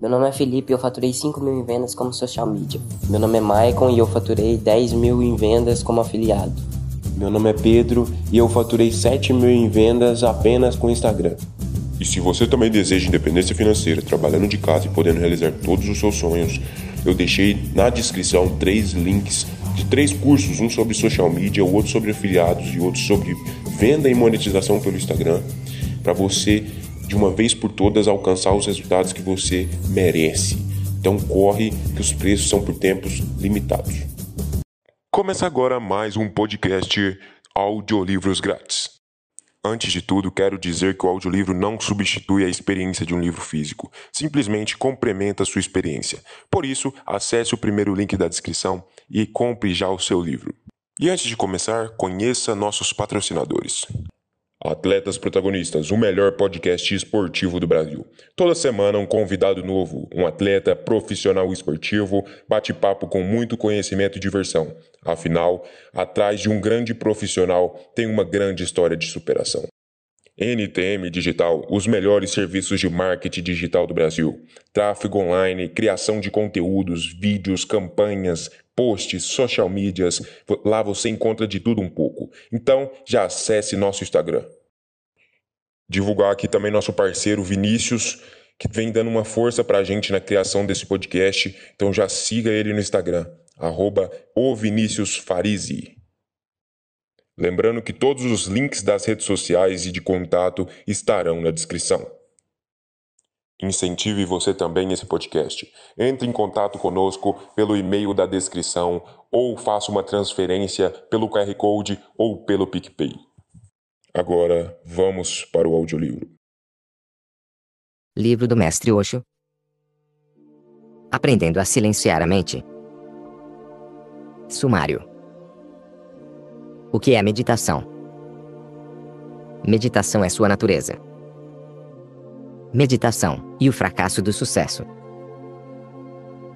Meu nome é Felipe e eu faturei 5 mil em vendas como social media. Meu nome é Maicon e eu faturei 10 mil em vendas como afiliado. Meu nome é Pedro e eu faturei 7 mil em vendas apenas com Instagram. E se você também deseja independência financeira, trabalhando de casa e podendo realizar todos os seus sonhos, eu deixei na descrição três links de três cursos, um sobre social media, o outro sobre afiliados e outro sobre venda e monetização pelo Instagram, para você de uma vez por todas alcançar os resultados que você merece. Então corre que os preços são por tempos limitados. Começa agora mais um podcast Audiolivros Grátis. Antes de tudo, quero dizer que o audiolivro não substitui a experiência de um livro físico, simplesmente complementa a sua experiência. Por isso, acesse o primeiro link da descrição e compre já o seu livro. E antes de começar, conheça nossos patrocinadores. Atletas Protagonistas, o melhor podcast esportivo do Brasil. Toda semana um convidado novo, um atleta profissional esportivo, bate-papo com muito conhecimento e diversão. Afinal, atrás de um grande profissional tem uma grande história de superação. NTM Digital, os melhores serviços de marketing digital do Brasil. Tráfego online, criação de conteúdos, vídeos, campanhas, posts, social medias. Lá você encontra de tudo um pouco. Então, já acesse nosso Instagram. Divulgar aqui também nosso parceiro Vinícius, que vem dando uma força para a gente na criação desse podcast. Então já siga ele no Instagram, arroba. Lembrando que todos os links das redes sociais e de contato estarão na descrição. Incentive você também esse podcast. Entre em contato conosco pelo e-mail da descrição ou faça uma transferência pelo QR Code ou pelo PicPay. Agora, vamos para o audiolivro. Livro do Mestre Osho. Aprendendo a silenciar a mente. Sumário. O que é meditação? Meditação é sua natureza. Meditação e o fracasso do sucesso.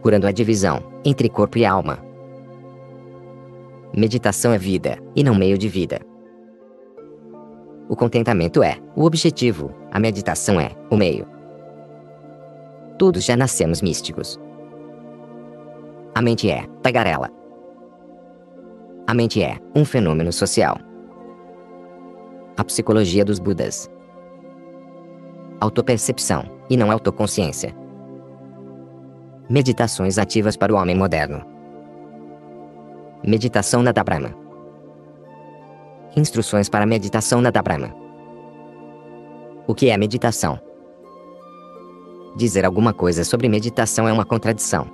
Curando a divisão entre corpo e alma. Meditação é vida e não meio de vida. O contentamento é o objetivo, a meditação é o meio. Todos já nascemos místicos. A mente é tagarela. A mente é um fenômeno social. A psicologia dos Budas. Autopercepção e não autoconsciência. Meditações ativas para o homem moderno. Meditação na Brahma. Instruções para meditação na Brahma. O que é meditação? Dizer alguma coisa sobre meditação é uma contradição.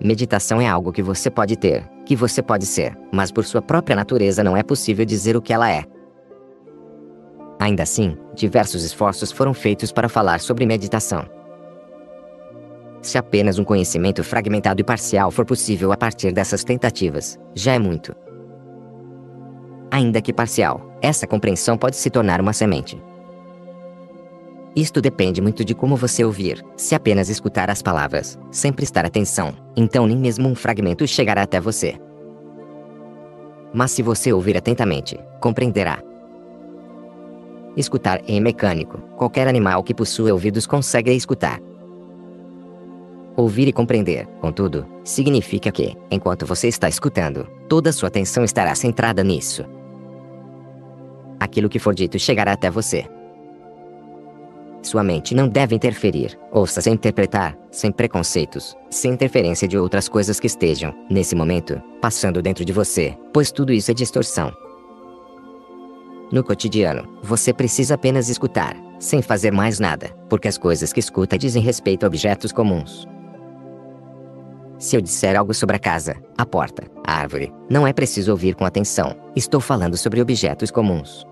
Meditação é algo que você pode ter, que você pode ser, mas por sua própria natureza não é possível dizer o que ela é. Ainda assim, diversos esforços foram feitos para falar sobre meditação. Se apenas um conhecimento fragmentado e parcial for possível a partir dessas tentativas, já é muito. Ainda que parcial, essa compreensão pode se tornar uma semente. Isto depende muito de como você ouvir. Se apenas escutar as palavras, sem prestar atenção, então nem mesmo um fragmento chegará até você. Mas se você ouvir atentamente, compreenderá. Escutar é mecânico. Qualquer animal que possua ouvidos consegue escutar. Ouvir e compreender, contudo, significa que, enquanto você está escutando, toda sua atenção estará centrada nisso. Aquilo que for dito chegará até você. Sua mente não deve interferir, ouça sem interpretar, sem preconceitos, sem interferência de outras coisas que estejam, nesse momento, passando dentro de você, pois tudo isso é distorção. No cotidiano, você precisa apenas escutar, sem fazer mais nada, porque as coisas que escuta dizem respeito a objetos comuns. Se eu disser algo sobre a casa, a porta, a árvore, não é preciso ouvir com atenção, estou falando sobre objetos comuns.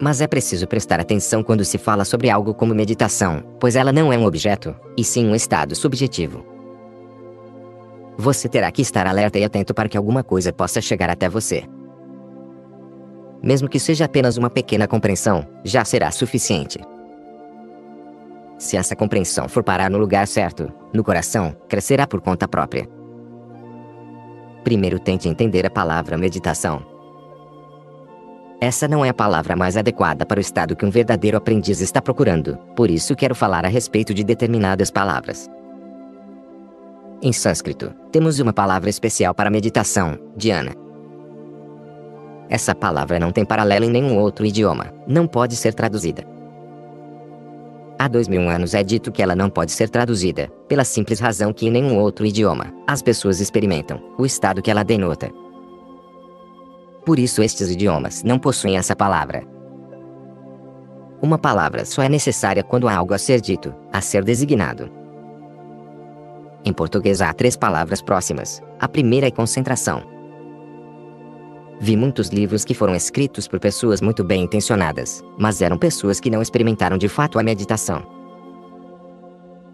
Mas é preciso prestar atenção quando se fala sobre algo como meditação, pois ela não é um objeto, e sim um estado subjetivo. Você terá que estar alerta e atento para que alguma coisa possa chegar até você. Mesmo que seja apenas uma pequena compreensão, já será suficiente. Se essa compreensão for parar no lugar certo, no coração, crescerá por conta própria. Primeiro tente entender a palavra meditação. Essa não é a palavra mais adequada para o estado que um verdadeiro aprendiz está procurando, por isso quero falar a respeito de determinadas palavras. Em sânscrito, temos uma palavra especial para meditação, dhyana. Essa palavra não tem paralelo em nenhum outro idioma, não pode ser traduzida. Há dois mil anos é dito que ela não pode ser traduzida, pela simples razão que em nenhum outro idioma as pessoas experimentam o estado que ela denota. Por isso estes idiomas não possuem essa palavra. Uma palavra só é necessária quando há algo a ser dito, a ser designado. Em português há três palavras próximas. A primeira é concentração. Vi muitos livros que foram escritos por pessoas muito bem intencionadas, mas eram pessoas que não experimentaram de fato a meditação.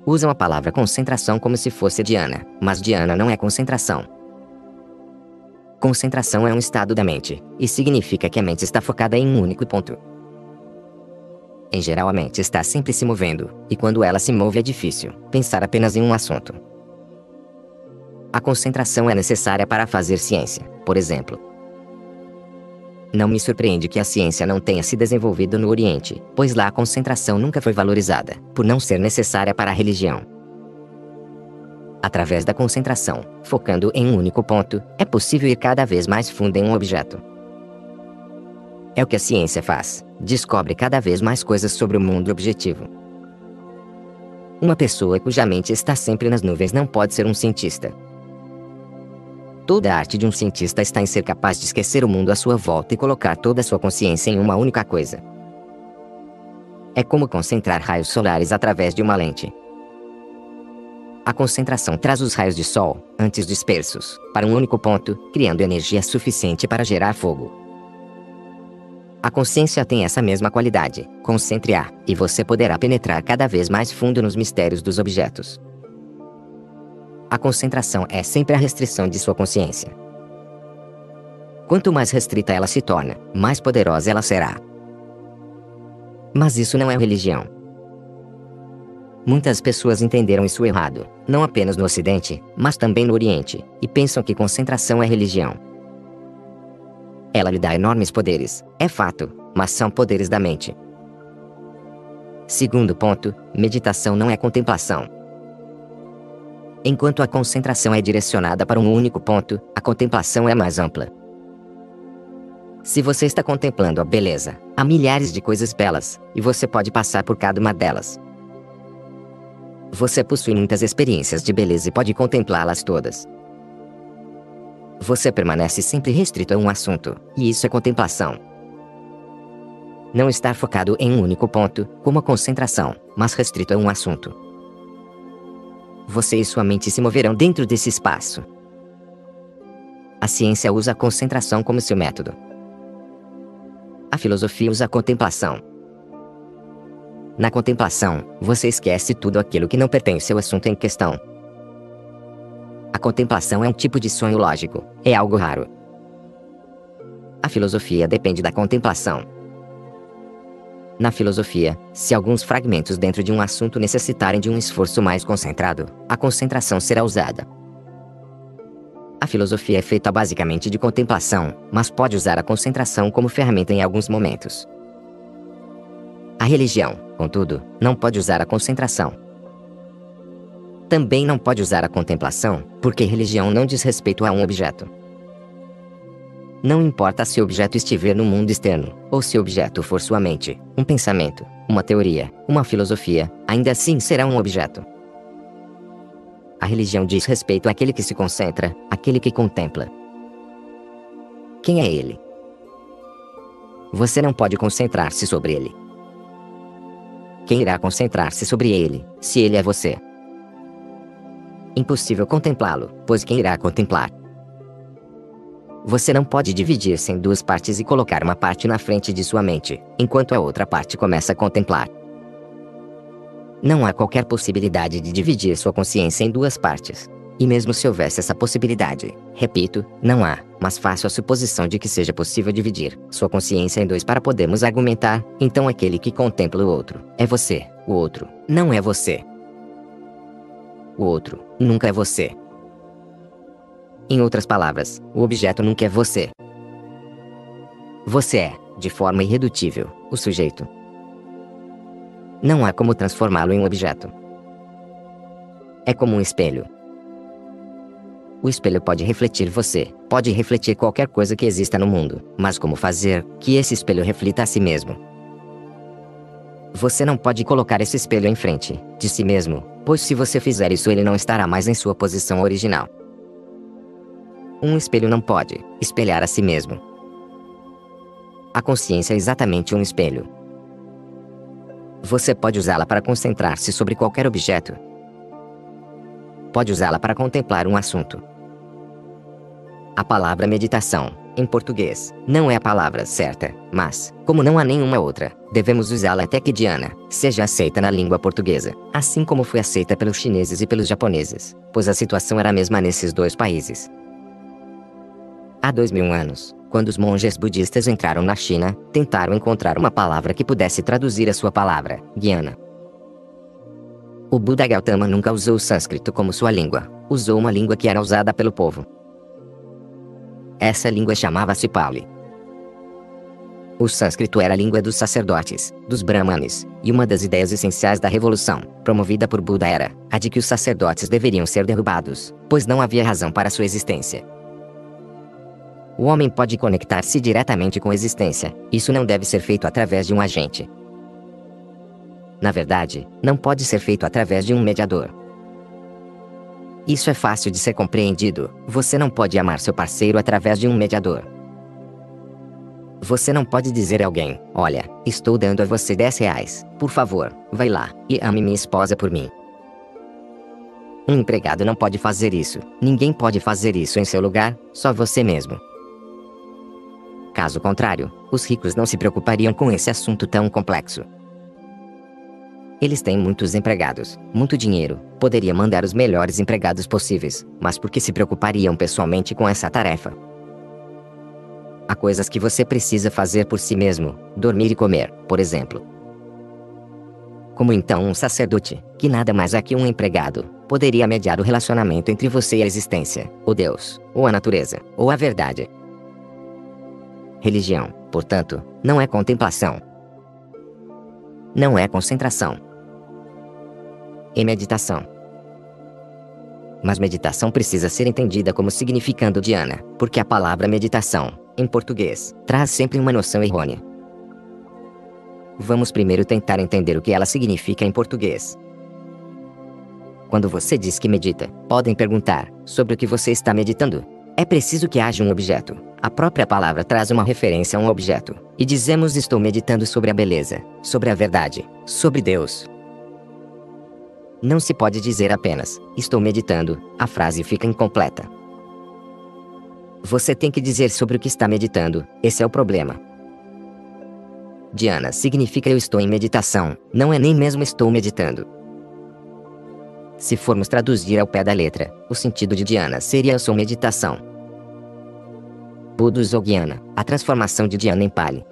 Usam a palavra concentração como se fosse Diana, mas Diana não é concentração. Concentração é um estado da mente, e significa que a mente está focada em um único ponto. Em geral, a mente está sempre se movendo, e quando ela se move é difícil pensar apenas em um assunto. A concentração é necessária para fazer ciência, por exemplo. Não me surpreende que a ciência não tenha se desenvolvido no Oriente, pois lá a concentração nunca foi valorizada, por não ser necessária para a religião. Através da concentração, focando em um único ponto, é possível ir cada vez mais fundo em um objeto. É o que a ciência faz, descobre cada vez mais coisas sobre o mundo objetivo. Uma pessoa cuja mente está sempre nas nuvens não pode ser um cientista. Toda a arte de um cientista está em ser capaz de esquecer o mundo à sua volta e colocar toda a sua consciência em uma única coisa. É como concentrar raios solares através de uma lente. A concentração traz os raios de sol, antes dispersos, para um único ponto, criando energia suficiente para gerar fogo. A consciência tem essa mesma qualidade. Concentre-a, e você poderá penetrar cada vez mais fundo nos mistérios dos objetos. A concentração é sempre a restrição de sua consciência. Quanto mais restrita ela se torna, mais poderosa ela será. Mas isso não é religião. Muitas pessoas entenderam isso errado, não apenas no Ocidente, mas também no Oriente, e pensam que concentração é religião. Ela lhe dá enormes poderes, é fato, mas são poderes da mente. Segundo ponto, meditação não é contemplação. Enquanto a concentração é direcionada para um único ponto, a contemplação é mais ampla. Se você está contemplando a beleza, há milhares de coisas belas, e você pode passar por cada uma delas. Você possui muitas experiências de beleza e pode contemplá-las todas. Você permanece sempre restrito a um assunto, e isso é contemplação. Não estar focado em um único ponto, como a concentração, mas restrito a um assunto. Você e sua mente se moverão dentro desse espaço. A ciência usa a concentração como seu método. A filosofia usa a contemplação. Na contemplação, você esquece tudo aquilo que não pertence ao assunto em questão. A contemplação é um tipo de sonho lógico, é algo raro. A filosofia depende da contemplação. Na filosofia, se alguns fragmentos dentro de um assunto necessitarem de um esforço mais concentrado, a concentração será usada. A filosofia é feita basicamente de contemplação, mas pode usar a concentração como ferramenta em alguns momentos. A religião, contudo, não pode usar a concentração. Também não pode usar a contemplação, porque religião não diz respeito a um objeto. Não importa se o objeto estiver no mundo externo, ou se o objeto for sua mente, um pensamento, uma teoria, uma filosofia, ainda assim será um objeto. A religião diz respeito àquele que se concentra, àquele que contempla. Quem é ele? Você não pode concentrar-se sobre ele. Quem irá concentrar-se sobre ele, se ele é você? Impossível contemplá-lo, pois quem irá contemplar? Você não pode dividir-se em duas partes e colocar uma parte na frente de sua mente, enquanto a outra parte começa a contemplar. Não há qualquer possibilidade de dividir sua consciência em duas partes. E mesmo se houvesse essa possibilidade, repito, não há, mas faço a suposição de que seja possível dividir sua consciência em dois para podermos argumentar, então aquele que contempla o outro é você, o outro não é você. O outro nunca é você. Em outras palavras, o objeto nunca é você. Você é, de forma irredutível, o sujeito. Não há como transformá-lo em um objeto. É como um espelho. O espelho pode refletir você, pode refletir qualquer coisa que exista no mundo, mas como fazer que esse espelho reflita a si mesmo? Você não pode colocar esse espelho em frente de si mesmo, pois se você fizer isso ele não estará mais em sua posição original. Um espelho não pode espelhar a si mesmo. A consciência é exatamente um espelho. Você pode usá-la para concentrar-se sobre qualquer objeto. Pode usá-la para contemplar um assunto. A palavra meditação, em português, não é a palavra certa, mas, como não há nenhuma outra, devemos usá-la até que Diana seja aceita na língua portuguesa, assim como foi aceita pelos chineses e pelos japoneses, pois a situação era a mesma nesses dois países. Há dois mil anos, quando os monges budistas entraram na China, tentaram encontrar uma palavra que pudesse traduzir a sua palavra, Guiana. O Buda Gautama nunca usou o sânscrito como sua língua, usou uma língua que era usada pelo povo. Essa língua chamava-se Pali. O sânscrito era a língua dos sacerdotes, dos brahmanes, e uma das ideias essenciais da revolução, promovida por Buda era a de que os sacerdotes deveriam ser derrubados, pois não havia razão para sua existência. O homem pode conectar-se diretamente com a existência, isso não deve ser feito através de um agente. Na verdade, não pode ser feito através de um mediador. Isso é fácil de ser compreendido. Você não pode amar seu parceiro através de um mediador. Você não pode dizer a alguém: Olha, estou dando a você 10 reais. Por favor, vai lá e ame minha esposa por mim. Um empregado não pode fazer isso. Ninguém pode fazer isso em seu lugar, só você mesmo. Caso contrário, os ricos não se preocupariam com esse assunto tão complexo. Eles têm muitos empregados, muito dinheiro, poderia mandar os melhores empregados possíveis, mas por que se preocupariam pessoalmente com essa tarefa? Há coisas que você precisa fazer por si mesmo, dormir e comer, por exemplo. Como então um sacerdote, que nada mais é que um empregado, poderia mediar o relacionamento entre você e a existência, ou Deus, ou a natureza, ou a verdade? Religião, portanto, não é contemplação. Não é concentração e meditação. Mas meditação precisa ser entendida como significando Diana, porque a palavra meditação, em português, traz sempre uma noção errônea. Vamos primeiro tentar entender o que ela significa em português. Quando você diz que medita, podem perguntar sobre o que você está meditando. É preciso que haja um objeto. A própria palavra traz uma referência a um objeto. E dizemos estou meditando sobre a beleza, sobre a verdade, sobre Deus, não se pode dizer apenas, estou meditando, a frase fica incompleta. Você tem que dizer sobre o que está meditando, esse é o problema. Diana significa eu estou em meditação, não é nem mesmo estou meditando. Se formos traduzir ao pé da letra, o sentido de Diana seria eu sou meditação. Budos ou Guiana, a transformação de Diana em Pali.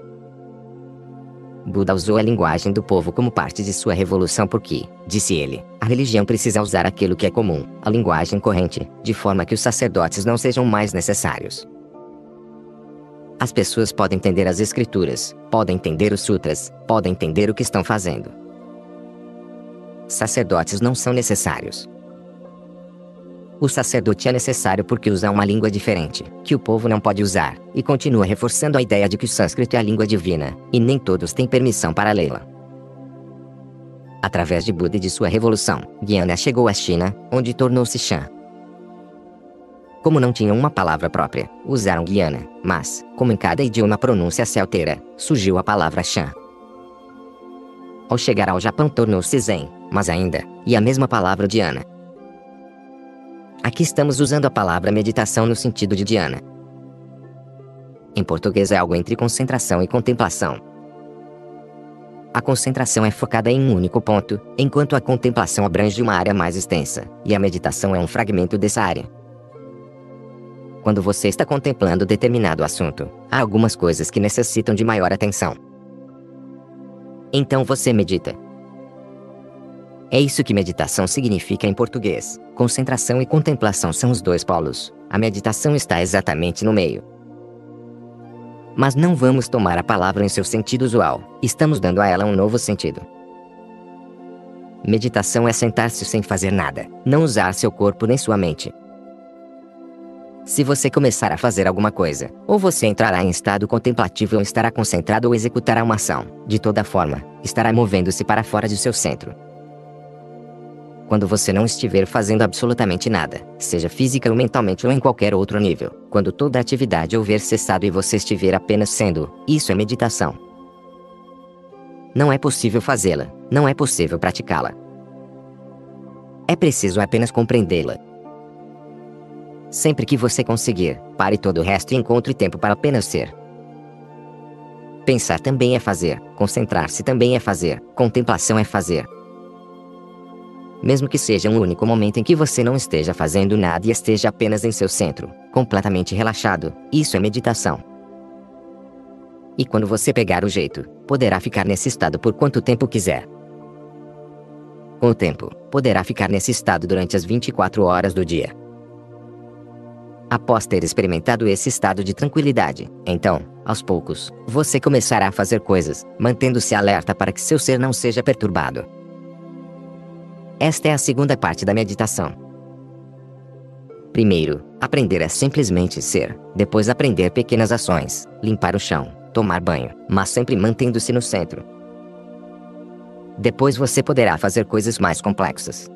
Buda usou a linguagem do povo como parte de sua revolução porque, disse ele, a religião precisa usar aquilo que é comum, a linguagem corrente, de forma que os sacerdotes não sejam mais necessários. As pessoas podem entender as escrituras, podem entender os sutras, podem entender o que estão fazendo. Sacerdotes não são necessários. O sacerdote é necessário porque usa uma língua diferente, que o povo não pode usar, e continua reforçando a ideia de que o sânscrito é a língua divina, e nem todos têm permissão para lê-la. Através de Buda e de sua revolução, Guiana chegou à China, onde tornou-se Shan. Como não tinham uma palavra própria, usaram Guiana, mas, como em cada idioma a pronúncia se altera, surgiu a palavra Shan. Ao chegar ao Japão tornou-se Zen, mas ainda, e a mesma palavra Diana, Aqui estamos usando a palavra meditação no sentido de Diana. Em português é algo entre concentração e contemplação. A concentração é focada em um único ponto, enquanto a contemplação abrange uma área mais extensa, e a meditação é um fragmento dessa área. Quando você está contemplando determinado assunto, há algumas coisas que necessitam de maior atenção. Então você medita, é isso que meditação significa em português. Concentração e contemplação são os dois polos. A meditação está exatamente no meio. Mas não vamos tomar a palavra em seu sentido usual, estamos dando a ela um novo sentido. Meditação é sentar-se sem fazer nada, não usar seu corpo nem sua mente. Se você começar a fazer alguma coisa, ou você entrará em estado contemplativo ou estará concentrado ou executará uma ação, de toda forma, estará movendo-se para fora de seu centro. Quando você não estiver fazendo absolutamente nada, seja física ou mentalmente ou em qualquer outro nível, quando toda atividade houver cessado e você estiver apenas sendo, isso é meditação. Não é possível fazê-la, não é possível praticá-la. É preciso apenas compreendê-la. Sempre que você conseguir, pare todo o resto e encontre tempo para apenas ser. Pensar também é fazer, concentrar-se também é fazer, contemplação é fazer. Mesmo que seja um único momento em que você não esteja fazendo nada e esteja apenas em seu centro, completamente relaxado, isso é meditação. E quando você pegar o jeito, poderá ficar nesse estado por quanto tempo quiser. Com o tempo, poderá ficar nesse estado durante as 24 horas do dia. Após ter experimentado esse estado de tranquilidade, então, aos poucos, você começará a fazer coisas, mantendo-se alerta para que seu ser não seja perturbado. Esta é a segunda parte da meditação. Primeiro, aprender é simplesmente ser, depois aprender pequenas ações, limpar o chão, tomar banho, mas sempre mantendo-se no centro. Depois você poderá fazer coisas mais complexas.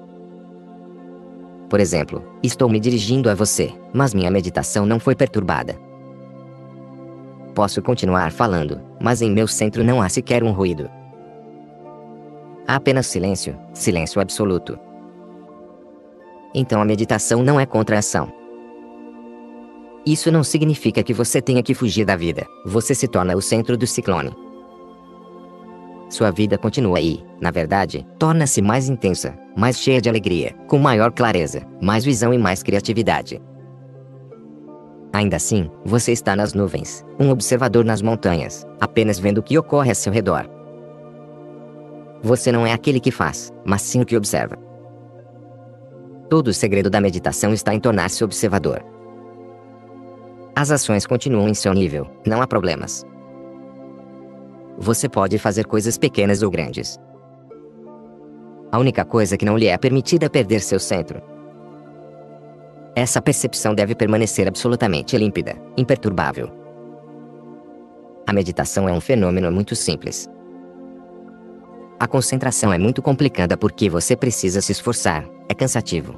Por exemplo, estou me dirigindo a você, mas minha meditação não foi perturbada. Posso continuar falando, mas em meu centro não há sequer um ruído. Há apenas silêncio, silêncio absoluto. Então a meditação não é contra a ação. Isso não significa que você tenha que fugir da vida. Você se torna o centro do ciclone. Sua vida continua aí, na verdade, torna-se mais intensa, mais cheia de alegria, com maior clareza, mais visão e mais criatividade. Ainda assim, você está nas nuvens, um observador nas montanhas, apenas vendo o que ocorre a seu redor. Você não é aquele que faz, mas sim o que observa. Todo o segredo da meditação está em tornar-se observador. As ações continuam em seu nível, não há problemas. Você pode fazer coisas pequenas ou grandes. A única coisa que não lhe é permitida é perder seu centro. Essa percepção deve permanecer absolutamente límpida, imperturbável. A meditação é um fenômeno muito simples. A concentração é muito complicada porque você precisa se esforçar, é cansativo.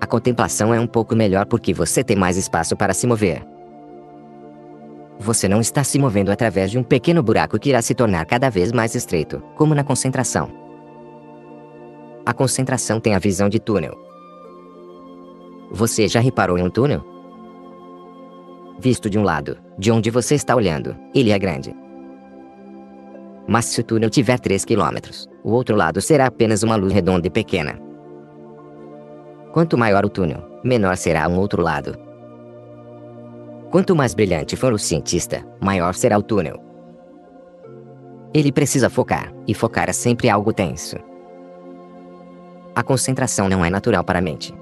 A contemplação é um pouco melhor porque você tem mais espaço para se mover. Você não está se movendo através de um pequeno buraco que irá se tornar cada vez mais estreito, como na concentração. A concentração tem a visão de túnel. Você já reparou em um túnel? Visto de um lado, de onde você está olhando, ele é grande. Mas se o túnel tiver 3 km, o outro lado será apenas uma luz redonda e pequena. Quanto maior o túnel, menor será um outro lado. Quanto mais brilhante for o cientista, maior será o túnel. Ele precisa focar, e focar é sempre algo tenso. A concentração não é natural para a mente.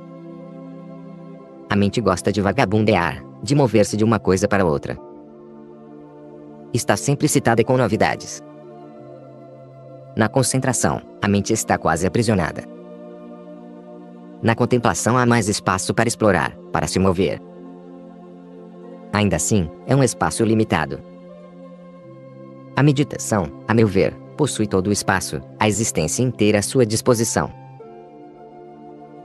A mente gosta de vagabundear, de mover-se de uma coisa para outra. Está sempre citada com novidades. Na concentração, a mente está quase aprisionada. Na contemplação há mais espaço para explorar, para se mover. Ainda assim, é um espaço limitado. A meditação, a meu ver, possui todo o espaço, a existência inteira à sua disposição.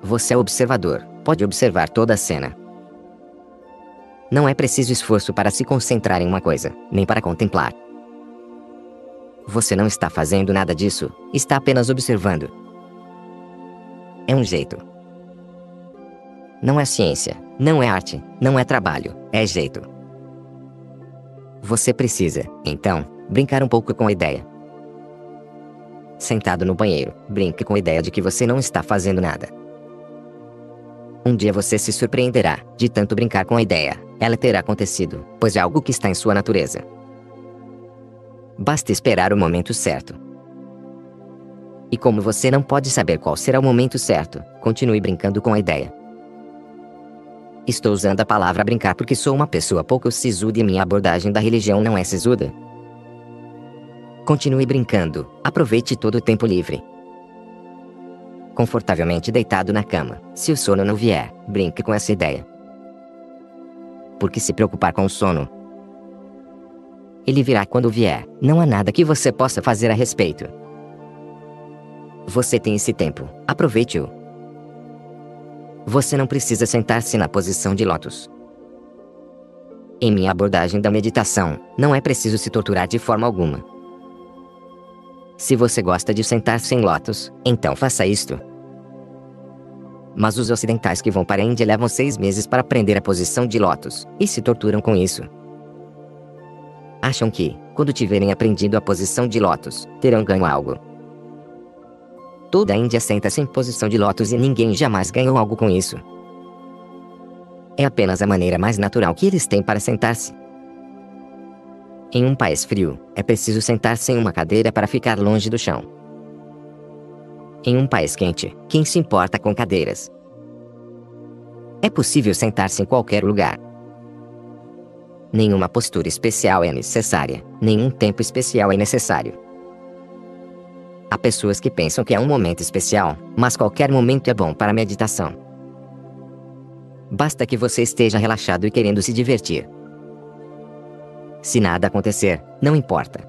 Você é observador, pode observar toda a cena. Não é preciso esforço para se concentrar em uma coisa, nem para contemplar. Você não está fazendo nada disso, está apenas observando. É um jeito, não é ciência, não é arte, não é trabalho, é jeito. Você precisa, então, brincar um pouco com a ideia. Sentado no banheiro, brinque com a ideia de que você não está fazendo nada. Um dia você se surpreenderá, de tanto brincar com a ideia, ela terá acontecido, pois é algo que está em sua natureza. Basta esperar o momento certo. E como você não pode saber qual será o momento certo, continue brincando com a ideia. Estou usando a palavra brincar porque sou uma pessoa pouco sisuda e minha abordagem da religião não é sisuda. Continue brincando, aproveite todo o tempo livre. Confortavelmente deitado na cama, se o sono não vier, brinque com essa ideia. Porque se preocupar com o sono, ele virá quando vier, não há nada que você possa fazer a respeito. Você tem esse tempo, aproveite-o. Você não precisa sentar-se na posição de lótus. Em minha abordagem da meditação, não é preciso se torturar de forma alguma. Se você gosta de sentar-se em lótus, então faça isto. Mas os ocidentais que vão para a Índia levam seis meses para aprender a posição de lótus, e se torturam com isso. Acham que, quando tiverem aprendido a posição de lótus, terão ganho algo. Toda a Índia senta-se em posição de lótus e ninguém jamais ganhou algo com isso. É apenas a maneira mais natural que eles têm para sentar-se. Em um país frio, é preciso sentar-se em uma cadeira para ficar longe do chão. Em um país quente, quem se importa com cadeiras? É possível sentar-se em qualquer lugar. Nenhuma postura especial é necessária, nenhum tempo especial é necessário. Há pessoas que pensam que é um momento especial, mas qualquer momento é bom para meditação. Basta que você esteja relaxado e querendo se divertir. Se nada acontecer, não importa.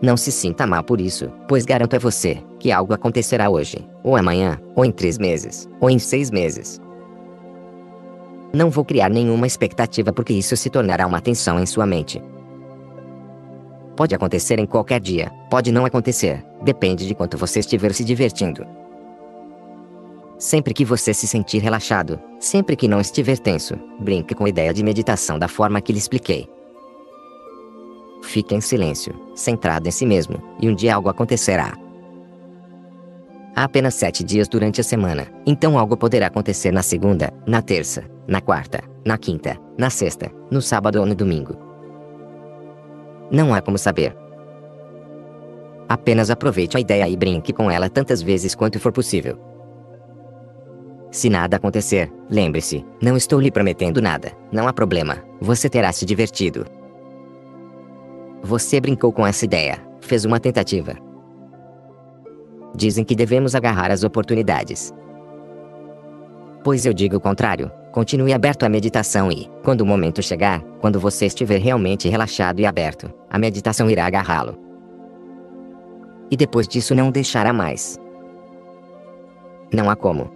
Não se sinta mal por isso, pois garanto a você que algo acontecerá hoje, ou amanhã, ou em três meses, ou em seis meses. Não vou criar nenhuma expectativa porque isso se tornará uma tensão em sua mente. Pode acontecer em qualquer dia, pode não acontecer, depende de quanto você estiver se divertindo. Sempre que você se sentir relaxado, sempre que não estiver tenso, brinque com a ideia de meditação da forma que lhe expliquei. Fique em silêncio, centrado em si mesmo, e um dia algo acontecerá. Há apenas sete dias durante a semana, então algo poderá acontecer na segunda, na terça, na quarta, na quinta, na sexta, no sábado ou no domingo. Não há como saber. Apenas aproveite a ideia e brinque com ela tantas vezes quanto for possível. Se nada acontecer, lembre-se, não estou lhe prometendo nada, não há problema, você terá se divertido. Você brincou com essa ideia, fez uma tentativa. Dizem que devemos agarrar as oportunidades. Pois eu digo o contrário, Continue aberto à meditação e, quando o momento chegar, quando você estiver realmente relaxado e aberto, a meditação irá agarrá-lo. E depois disso não deixará mais. Não há como.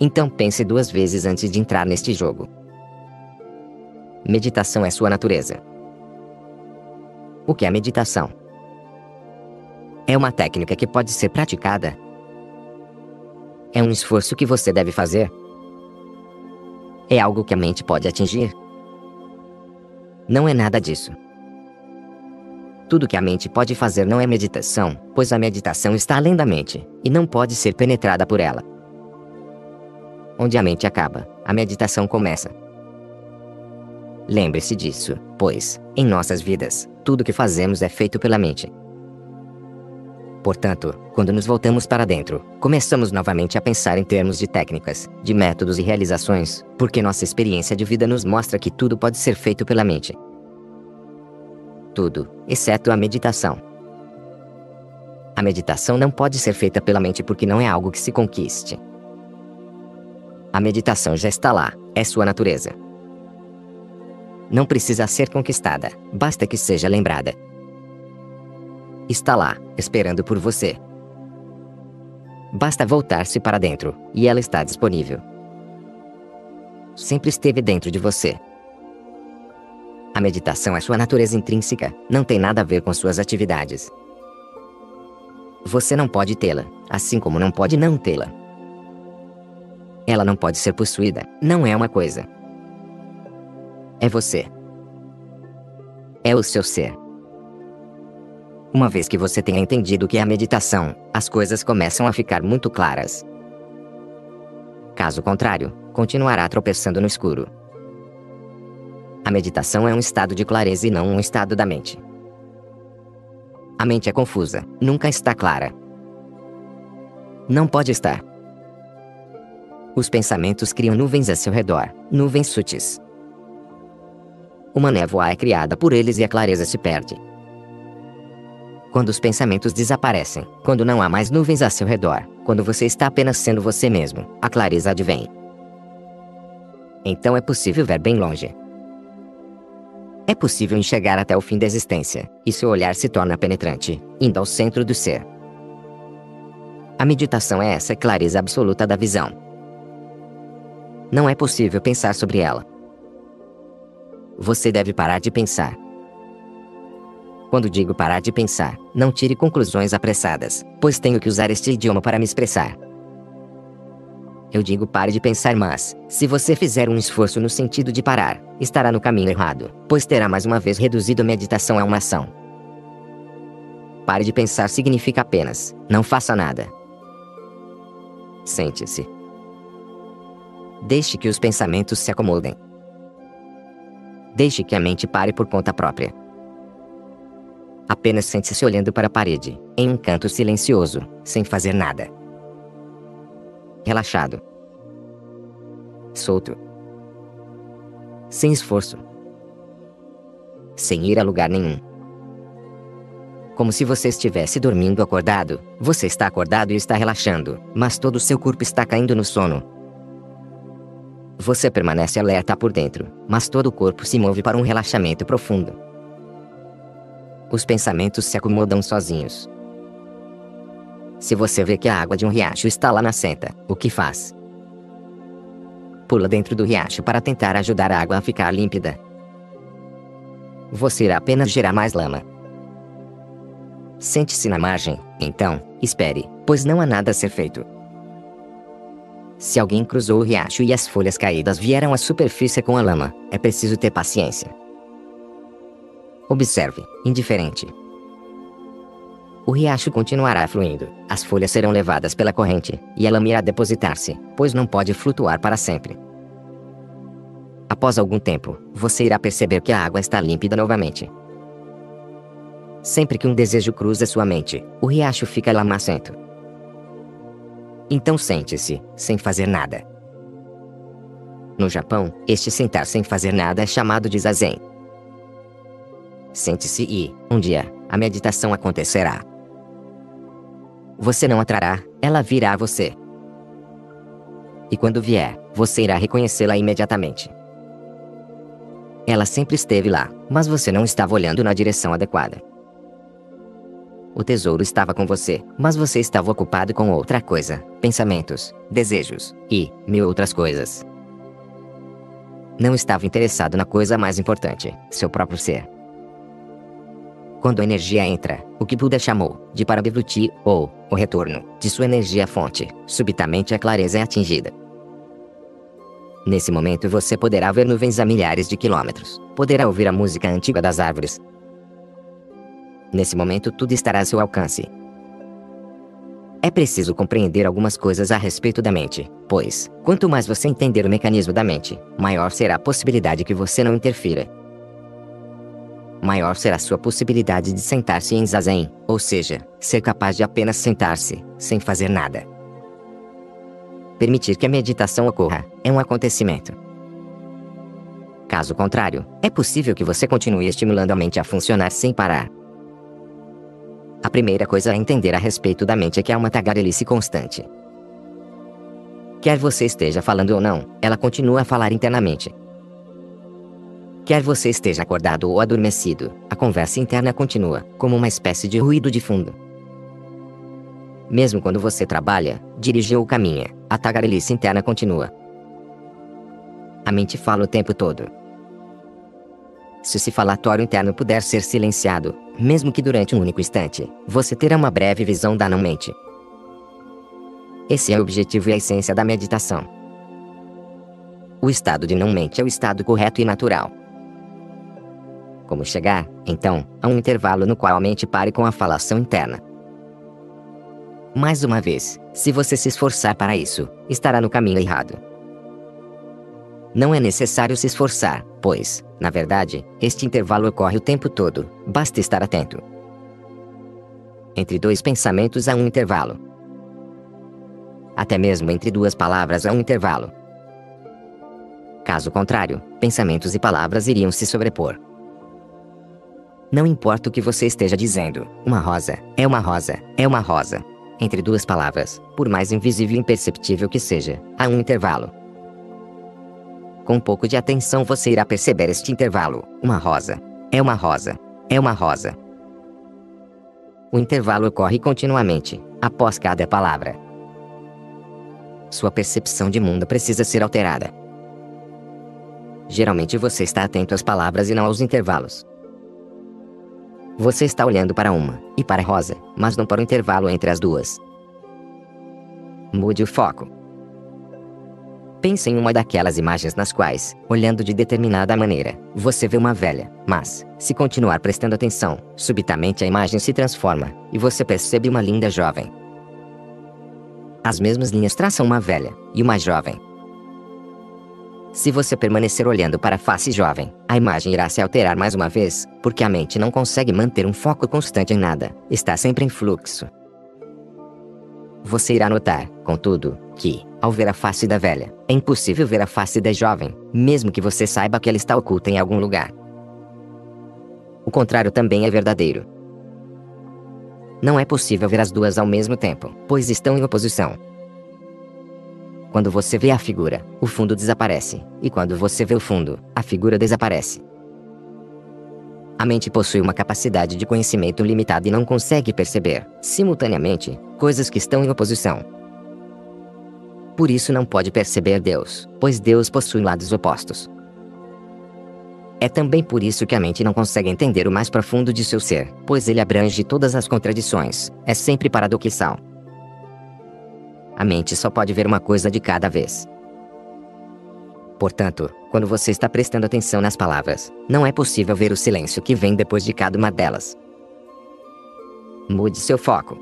Então pense duas vezes antes de entrar neste jogo. Meditação é sua natureza. O que é meditação? É uma técnica que pode ser praticada. É um esforço que você deve fazer é algo que a mente pode atingir? Não é nada disso. Tudo que a mente pode fazer não é meditação, pois a meditação está além da mente, e não pode ser penetrada por ela. Onde a mente acaba, a meditação começa. Lembre-se disso, pois, em nossas vidas, tudo que fazemos é feito pela mente. Portanto, quando nos voltamos para dentro, começamos novamente a pensar em termos de técnicas, de métodos e realizações, porque nossa experiência de vida nos mostra que tudo pode ser feito pela mente. Tudo, exceto a meditação. A meditação não pode ser feita pela mente porque não é algo que se conquiste. A meditação já está lá, é sua natureza. Não precisa ser conquistada, basta que seja lembrada está lá, esperando por você. Basta voltar-se para dentro, e ela está disponível. Sempre esteve dentro de você. A meditação é sua natureza intrínseca, não tem nada a ver com suas atividades. Você não pode tê-la, assim como não pode não tê-la. Ela não pode ser possuída, não é uma coisa. É você. É o seu ser. Uma vez que você tenha entendido o que é a meditação, as coisas começam a ficar muito claras. Caso contrário, continuará tropeçando no escuro. A meditação é um estado de clareza e não um estado da mente. A mente é confusa, nunca está clara. Não pode estar. Os pensamentos criam nuvens a seu redor, nuvens sutis. Uma névoa é criada por eles e a clareza se perde. Quando os pensamentos desaparecem, quando não há mais nuvens a seu redor, quando você está apenas sendo você mesmo, a clareza advém. Então é possível ver bem longe. É possível enxergar até o fim da existência, e seu olhar se torna penetrante, indo ao centro do ser. A meditação é essa clareza absoluta da visão. Não é possível pensar sobre ela. Você deve parar de pensar. Quando digo parar de pensar, não tire conclusões apressadas, pois tenho que usar este idioma para me expressar. Eu digo pare de pensar, mas, se você fizer um esforço no sentido de parar, estará no caminho errado, pois terá mais uma vez reduzido a meditação a uma ação. Pare de pensar significa apenas, não faça nada. Sente-se. Deixe que os pensamentos se acomodem. Deixe que a mente pare por conta própria. Apenas sente-se olhando para a parede, em um canto silencioso, sem fazer nada. Relaxado. Solto. Sem esforço. Sem ir a lugar nenhum. Como se você estivesse dormindo acordado, você está acordado e está relaxando, mas todo o seu corpo está caindo no sono, você permanece alerta por dentro, mas todo o corpo se move para um relaxamento profundo. Os pensamentos se acomodam sozinhos. Se você vê que a água de um riacho está lá na senta, o que faz? Pula dentro do riacho para tentar ajudar a água a ficar límpida. Você irá apenas gerar mais lama. Sente-se na margem, então, espere, pois não há nada a ser feito. Se alguém cruzou o riacho e as folhas caídas vieram à superfície com a lama, é preciso ter paciência. Observe, indiferente. O riacho continuará fluindo, as folhas serão levadas pela corrente, e a lama irá depositar-se, pois não pode flutuar para sempre. Após algum tempo, você irá perceber que a água está límpida novamente. Sempre que um desejo cruza sua mente, o riacho fica lamacento. Então sente-se, sem fazer nada. No Japão, este sentar sem fazer nada é chamado de zazen. Sente-se e, um dia, a meditação acontecerá. Você não atrará, ela virá a você. E quando vier, você irá reconhecê-la imediatamente. Ela sempre esteve lá, mas você não estava olhando na direção adequada. O tesouro estava com você, mas você estava ocupado com outra coisa: pensamentos, desejos e mil outras coisas. Não estava interessado na coisa mais importante, seu próprio ser. Quando a energia entra, o que Buda chamou de Parabhivruti, ou o retorno de sua energia fonte, subitamente a clareza é atingida. Nesse momento você poderá ver nuvens a milhares de quilômetros, poderá ouvir a música antiga das árvores, Nesse momento tudo estará a seu alcance. É preciso compreender algumas coisas a respeito da mente, pois, quanto mais você entender o mecanismo da mente, maior será a possibilidade que você não interfira. Maior será sua possibilidade de sentar-se em zazen, ou seja, ser capaz de apenas sentar-se, sem fazer nada. Permitir que a meditação ocorra é um acontecimento. Caso contrário, é possível que você continue estimulando a mente a funcionar sem parar, a primeira coisa a entender a respeito da mente é que há uma tagarelice constante. Quer você esteja falando ou não, ela continua a falar internamente. Quer você esteja acordado ou adormecido, a conversa interna continua, como uma espécie de ruído de fundo. Mesmo quando você trabalha, dirige ou caminha, a tagarelice interna continua. A mente fala o tempo todo, se esse falatório interno puder ser silenciado, mesmo que durante um único instante, você terá uma breve visão da não-mente. Esse é o objetivo e a essência da meditação. O estado de não-mente é o estado correto e natural. Como chegar, então, a um intervalo no qual a mente pare com a falação interna? Mais uma vez, se você se esforçar para isso, estará no caminho errado. Não é necessário se esforçar, pois, na verdade, este intervalo ocorre o tempo todo, basta estar atento. Entre dois pensamentos há um intervalo. Até mesmo entre duas palavras há um intervalo. Caso contrário, pensamentos e palavras iriam se sobrepor. Não importa o que você esteja dizendo, uma rosa é uma rosa, é uma rosa. Entre duas palavras, por mais invisível e imperceptível que seja, há um intervalo. Com um pouco de atenção você irá perceber este intervalo. Uma rosa. É uma rosa. É uma rosa. O intervalo ocorre continuamente, após cada palavra. Sua percepção de mundo precisa ser alterada. Geralmente você está atento às palavras e não aos intervalos. Você está olhando para uma e para a rosa, mas não para o intervalo entre as duas. Mude o foco. Pense em uma daquelas imagens nas quais, olhando de determinada maneira, você vê uma velha, mas, se continuar prestando atenção, subitamente a imagem se transforma e você percebe uma linda jovem. As mesmas linhas traçam uma velha e uma jovem, se você permanecer olhando para a face jovem, a imagem irá se alterar mais uma vez, porque a mente não consegue manter um foco constante em nada, está sempre em fluxo. Você irá notar, contudo, que, ao ver a face da velha, é impossível ver a face da jovem, mesmo que você saiba que ela está oculta em algum lugar. O contrário também é verdadeiro. Não é possível ver as duas ao mesmo tempo, pois estão em oposição. Quando você vê a figura, o fundo desaparece, e quando você vê o fundo, a figura desaparece. A mente possui uma capacidade de conhecimento limitada e não consegue perceber, simultaneamente, coisas que estão em oposição. Por isso não pode perceber Deus, pois Deus possui lados opostos. É também por isso que a mente não consegue entender o mais profundo de seu ser, pois ele abrange todas as contradições, é sempre paradoxal. A mente só pode ver uma coisa de cada vez. Portanto, quando você está prestando atenção nas palavras, não é possível ver o silêncio que vem depois de cada uma delas. Mude seu foco.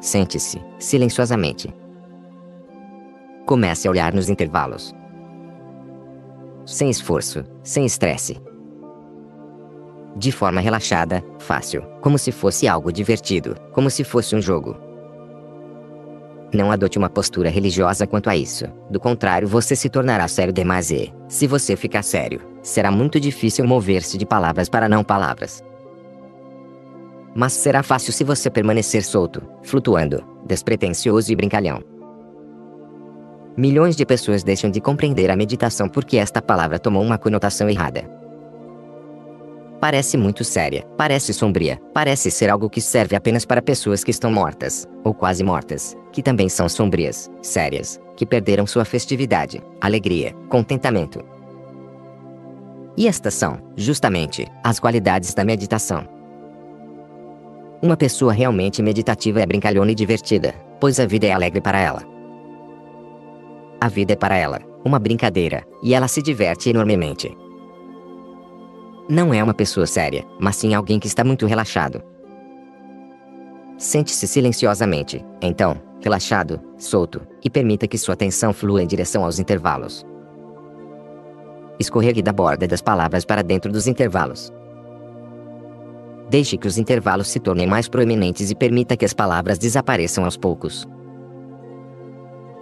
Sente-se, silenciosamente. Comece a olhar nos intervalos. Sem esforço, sem estresse. De forma relaxada, fácil, como se fosse algo divertido, como se fosse um jogo. Não adote uma postura religiosa quanto a isso. Do contrário, você se tornará sério demais e, se você ficar sério, será muito difícil mover-se de palavras para não palavras. Mas será fácil se você permanecer solto, flutuando, despretensioso e brincalhão. Milhões de pessoas deixam de compreender a meditação porque esta palavra tomou uma conotação errada. Parece muito séria, parece sombria, parece ser algo que serve apenas para pessoas que estão mortas, ou quase mortas, que também são sombrias, sérias, que perderam sua festividade, alegria, contentamento. E estas são, justamente, as qualidades da meditação. Uma pessoa realmente meditativa é brincalhona e divertida, pois a vida é alegre para ela. A vida é para ela, uma brincadeira, e ela se diverte enormemente. Não é uma pessoa séria, mas sim alguém que está muito relaxado. Sente-se silenciosamente, então, relaxado, solto, e permita que sua atenção flua em direção aos intervalos. Escorregue da borda das palavras para dentro dos intervalos. Deixe que os intervalos se tornem mais proeminentes e permita que as palavras desapareçam aos poucos.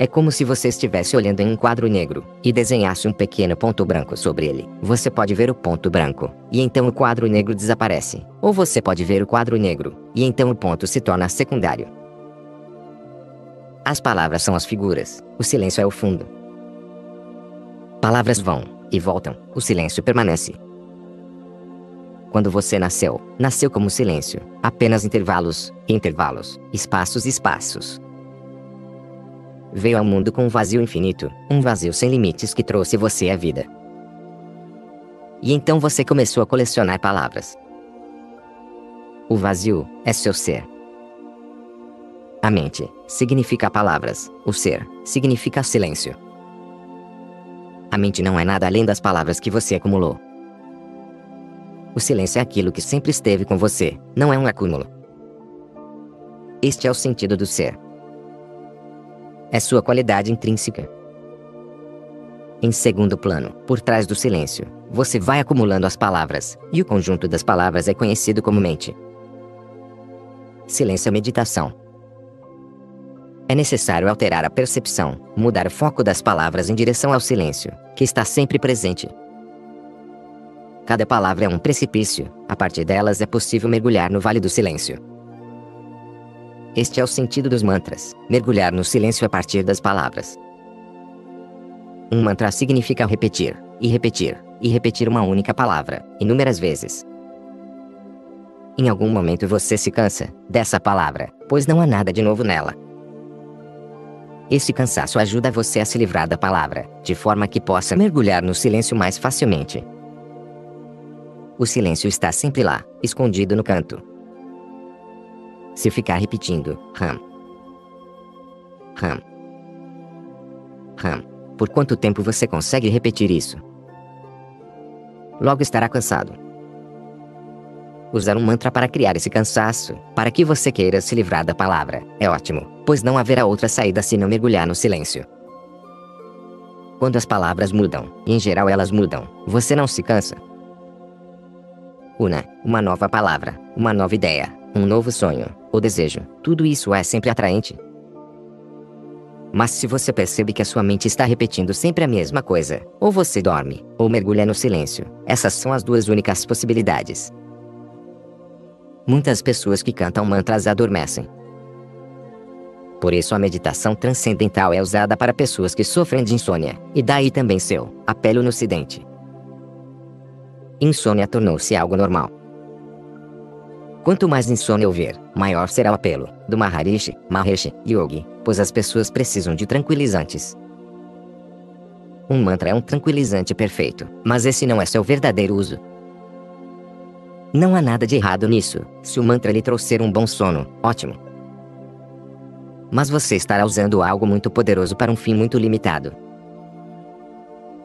É como se você estivesse olhando em um quadro negro e desenhasse um pequeno ponto branco sobre ele. Você pode ver o ponto branco, e então o quadro negro desaparece. Ou você pode ver o quadro negro, e então o ponto se torna secundário. As palavras são as figuras, o silêncio é o fundo. Palavras vão e voltam, o silêncio permanece. Quando você nasceu, nasceu como silêncio, apenas intervalos, intervalos, espaços e espaços, veio ao mundo com um vazio infinito, um vazio sem limites que trouxe você à vida. E então você começou a colecionar palavras. O vazio é seu ser. A mente significa palavras, o ser significa silêncio. A mente não é nada além das palavras que você acumulou. O silêncio é aquilo que sempre esteve com você, não é um acúmulo. Este é o sentido do ser é sua qualidade intrínseca. Em segundo plano, por trás do silêncio, você vai acumulando as palavras, e o conjunto das palavras é conhecido como mente. Silêncio é meditação. é necessário alterar a percepção, mudar o foco das palavras em direção ao silêncio, que está sempre presente. Cada palavra é um precipício, a partir delas é possível mergulhar no vale do silêncio. Este é o sentido dos mantras, mergulhar no silêncio a partir das palavras. Um mantra significa repetir, e repetir, e repetir uma única palavra, inúmeras vezes. Em algum momento você se cansa dessa palavra, pois não há nada de novo nela. Esse cansaço ajuda você a se livrar da palavra, de forma que possa mergulhar no silêncio mais facilmente. O silêncio está sempre lá, escondido no canto. Se ficar repetindo, ram, ram, ram, por quanto tempo você consegue repetir isso? Logo estará cansado. Usar um mantra para criar esse cansaço, para que você queira se livrar da palavra, é ótimo, pois não haverá outra saída se não mergulhar no silêncio. Quando as palavras mudam, e em geral elas mudam, você não se cansa. Una, uma nova palavra, uma nova ideia, um novo sonho, ou desejo, tudo isso é sempre atraente. Mas se você percebe que a sua mente está repetindo sempre a mesma coisa, ou você dorme, ou mergulha no silêncio, essas são as duas únicas possibilidades. Muitas pessoas que cantam mantras adormecem. Por isso a meditação transcendental é usada para pessoas que sofrem de insônia, e daí também seu apelo no ocidente. Insônia tornou-se algo normal. Quanto mais insônia houver, maior será o apelo, do Maharishi, Mahesh, Yogi, pois as pessoas precisam de tranquilizantes. Um mantra é um tranquilizante perfeito, mas esse não é seu verdadeiro uso. Não há nada de errado nisso, se o mantra lhe trouxer um bom sono, ótimo. Mas você estará usando algo muito poderoso para um fim muito limitado.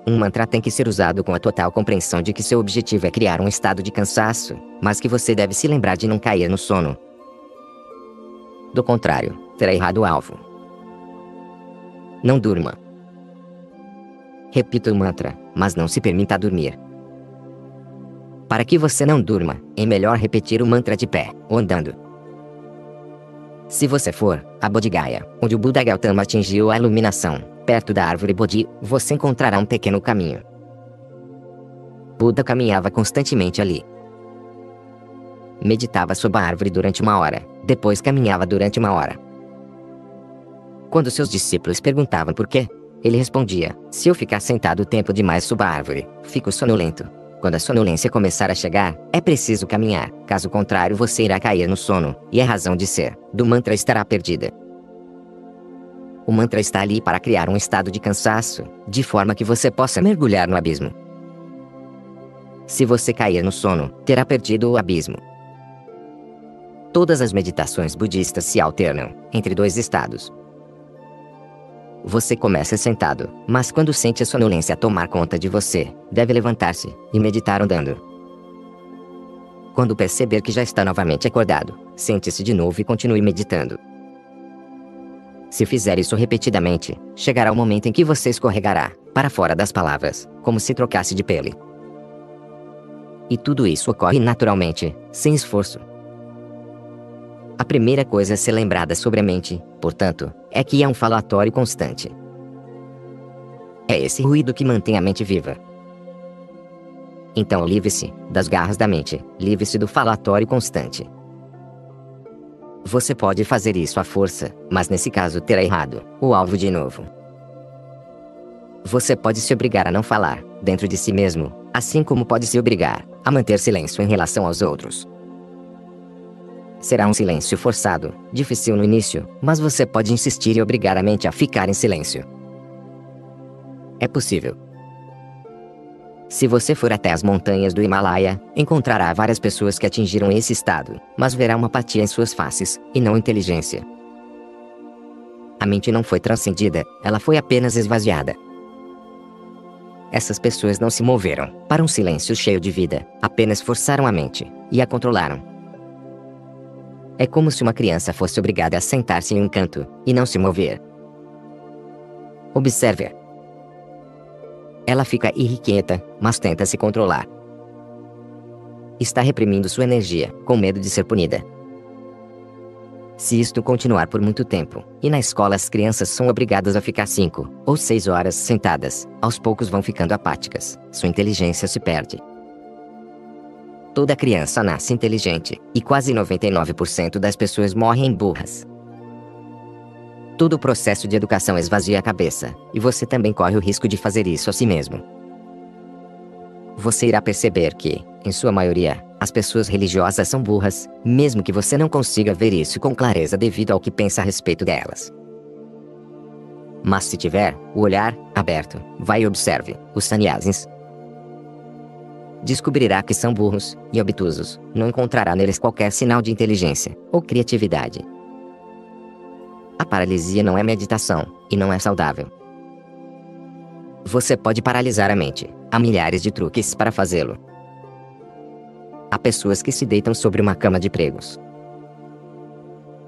Um mantra tem que ser usado com a total compreensão de que seu objetivo é criar um estado de cansaço, mas que você deve se lembrar de não cair no sono. Do contrário, terá errado o alvo. Não durma. Repita o mantra, mas não se permita dormir. Para que você não durma, é melhor repetir o mantra de pé, ou andando. Se você for a Bodhigaya, onde o Buda Gautama atingiu a iluminação, Perto da árvore Bodhi, você encontrará um pequeno caminho. Buda caminhava constantemente ali. Meditava sob a árvore durante uma hora, depois caminhava durante uma hora. Quando seus discípulos perguntavam por quê, ele respondia: Se eu ficar sentado tempo demais sob a árvore, fico sonolento. Quando a sonolência começar a chegar, é preciso caminhar, caso contrário você irá cair no sono, e a razão de ser do mantra estará perdida. O mantra está ali para criar um estado de cansaço, de forma que você possa mergulhar no abismo. Se você cair no sono, terá perdido o abismo. Todas as meditações budistas se alternam entre dois estados. Você começa sentado, mas quando sente a sonolência tomar conta de você, deve levantar-se e meditar andando. Quando perceber que já está novamente acordado, sente-se de novo e continue meditando. Se fizer isso repetidamente, chegará o momento em que você escorregará, para fora das palavras, como se trocasse de pele. E tudo isso ocorre naturalmente, sem esforço. A primeira coisa a ser lembrada sobre a mente, portanto, é que é um falatório constante. É esse ruído que mantém a mente viva. Então livre-se das garras da mente, livre-se do falatório constante. Você pode fazer isso à força, mas nesse caso terá errado o alvo de novo. Você pode se obrigar a não falar, dentro de si mesmo, assim como pode se obrigar a manter silêncio em relação aos outros. Será um silêncio forçado, difícil no início, mas você pode insistir e obrigar a mente a ficar em silêncio. É possível. Se você for até as montanhas do Himalaia, encontrará várias pessoas que atingiram esse estado, mas verá uma apatia em suas faces, e não inteligência. A mente não foi transcendida, ela foi apenas esvaziada. Essas pessoas não se moveram para um silêncio cheio de vida, apenas forçaram a mente e a controlaram. É como se uma criança fosse obrigada a sentar-se em um canto e não se mover. Observe ela fica irrequieta, mas tenta se controlar. Está reprimindo sua energia, com medo de ser punida. Se isto continuar por muito tempo, e na escola as crianças são obrigadas a ficar 5 ou 6 horas sentadas, aos poucos vão ficando apáticas, sua inteligência se perde. Toda criança nasce inteligente, e quase 99% das pessoas morrem burras. Todo o processo de educação esvazia a cabeça, e você também corre o risco de fazer isso a si mesmo. Você irá perceber que, em sua maioria, as pessoas religiosas são burras, mesmo que você não consiga ver isso com clareza devido ao que pensa a respeito delas. Mas se tiver o olhar aberto, vai e observe os sannyasins. Descobrirá que são burros e obtusos, não encontrará neles qualquer sinal de inteligência ou criatividade. A paralisia não é meditação e não é saudável. Você pode paralisar a mente. Há milhares de truques para fazê-lo. Há pessoas que se deitam sobre uma cama de pregos.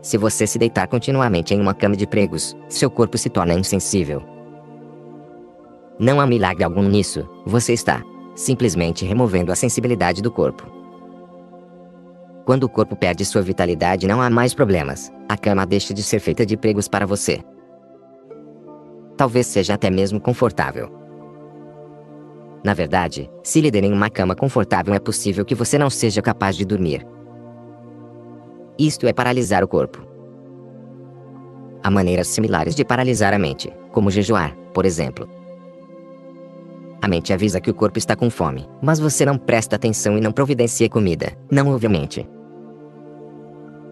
Se você se deitar continuamente em uma cama de pregos, seu corpo se torna insensível. Não há milagre algum nisso, você está simplesmente removendo a sensibilidade do corpo. Quando o corpo perde sua vitalidade, não há mais problemas. A cama deixa de ser feita de pregos para você. Talvez seja até mesmo confortável. Na verdade, se lhe derem uma cama confortável, é possível que você não seja capaz de dormir. Isto é paralisar o corpo. Há maneiras similares de paralisar a mente, como jejuar, por exemplo. A mente avisa que o corpo está com fome, mas você não presta atenção e não providencia comida, não ouve a mente.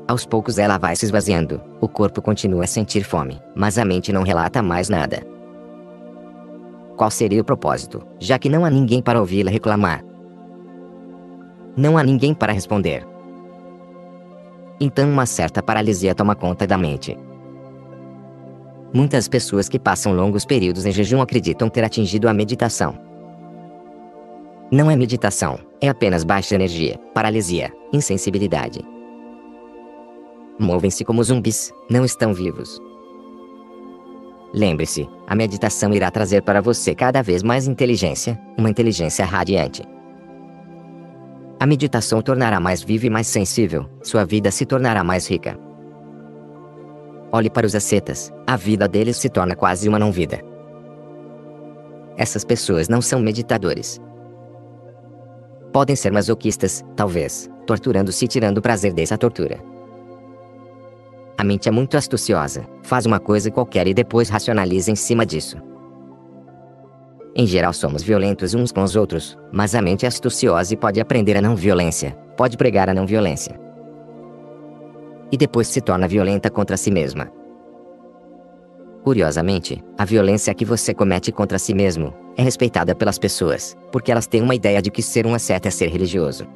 Aos poucos ela vai se esvaziando, o corpo continua a sentir fome, mas a mente não relata mais nada. Qual seria o propósito, já que não há ninguém para ouvi-la reclamar? Não há ninguém para responder. Então uma certa paralisia toma conta da mente. Muitas pessoas que passam longos períodos em jejum acreditam ter atingido a meditação. Não é meditação, é apenas baixa energia, paralisia, insensibilidade. Movem-se como zumbis, não estão vivos. Lembre-se, a meditação irá trazer para você cada vez mais inteligência, uma inteligência radiante. A meditação tornará mais viva e mais sensível, sua vida se tornará mais rica. Olhe para os ascetas, a vida deles se torna quase uma não-vida. Essas pessoas não são meditadores. Podem ser masoquistas, talvez, torturando-se e tirando prazer dessa tortura. A mente é muito astuciosa, faz uma coisa qualquer e depois racionaliza em cima disso. Em geral somos violentos uns com os outros, mas a mente é astuciosa e pode aprender a não violência, pode pregar a não violência. E depois se torna violenta contra si mesma. Curiosamente, a violência que você comete contra si mesmo é respeitada pelas pessoas, porque elas têm uma ideia de que ser um asceta é ser religioso.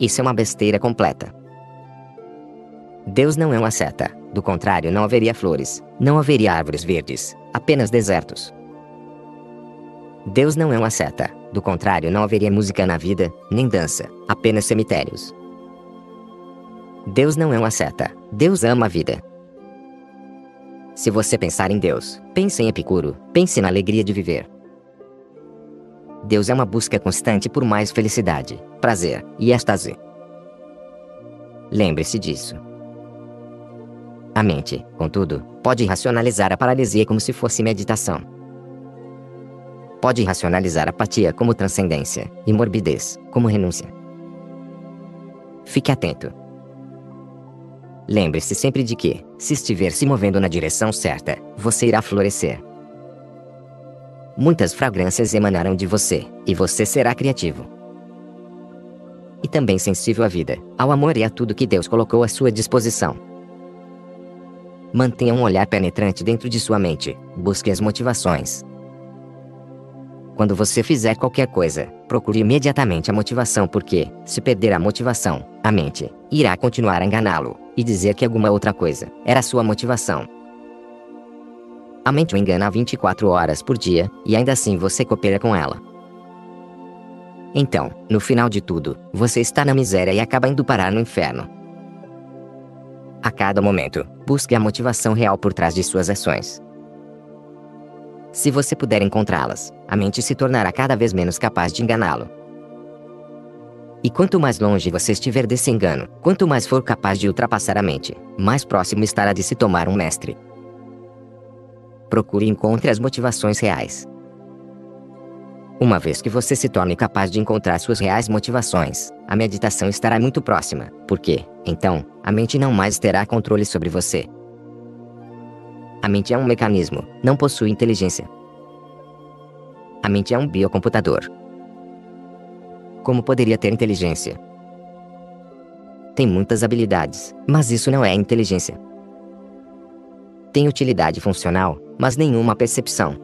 Isso é uma besteira completa. Deus não é uma seta. Do contrário, não haveria flores, não haveria árvores verdes, apenas desertos. Deus não é uma seta. Do contrário, não haveria música na vida, nem dança, apenas cemitérios. Deus não é uma seta. Deus ama a vida. Se você pensar em Deus, pense em Epicuro, pense na alegria de viver. Deus é uma busca constante por mais felicidade, prazer e êxtase. Lembre-se disso. A mente, contudo, pode racionalizar a paralisia como se fosse meditação. Pode racionalizar apatia como transcendência e morbidez como renúncia. Fique atento. Lembre-se sempre de que, se estiver se movendo na direção certa, você irá florescer. Muitas fragrâncias emanarão de você, e você será criativo. E também sensível à vida, ao amor e a tudo que Deus colocou à sua disposição. Mantenha um olhar penetrante dentro de sua mente. Busque as motivações. Quando você fizer qualquer coisa, procure imediatamente a motivação, porque, se perder a motivação, a mente irá continuar a enganá-lo e dizer que alguma outra coisa era sua motivação. A mente o engana 24 horas por dia, e ainda assim você coopera com ela. Então, no final de tudo, você está na miséria e acaba indo parar no inferno. A cada momento, busque a motivação real por trás de suas ações. Se você puder encontrá-las, a mente se tornará cada vez menos capaz de enganá-lo. E quanto mais longe você estiver desse engano, quanto mais for capaz de ultrapassar a mente, mais próximo estará de se tomar um mestre. Procure e encontre as motivações reais. Uma vez que você se torne capaz de encontrar suas reais motivações, a meditação estará muito próxima, porque, então, a mente não mais terá controle sobre você. A mente é um mecanismo, não possui inteligência. A mente é um biocomputador. Como poderia ter inteligência? Tem muitas habilidades, mas isso não é inteligência. Tem utilidade funcional, mas nenhuma percepção.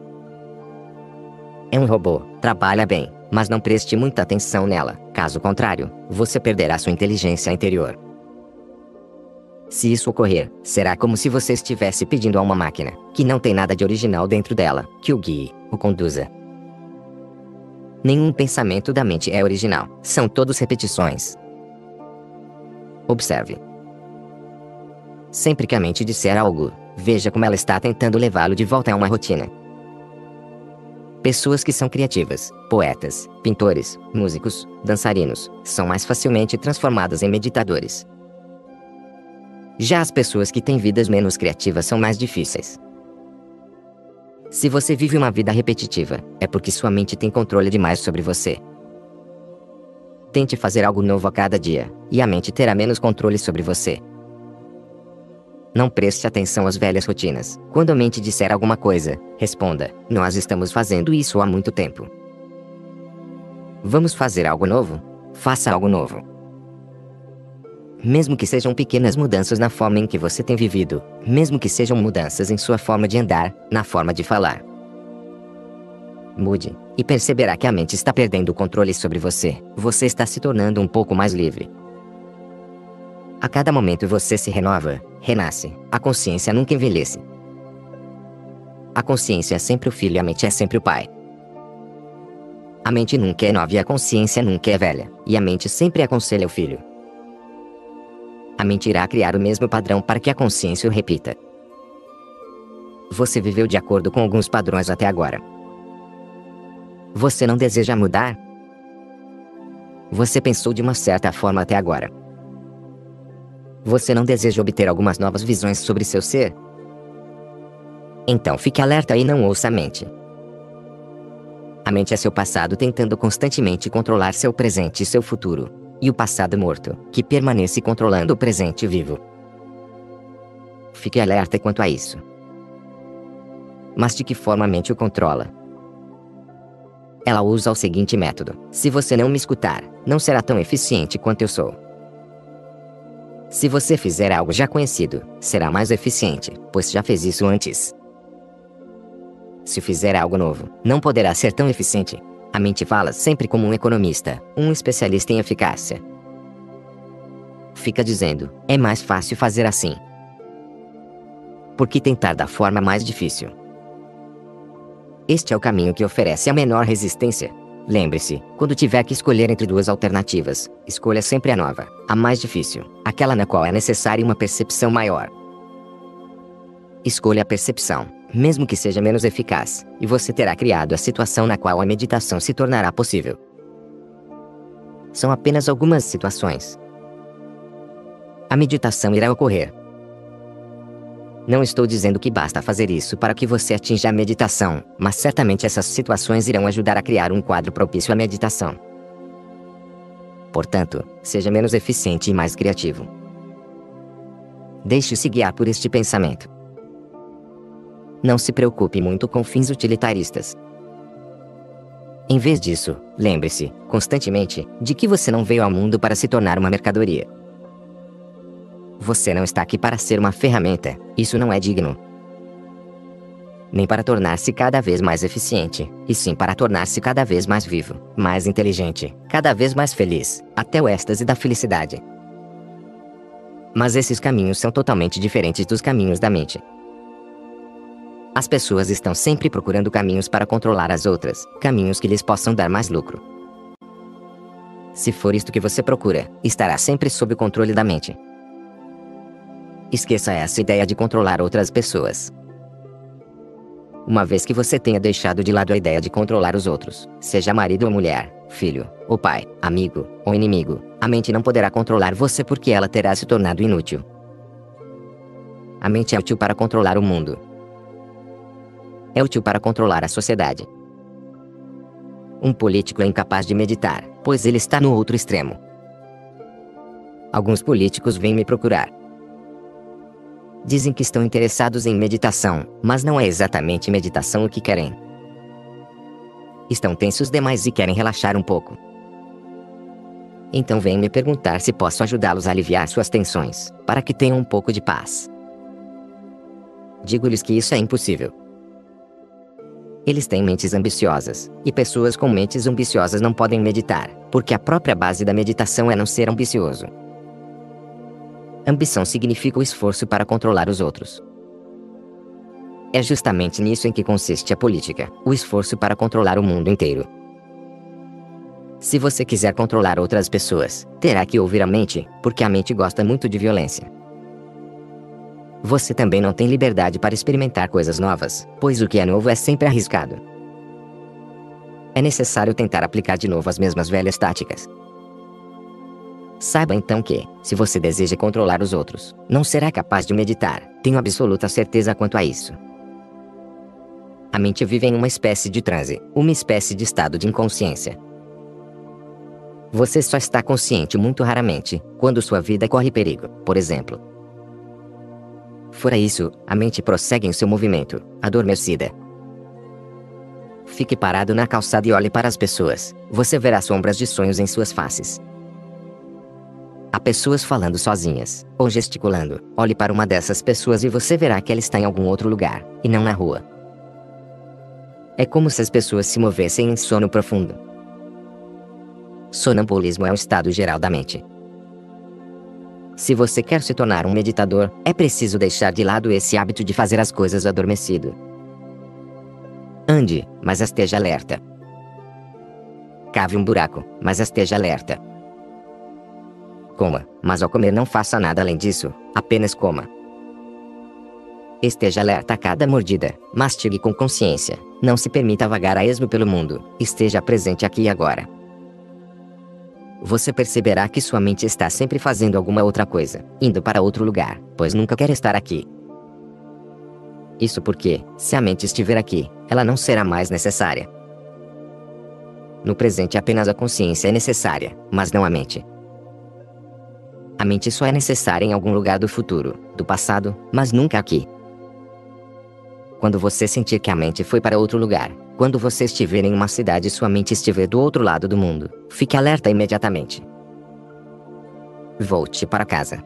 É um robô, trabalha bem, mas não preste muita atenção nela, caso contrário, você perderá sua inteligência interior. Se isso ocorrer, será como se você estivesse pedindo a uma máquina, que não tem nada de original dentro dela, que o guie, o conduza. Nenhum pensamento da mente é original, são todos repetições. Observe. Sempre que a mente disser algo, veja como ela está tentando levá-lo de volta a uma rotina. Pessoas que são criativas, poetas, pintores, músicos, dançarinos, são mais facilmente transformadas em meditadores. Já as pessoas que têm vidas menos criativas são mais difíceis. Se você vive uma vida repetitiva, é porque sua mente tem controle demais sobre você. Tente fazer algo novo a cada dia, e a mente terá menos controle sobre você. Não preste atenção às velhas rotinas. Quando a mente disser alguma coisa, responda: Nós estamos fazendo isso há muito tempo. Vamos fazer algo novo? Faça algo novo. Mesmo que sejam pequenas mudanças na forma em que você tem vivido, mesmo que sejam mudanças em sua forma de andar, na forma de falar. Mude, e perceberá que a mente está perdendo o controle sobre você. Você está se tornando um pouco mais livre. A cada momento você se renova, renasce. A consciência nunca envelhece. A consciência é sempre o filho e a mente é sempre o pai. A mente nunca é nova e a consciência nunca é velha, e a mente sempre aconselha o filho. A mente irá criar o mesmo padrão para que a consciência o repita. Você viveu de acordo com alguns padrões até agora. Você não deseja mudar? Você pensou de uma certa forma até agora. Você não deseja obter algumas novas visões sobre seu ser? Então fique alerta e não ouça a mente. A mente é seu passado tentando constantemente controlar seu presente e seu futuro, e o passado morto, que permanece controlando o presente vivo. Fique alerta quanto a isso. Mas de que forma a mente o controla? Ela usa o seguinte método: se você não me escutar, não será tão eficiente quanto eu sou. Se você fizer algo já conhecido, será mais eficiente, pois já fez isso antes. Se fizer algo novo, não poderá ser tão eficiente. A mente fala sempre como um economista, um especialista em eficácia. Fica dizendo: é mais fácil fazer assim. Por que tentar da forma mais difícil? Este é o caminho que oferece a menor resistência. Lembre-se, quando tiver que escolher entre duas alternativas, escolha sempre a nova, a mais difícil, aquela na qual é necessária uma percepção maior. Escolha a percepção, mesmo que seja menos eficaz, e você terá criado a situação na qual a meditação se tornará possível. São apenas algumas situações. A meditação irá ocorrer, não estou dizendo que basta fazer isso para que você atinja a meditação, mas certamente essas situações irão ajudar a criar um quadro propício à meditação. Portanto, seja menos eficiente e mais criativo. Deixe-se guiar por este pensamento. Não se preocupe muito com fins utilitaristas. Em vez disso, lembre-se, constantemente, de que você não veio ao mundo para se tornar uma mercadoria. Você não está aqui para ser uma ferramenta, isso não é digno. Nem para tornar-se cada vez mais eficiente, e sim para tornar-se cada vez mais vivo, mais inteligente, cada vez mais feliz, até o êxtase da felicidade. Mas esses caminhos são totalmente diferentes dos caminhos da mente. As pessoas estão sempre procurando caminhos para controlar as outras, caminhos que lhes possam dar mais lucro. Se for isto que você procura, estará sempre sob o controle da mente. Esqueça essa ideia de controlar outras pessoas. uma vez que você tenha deixado de lado a ideia de controlar os outros, seja marido ou mulher, filho, ou pai, amigo, ou inimigo, a mente não poderá controlar você porque ela terá se tornado inútil. A mente é útil para controlar o mundo. É útil para controlar a sociedade. Um político é incapaz de meditar, pois ele está no outro extremo. Alguns políticos vêm me procurar. Dizem que estão interessados em meditação, mas não é exatamente meditação o que querem. Estão tensos demais e querem relaxar um pouco. Então vêm me perguntar se posso ajudá-los a aliviar suas tensões, para que tenham um pouco de paz. Digo-lhes que isso é impossível. Eles têm mentes ambiciosas, e pessoas com mentes ambiciosas não podem meditar, porque a própria base da meditação é não ser ambicioso. Ambição significa o esforço para controlar os outros. É justamente nisso em que consiste a política, o esforço para controlar o mundo inteiro. Se você quiser controlar outras pessoas, terá que ouvir a mente, porque a mente gosta muito de violência. Você também não tem liberdade para experimentar coisas novas, pois o que é novo é sempre arriscado. É necessário tentar aplicar de novo as mesmas velhas táticas. Saiba então que, se você deseja controlar os outros, não será capaz de meditar, tenho absoluta certeza quanto a isso. A mente vive em uma espécie de transe, uma espécie de estado de inconsciência. Você só está consciente muito raramente, quando sua vida corre perigo, por exemplo. Fora isso, a mente prossegue em seu movimento, adormecida. Fique parado na calçada e olhe para as pessoas. Você verá sombras de sonhos em suas faces. Há pessoas falando sozinhas, ou gesticulando. Olhe para uma dessas pessoas e você verá que ela está em algum outro lugar, e não na rua. É como se as pessoas se movessem em sono profundo. Sonambulismo é o estado geral da mente. Se você quer se tornar um meditador, é preciso deixar de lado esse hábito de fazer as coisas adormecido. Ande, mas esteja alerta. Cave um buraco, mas esteja alerta. Coma, mas ao comer não faça nada além disso, apenas coma. Esteja alerta a cada mordida, mastigue com consciência, não se permita vagar a esmo pelo mundo, esteja presente aqui e agora você perceberá que sua mente está sempre fazendo alguma outra coisa, indo para outro lugar, pois nunca quer estar aqui. Isso porque, se a mente estiver aqui, ela não será mais necessária. No presente apenas a consciência é necessária, mas não a mente. A mente só é necessária em algum lugar do futuro, do passado, mas nunca aqui. Quando você sentir que a mente foi para outro lugar, quando você estiver em uma cidade e sua mente estiver do outro lado do mundo, fique alerta imediatamente. Volte para casa.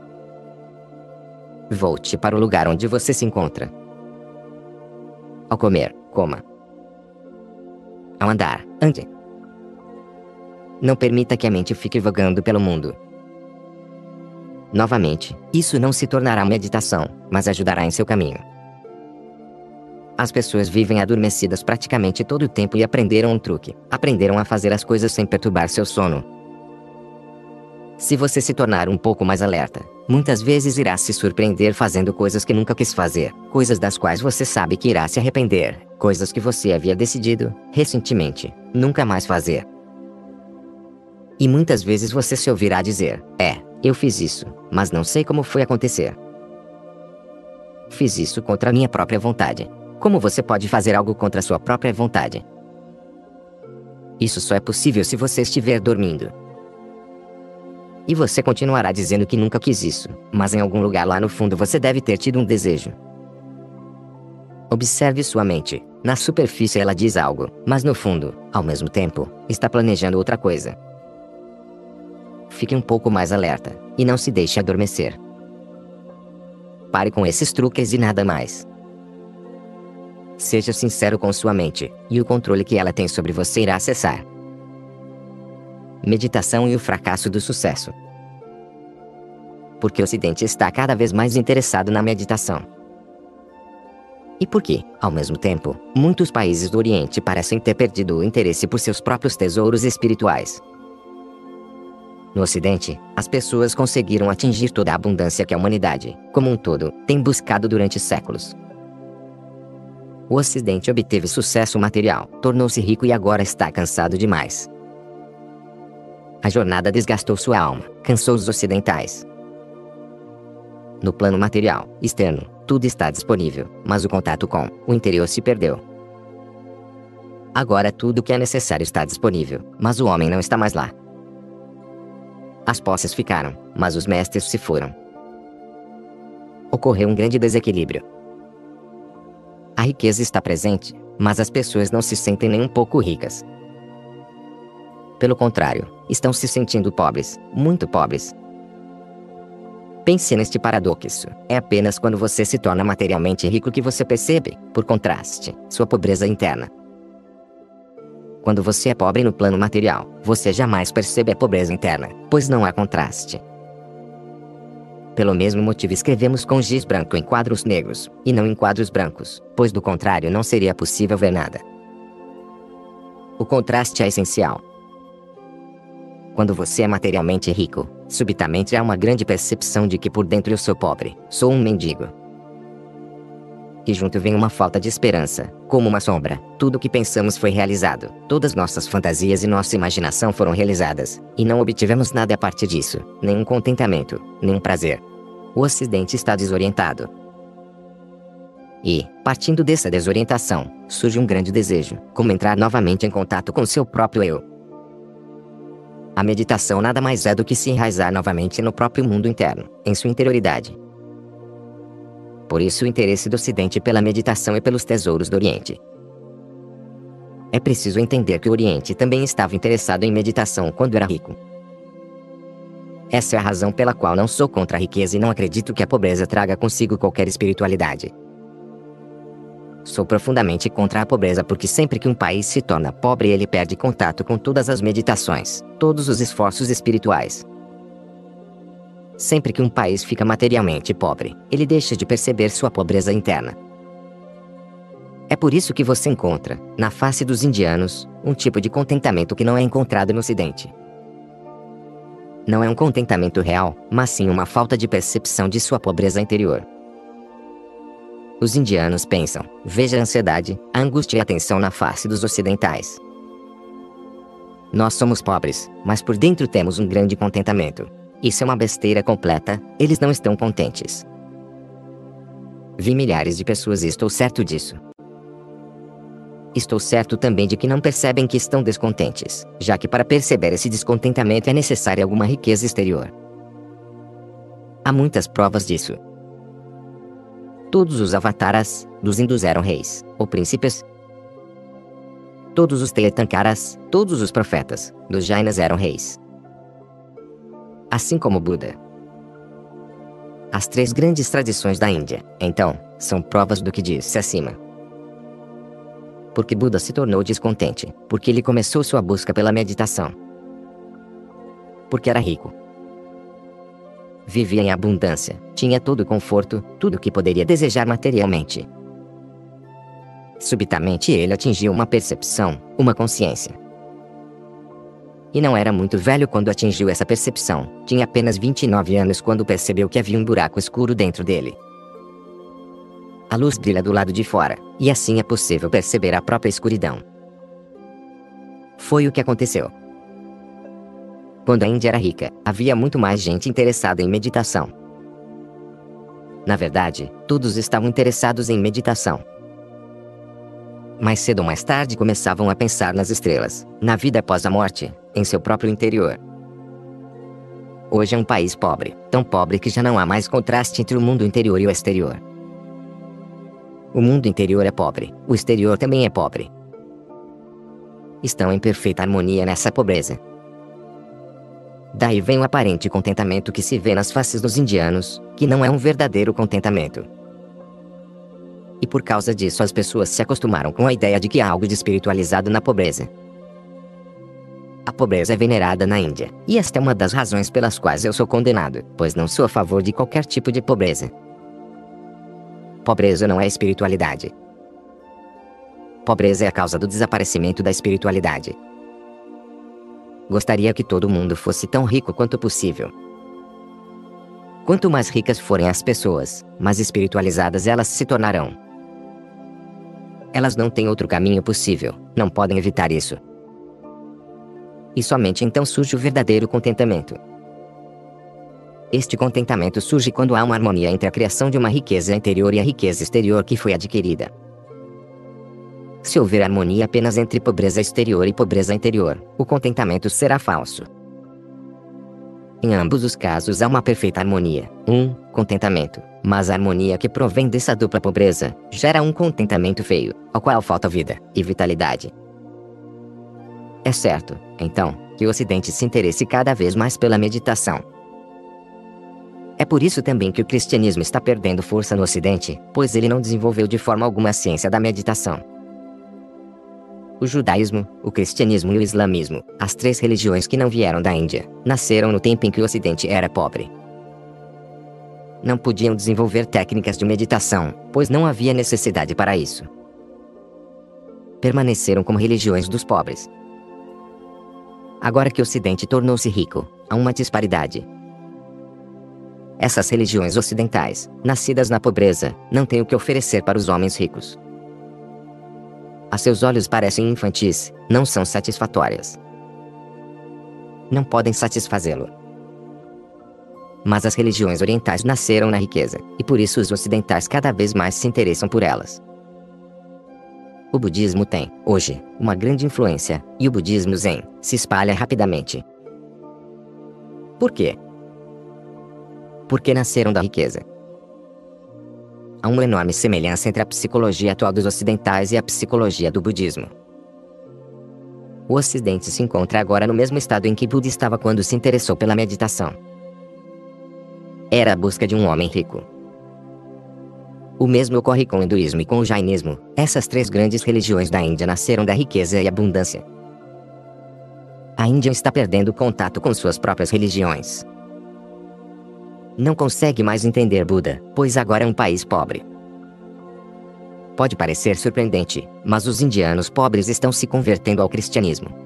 Volte para o lugar onde você se encontra. Ao comer, coma. Ao andar, ande. Não permita que a mente fique vagando pelo mundo. Novamente, isso não se tornará meditação, mas ajudará em seu caminho. As pessoas vivem adormecidas praticamente todo o tempo e aprenderam um truque. Aprenderam a fazer as coisas sem perturbar seu sono. Se você se tornar um pouco mais alerta, muitas vezes irá se surpreender fazendo coisas que nunca quis fazer, coisas das quais você sabe que irá se arrepender, coisas que você havia decidido, recentemente, nunca mais fazer. E muitas vezes você se ouvirá dizer: É, eu fiz isso, mas não sei como foi acontecer. Fiz isso contra minha própria vontade. Como você pode fazer algo contra sua própria vontade? Isso só é possível se você estiver dormindo. E você continuará dizendo que nunca quis isso, mas em algum lugar lá no fundo você deve ter tido um desejo. Observe sua mente. Na superfície ela diz algo, mas no fundo, ao mesmo tempo, está planejando outra coisa. Fique um pouco mais alerta, e não se deixe adormecer. Pare com esses truques e nada mais. Seja sincero com sua mente, e o controle que ela tem sobre você irá acessar. Meditação e o fracasso do sucesso. Porque o Ocidente está cada vez mais interessado na meditação. E por que, ao mesmo tempo, muitos países do Oriente parecem ter perdido o interesse por seus próprios tesouros espirituais. No Ocidente, as pessoas conseguiram atingir toda a abundância que a humanidade, como um todo, tem buscado durante séculos. O Ocidente obteve sucesso material, tornou-se rico e agora está cansado demais. A jornada desgastou sua alma, cansou os ocidentais. No plano material, externo, tudo está disponível, mas o contato com o interior se perdeu. Agora tudo o que é necessário está disponível, mas o homem não está mais lá. As posses ficaram, mas os mestres se foram. Ocorreu um grande desequilíbrio. A riqueza está presente, mas as pessoas não se sentem nem um pouco ricas. Pelo contrário, estão se sentindo pobres, muito pobres. Pense neste paradoxo. É apenas quando você se torna materialmente rico que você percebe, por contraste, sua pobreza interna. Quando você é pobre no plano material, você jamais percebe a pobreza interna, pois não há contraste. Pelo mesmo motivo escrevemos com giz branco em quadros negros, e não em quadros brancos, pois do contrário não seria possível ver nada. O contraste é essencial. Quando você é materialmente rico, subitamente há uma grande percepção de que por dentro eu sou pobre, sou um mendigo, e junto vem uma falta de esperança, como uma sombra. Tudo o que pensamos foi realizado, todas nossas fantasias e nossa imaginação foram realizadas, e não obtivemos nada a partir disso, nenhum contentamento, nenhum prazer. O Ocidente está desorientado. E, partindo dessa desorientação, surge um grande desejo, como entrar novamente em contato com seu próprio eu. A meditação nada mais é do que se enraizar novamente no próprio mundo interno, em sua interioridade, por isso o interesse do Ocidente pela meditação e pelos tesouros do Oriente. É preciso entender que o Oriente também estava interessado em meditação quando era rico. Essa é a razão pela qual não sou contra a riqueza e não acredito que a pobreza traga consigo qualquer espiritualidade. Sou profundamente contra a pobreza porque sempre que um país se torna pobre ele perde contato com todas as meditações, todos os esforços espirituais, Sempre que um país fica materialmente pobre, ele deixa de perceber sua pobreza interna. É por isso que você encontra, na face dos indianos, um tipo de contentamento que não é encontrado no Ocidente. Não é um contentamento real, mas sim uma falta de percepção de sua pobreza interior. Os indianos pensam, veja a ansiedade, a angústia e a tensão na face dos ocidentais. Nós somos pobres, mas por dentro temos um grande contentamento. Isso é uma besteira completa, eles não estão contentes. Vi milhares de pessoas e estou certo disso. Estou certo também de que não percebem que estão descontentes, já que para perceber esse descontentamento é necessária alguma riqueza exterior. Há muitas provas disso. Todos os avataras dos hindus eram reis, ou príncipes. Todos os Teyatankaras, todos os profetas dos Jainas eram reis, assim como Buda. As três grandes tradições da Índia, então, são provas do que disse acima. Porque Buda se tornou descontente, porque ele começou sua busca pela meditação. Porque era rico. Vivia em abundância, tinha todo o conforto, tudo o que poderia desejar materialmente. Subitamente ele atingiu uma percepção, uma consciência e não era muito velho quando atingiu essa percepção. Tinha apenas 29 anos quando percebeu que havia um buraco escuro dentro dele. A luz brilha do lado de fora, e assim é possível perceber a própria escuridão. Foi o que aconteceu. Quando a Índia era rica, havia muito mais gente interessada em meditação. Na verdade, todos estavam interessados em meditação. Mais cedo ou mais tarde começavam a pensar nas estrelas, na vida após a morte, em seu próprio interior. Hoje é um país pobre, tão pobre que já não há mais contraste entre o mundo interior e o exterior. O mundo interior é pobre, o exterior também é pobre. Estão em perfeita harmonia nessa pobreza. Daí vem o aparente contentamento que se vê nas faces dos indianos, que não é um verdadeiro contentamento. E por causa disso as pessoas se acostumaram com a ideia de que há algo de espiritualizado na pobreza. A pobreza é venerada na Índia, e esta é uma das razões pelas quais eu sou condenado, pois não sou a favor de qualquer tipo de pobreza. Pobreza não é espiritualidade. Pobreza é a causa do desaparecimento da espiritualidade. Gostaria que todo mundo fosse tão rico quanto possível, Quanto mais ricas forem as pessoas, mais espiritualizadas elas se tornarão. Elas não têm outro caminho possível, não podem evitar isso. E somente então surge o verdadeiro contentamento. Este contentamento surge quando há uma harmonia entre a criação de uma riqueza interior e a riqueza exterior que foi adquirida. Se houver harmonia apenas entre pobreza exterior e pobreza interior, o contentamento será falso. Em ambos os casos há uma perfeita harmonia, um contentamento, mas a harmonia que provém dessa dupla pobreza gera um contentamento feio, ao qual falta vida e vitalidade. É certo, então, que o Ocidente se interesse cada vez mais pela meditação. É por isso também que o cristianismo está perdendo força no Ocidente, pois ele não desenvolveu de forma alguma a ciência da meditação. O judaísmo, o cristianismo e o islamismo, as três religiões que não vieram da Índia, nasceram no tempo em que o Ocidente era pobre. Não podiam desenvolver técnicas de meditação, pois não havia necessidade para isso. Permaneceram como religiões dos pobres. Agora que o Ocidente tornou-se rico, há uma disparidade. Essas religiões ocidentais, nascidas na pobreza, não têm o que oferecer para os homens ricos. A seus olhos parecem infantis, não são satisfatórias. Não podem satisfazê-lo. Mas as religiões orientais nasceram na riqueza, e por isso os ocidentais cada vez mais se interessam por elas. O budismo tem, hoje, uma grande influência, e o budismo zen se espalha rapidamente. Por quê? Porque nasceram da riqueza. Há uma enorme semelhança entre a psicologia atual dos ocidentais e a psicologia do budismo. O Ocidente se encontra agora no mesmo estado em que Buda estava quando se interessou pela meditação. Era a busca de um homem rico. O mesmo ocorre com o hinduísmo e com o jainismo. Essas três grandes religiões da Índia nasceram da riqueza e abundância. A Índia está perdendo contato com suas próprias religiões não consegue mais entender Buda, pois agora é um país pobre. Pode parecer surpreendente, mas os indianos pobres estão se convertendo ao cristianismo.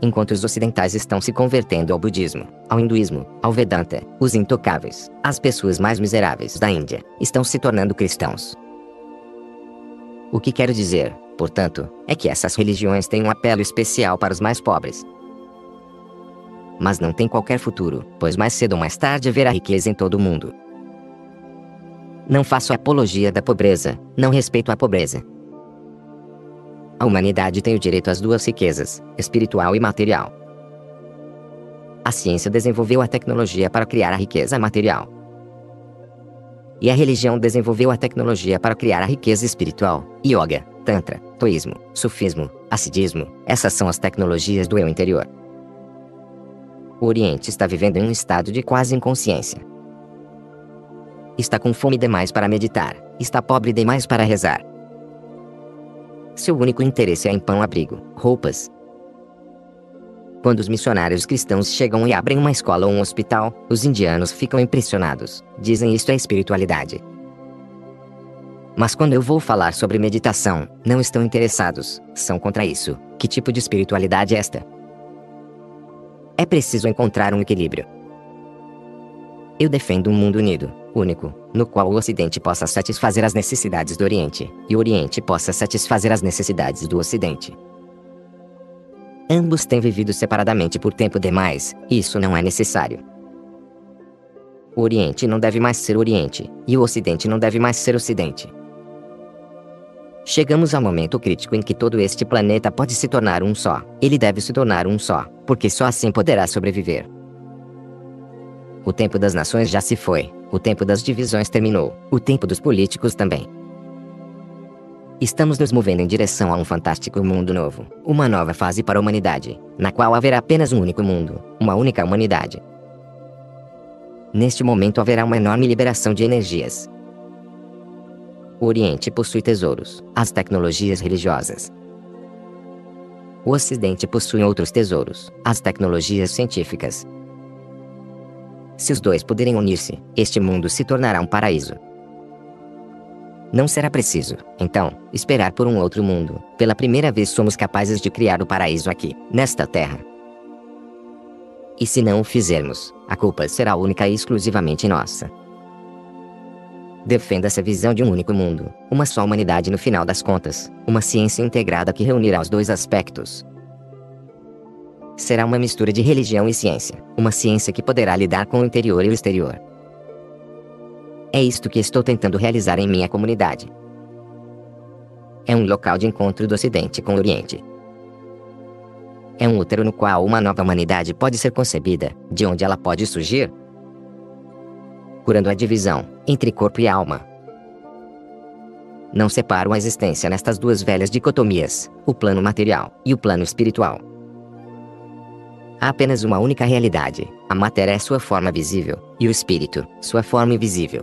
Enquanto os ocidentais estão se convertendo ao budismo, ao hinduísmo, ao Vedanta, os intocáveis, as pessoas mais miseráveis da Índia, estão se tornando cristãos. O que quero dizer, portanto, é que essas religiões têm um apelo especial para os mais pobres, mas não tem qualquer futuro, pois mais cedo ou mais tarde haverá riqueza em todo o mundo. Não faço apologia da pobreza, não respeito a pobreza. A humanidade tem o direito às duas riquezas, espiritual e material. A ciência desenvolveu a tecnologia para criar a riqueza material. E a religião desenvolveu a tecnologia para criar a riqueza espiritual, yoga, tantra, toísmo, sufismo, acidismo, essas são as tecnologias do eu interior. O Oriente está vivendo em um estado de quase inconsciência. Está com fome demais para meditar, está pobre demais para rezar. Seu único interesse é em pão, abrigo, roupas. Quando os missionários cristãos chegam e abrem uma escola ou um hospital, os indianos ficam impressionados. Dizem isto é espiritualidade. Mas quando eu vou falar sobre meditação, não estão interessados, são contra isso. Que tipo de espiritualidade é esta? É preciso encontrar um equilíbrio. Eu defendo um mundo unido, único, no qual o Ocidente possa satisfazer as necessidades do Oriente, e o Oriente possa satisfazer as necessidades do Ocidente. Ambos têm vivido separadamente por tempo demais, e isso não é necessário. O Oriente não deve mais ser Oriente, e o Ocidente não deve mais ser Ocidente. Chegamos ao momento crítico em que todo este planeta pode se tornar um só. Ele deve se tornar um só, porque só assim poderá sobreviver. O tempo das nações já se foi, o tempo das divisões terminou, o tempo dos políticos também. Estamos nos movendo em direção a um fantástico mundo novo, uma nova fase para a humanidade, na qual haverá apenas um único mundo, uma única humanidade. Neste momento haverá uma enorme liberação de energias, o Oriente possui tesouros, as tecnologias religiosas. O Ocidente possui outros tesouros, as tecnologias científicas. Se os dois puderem unir-se, este mundo se tornará um paraíso. Não será preciso, então, esperar por um outro mundo. Pela primeira vez somos capazes de criar o paraíso aqui, nesta terra. E se não o fizermos, a culpa será única e exclusivamente nossa. Defenda essa visão de um único mundo, uma só humanidade no final das contas, uma ciência integrada que reunirá os dois aspectos. Será uma mistura de religião e ciência, uma ciência que poderá lidar com o interior e o exterior. É isto que estou tentando realizar em minha comunidade. É um local de encontro do Ocidente com o Oriente. É um útero no qual uma nova humanidade pode ser concebida, de onde ela pode surgir, curando a divisão entre corpo e alma. Não separam a existência nestas duas velhas dicotomias, o plano material e o plano espiritual. Há apenas uma única realidade: a matéria é sua forma visível, e o espírito, sua forma invisível.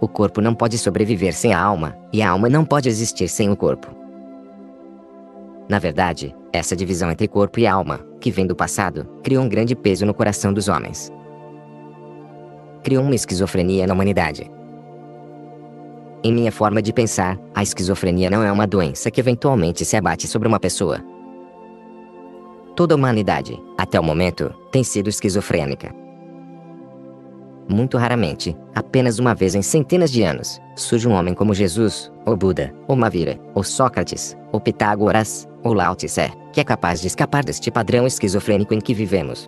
O corpo não pode sobreviver sem a alma, e a alma não pode existir sem o corpo. Na verdade, essa divisão entre corpo e alma, que vem do passado, criou um grande peso no coração dos homens criou uma esquizofrenia na humanidade. Em minha forma de pensar, a esquizofrenia não é uma doença que eventualmente se abate sobre uma pessoa. Toda a humanidade, até o momento, tem sido esquizofrênica. Muito raramente, apenas uma vez em centenas de anos, surge um homem como Jesus, ou Buda, ou Mavira, ou Sócrates, ou Pitágoras, ou Lao Tse, que é capaz de escapar deste padrão esquizofrênico em que vivemos.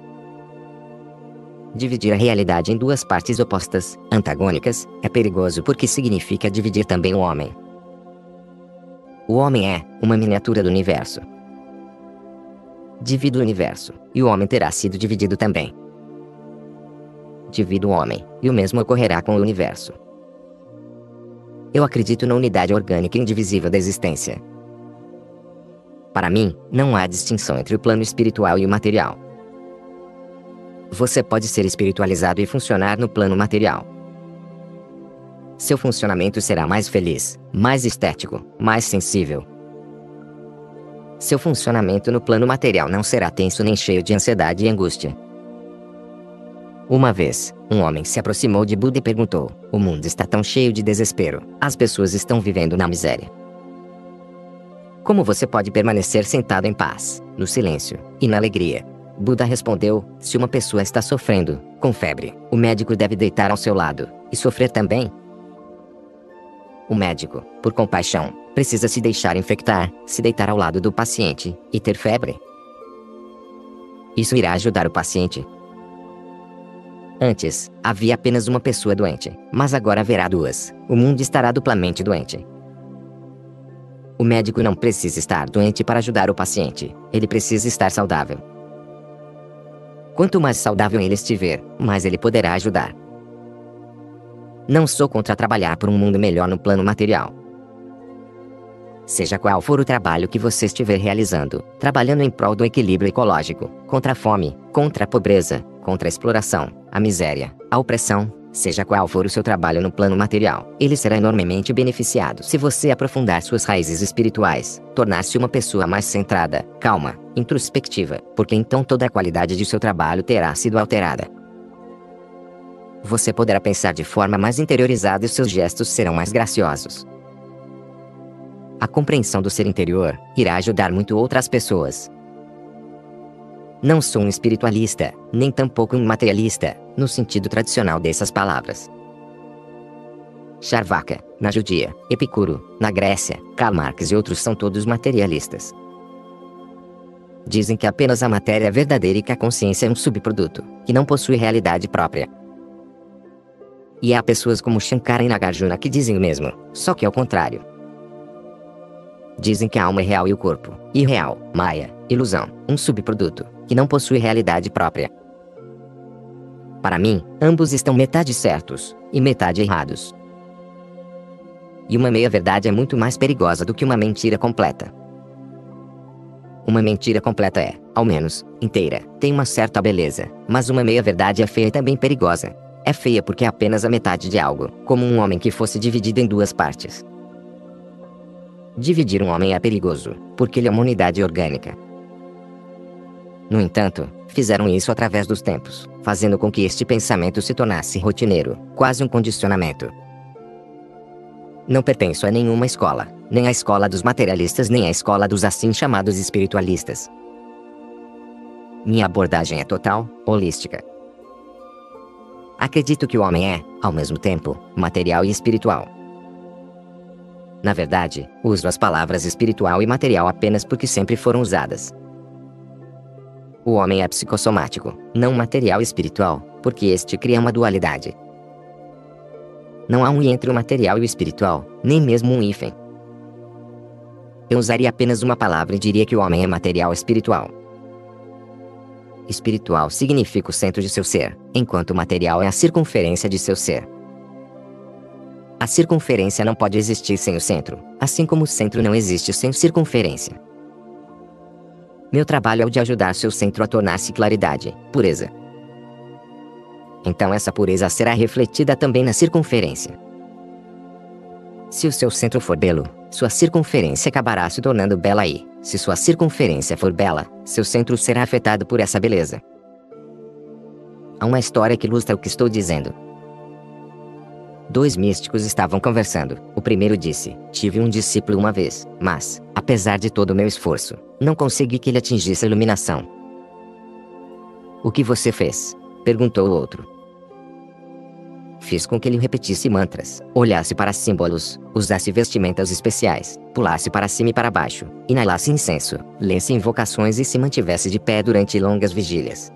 Dividir a realidade em duas partes opostas, antagônicas, é perigoso porque significa dividir também o homem. O homem é uma miniatura do universo. Divido o universo, e o homem terá sido dividido também. Divido o homem, e o mesmo ocorrerá com o universo. Eu acredito na unidade orgânica indivisível da existência. Para mim, não há distinção entre o plano espiritual e o material. Você pode ser espiritualizado e funcionar no plano material. Seu funcionamento será mais feliz, mais estético, mais sensível. Seu funcionamento no plano material não será tenso nem cheio de ansiedade e angústia. Uma vez, um homem se aproximou de Buda e perguntou: O mundo está tão cheio de desespero, as pessoas estão vivendo na miséria. Como você pode permanecer sentado em paz, no silêncio e na alegria, Buda respondeu: Se uma pessoa está sofrendo com febre, o médico deve deitar ao seu lado e sofrer também. O médico, por compaixão, precisa se deixar infectar, se deitar ao lado do paciente e ter febre. Isso irá ajudar o paciente. Antes, havia apenas uma pessoa doente, mas agora haverá duas. O mundo estará duplamente doente. O médico não precisa estar doente para ajudar o paciente, ele precisa estar saudável. Quanto mais saudável ele estiver, mais ele poderá ajudar. Não sou contra trabalhar por um mundo melhor no plano material. Seja qual for o trabalho que você estiver realizando, trabalhando em prol do equilíbrio ecológico, contra a fome, contra a pobreza, contra a exploração, a miséria, a opressão, Seja qual for o seu trabalho no plano material, ele será enormemente beneficiado se você aprofundar suas raízes espirituais, tornar-se uma pessoa mais centrada, calma, introspectiva, porque então toda a qualidade de seu trabalho terá sido alterada. Você poderá pensar de forma mais interiorizada e seus gestos serão mais graciosos. A compreensão do ser interior irá ajudar muito outras pessoas, não sou um espiritualista, nem tampouco um materialista, no sentido tradicional dessas palavras. Charvaka, na Judia, Epicuro, na Grécia, Karl Marx e outros são todos materialistas. Dizem que apenas a matéria é verdadeira e que a consciência é um subproduto, que não possui realidade própria. E há pessoas como Shankara e Nagarjuna que dizem o mesmo, só que ao contrário. Dizem que a alma é real e o corpo, irreal, maia, ilusão, um subproduto, que não possui realidade própria. Para mim, ambos estão metade certos e metade errados. E uma meia-verdade é muito mais perigosa do que uma mentira completa. Uma mentira completa é, ao menos, inteira, tem uma certa beleza, mas uma meia-verdade é feia e também perigosa. É feia porque é apenas a metade de algo, como um homem que fosse dividido em duas partes. Dividir um homem é perigoso, porque ele é uma unidade orgânica, no entanto, fizeram isso através dos tempos, fazendo com que este pensamento se tornasse rotineiro, quase um condicionamento. Não pertenço a nenhuma escola, nem à escola dos materialistas nem à escola dos assim chamados espiritualistas. Minha abordagem é total, holística. Acredito que o homem é, ao mesmo tempo, material e espiritual. Na verdade, uso as palavras espiritual e material apenas porque sempre foram usadas. O homem é psicossomático, não material e espiritual, porque este cria uma dualidade. Não há um i entre o material e o espiritual, nem mesmo um hífen. Eu usaria apenas uma palavra e diria que o homem é material espiritual. Espiritual significa o centro de seu ser, enquanto material é a circunferência de seu ser. A circunferência não pode existir sem o centro, assim como o centro não existe sem circunferência. Meu trabalho é o de ajudar seu centro a tornar-se claridade, pureza. Então essa pureza será refletida também na circunferência. Se o seu centro for belo, sua circunferência acabará se tornando bela e, se sua circunferência for bela, seu centro será afetado por essa beleza. Há uma história que ilustra o que estou dizendo. Dois místicos estavam conversando. O primeiro disse: Tive um discípulo uma vez, mas, apesar de todo o meu esforço, não consegui que ele atingisse a iluminação. O que você fez? perguntou o outro. Fiz com que ele repetisse mantras, olhasse para símbolos, usasse vestimentas especiais, pulasse para cima e para baixo, inalasse incenso, lesse invocações e se mantivesse de pé durante longas vigílias.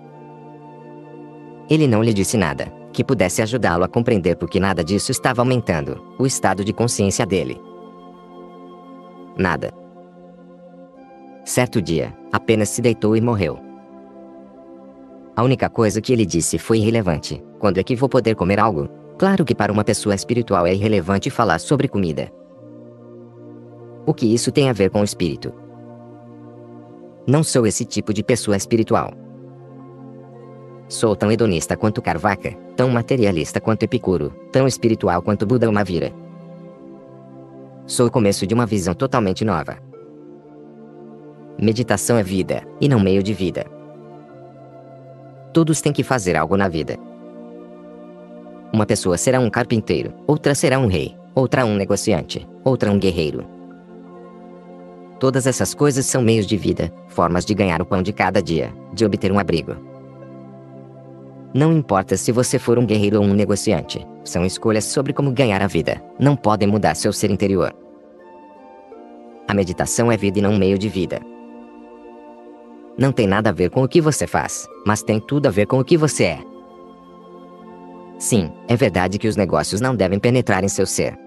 Ele não lhe disse nada, que pudesse ajudá-lo a compreender porque nada disso estava aumentando o estado de consciência dele. Nada. Certo dia, apenas se deitou e morreu. A única coisa que ele disse foi irrelevante. Quando é que vou poder comer algo? Claro que para uma pessoa espiritual é irrelevante falar sobre comida. O que isso tem a ver com o espírito? Não sou esse tipo de pessoa espiritual. Sou tão hedonista quanto Carvaca, tão materialista quanto Epicuro, tão espiritual quanto Buda ou Mavira. Sou o começo de uma visão totalmente nova. Meditação é vida, e não meio de vida. Todos têm que fazer algo na vida. Uma pessoa será um carpinteiro, outra será um rei, outra um negociante, outra um guerreiro. Todas essas coisas são meios de vida, formas de ganhar o pão de cada dia, de obter um abrigo. Não importa se você for um guerreiro ou um negociante, são escolhas sobre como ganhar a vida, não podem mudar seu ser interior. A meditação é vida e não um meio de vida. Não tem nada a ver com o que você faz, mas tem tudo a ver com o que você é. Sim, é verdade que os negócios não devem penetrar em seu ser.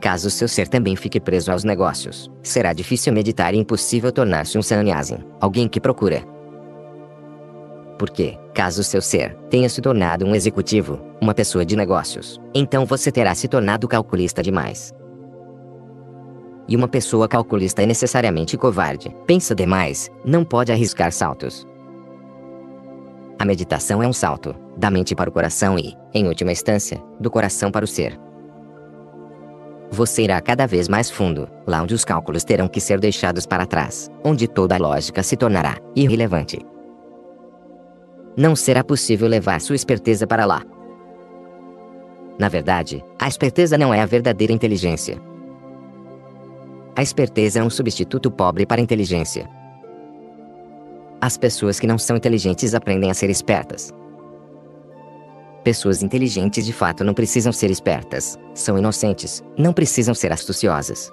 Caso seu ser também fique preso aos negócios, será difícil meditar e impossível tornar-se um sannyasi, alguém que procura porque, caso seu ser tenha se tornado um executivo, uma pessoa de negócios, então você terá se tornado calculista demais. E uma pessoa calculista é necessariamente covarde, pensa demais, não pode arriscar saltos. A meditação é um salto, da mente para o coração e, em última instância, do coração para o ser. Você irá cada vez mais fundo, lá onde os cálculos terão que ser deixados para trás, onde toda a lógica se tornará irrelevante não será possível levar sua esperteza para lá. Na verdade, a esperteza não é a verdadeira inteligência. A esperteza é um substituto pobre para a inteligência. As pessoas que não são inteligentes aprendem a ser espertas. Pessoas inteligentes de fato não precisam ser espertas, são inocentes, não precisam ser astuciosas.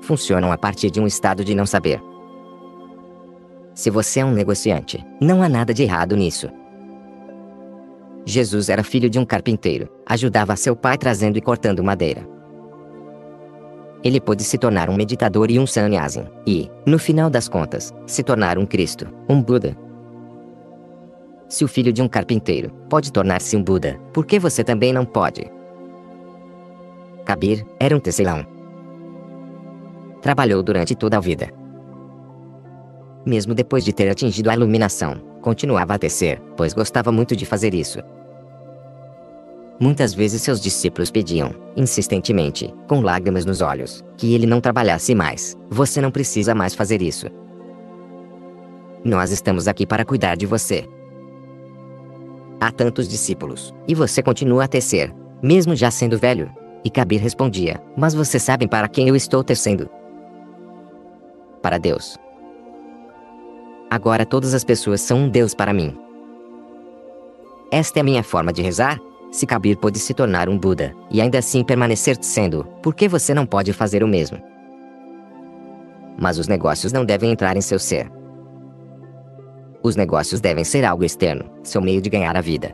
Funcionam a partir de um estado de não saber. Se você é um negociante, não há nada de errado nisso. Jesus era filho de um carpinteiro, ajudava seu pai trazendo e cortando madeira. Ele pôde se tornar um meditador e um sannyasi, e, no final das contas, se tornar um Cristo, um Buda. Se o filho de um carpinteiro pode tornar-se um Buda, por que você também não pode? Kabir era um tecelão. Trabalhou durante toda a vida, mesmo depois de ter atingido a iluminação, continuava a tecer, pois gostava muito de fazer isso. Muitas vezes seus discípulos pediam, insistentemente, com lágrimas nos olhos, que ele não trabalhasse mais. Você não precisa mais fazer isso. Nós estamos aqui para cuidar de você. Há tantos discípulos, e você continua a tecer, mesmo já sendo velho. E Kabir respondia: Mas vocês sabem para quem eu estou tecendo? Para Deus. Agora todas as pessoas são um Deus para mim. Esta é a minha forma de rezar? Se Kabir pôde se tornar um Buda, e ainda assim permanecer sendo, por que você não pode fazer o mesmo? Mas os negócios não devem entrar em seu ser. Os negócios devem ser algo externo, seu meio de ganhar a vida.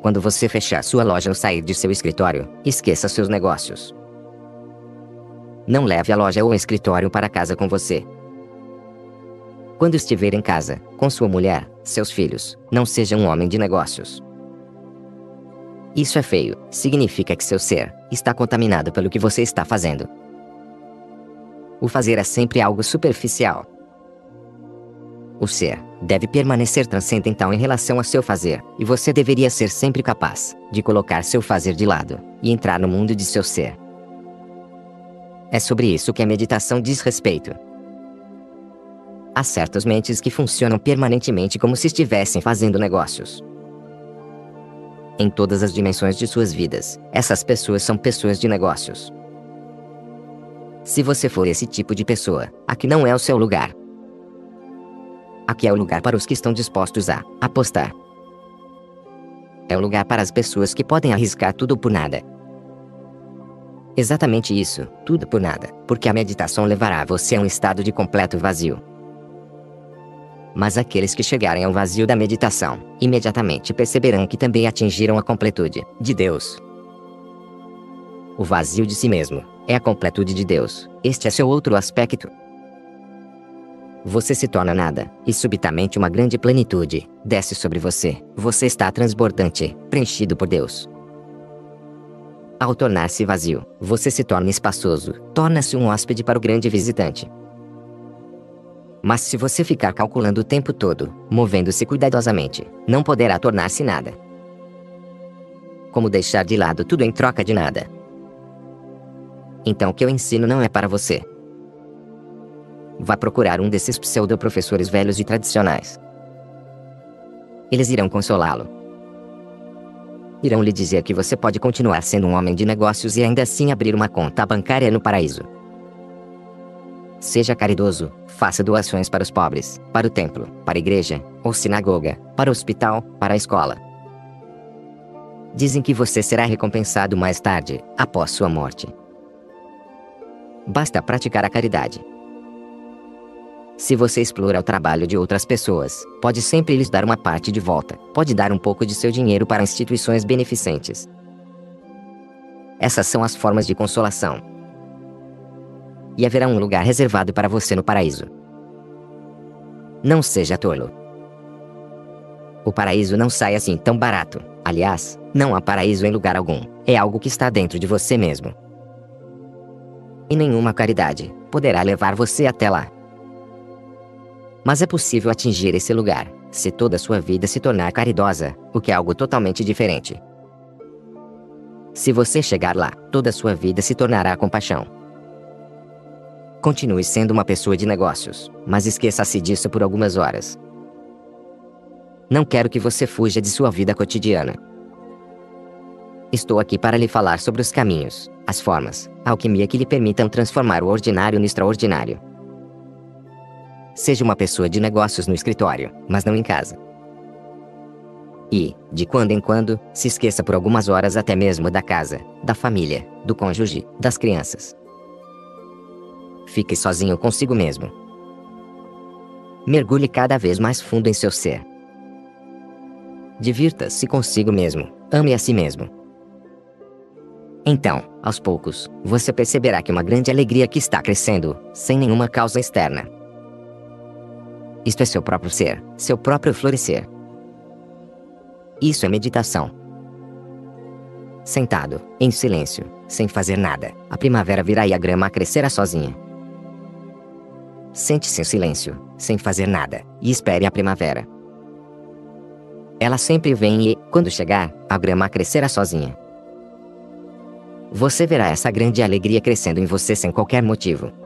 Quando você fechar sua loja ou sair de seu escritório, esqueça seus negócios. Não leve a loja ou o escritório para casa com você. Quando estiver em casa, com sua mulher, seus filhos, não seja um homem de negócios. Isso é feio, significa que seu ser está contaminado pelo que você está fazendo. O fazer é sempre algo superficial. O ser deve permanecer transcendental em relação a seu fazer, e você deveria ser sempre capaz de colocar seu fazer de lado e entrar no mundo de seu ser. É sobre isso que a meditação diz respeito. Há certas mentes que funcionam permanentemente como se estivessem fazendo negócios. Em todas as dimensões de suas vidas, essas pessoas são pessoas de negócios. Se você for esse tipo de pessoa, aqui não é o seu lugar. Aqui é o lugar para os que estão dispostos a apostar. É o lugar para as pessoas que podem arriscar tudo por nada. Exatamente isso, tudo por nada, porque a meditação levará você a um estado de completo vazio. Mas aqueles que chegarem ao vazio da meditação, imediatamente perceberão que também atingiram a completude de Deus. O vazio de si mesmo é a completude de Deus. Este é seu outro aspecto, você se torna nada, e subitamente uma grande plenitude desce sobre você. Você está transbordante, preenchido por Deus. Ao tornar-se vazio, você se torna espaçoso, torna-se um hóspede para o grande visitante. Mas se você ficar calculando o tempo todo, movendo-se cuidadosamente, não poderá tornar-se nada. Como deixar de lado tudo em troca de nada? Então o que eu ensino não é para você, Vá procurar um desses pseudo-professores velhos e tradicionais. Eles irão consolá-lo. Irão lhe dizer que você pode continuar sendo um homem de negócios e ainda assim abrir uma conta bancária no paraíso. Seja caridoso, faça doações para os pobres, para o templo, para a igreja, ou sinagoga, para o hospital, para a escola. Dizem que você será recompensado mais tarde, após sua morte. Basta praticar a caridade. Se você explora o trabalho de outras pessoas, pode sempre lhes dar uma parte de volta, pode dar um pouco de seu dinheiro para instituições beneficentes. Essas são as formas de consolação. E haverá um lugar reservado para você no paraíso. Não seja tolo. O paraíso não sai assim tão barato. Aliás, não há paraíso em lugar algum. É algo que está dentro de você mesmo. E nenhuma caridade poderá levar você até lá. Mas é possível atingir esse lugar, se toda a sua vida se tornar caridosa, o que é algo totalmente diferente. Se você chegar lá, toda a sua vida se tornará compaixão. Continue sendo uma pessoa de negócios, mas esqueça-se disso por algumas horas. Não quero que você fuja de sua vida cotidiana. Estou aqui para lhe falar sobre os caminhos, as formas, a alquimia que lhe permitam transformar o ordinário no extraordinário. Seja uma pessoa de negócios no escritório, mas não em casa. E, de quando em quando, se esqueça por algumas horas até mesmo da casa, da família, do cônjuge, das crianças. Fique sozinho consigo mesmo. Mergulhe cada vez mais fundo em seu ser. Divirta-se consigo mesmo, ame a si mesmo. Então, aos poucos, você perceberá que uma grande alegria que está crescendo, sem nenhuma causa externa, isto é seu próprio ser, seu próprio florescer. Isso é meditação. Sentado, em silêncio, sem fazer nada, a primavera virá e a grama crescerá sozinha. Sente-se em silêncio, sem fazer nada, e espere a primavera. Ela sempre vem e, quando chegar, a grama crescerá sozinha. Você verá essa grande alegria crescendo em você sem qualquer motivo.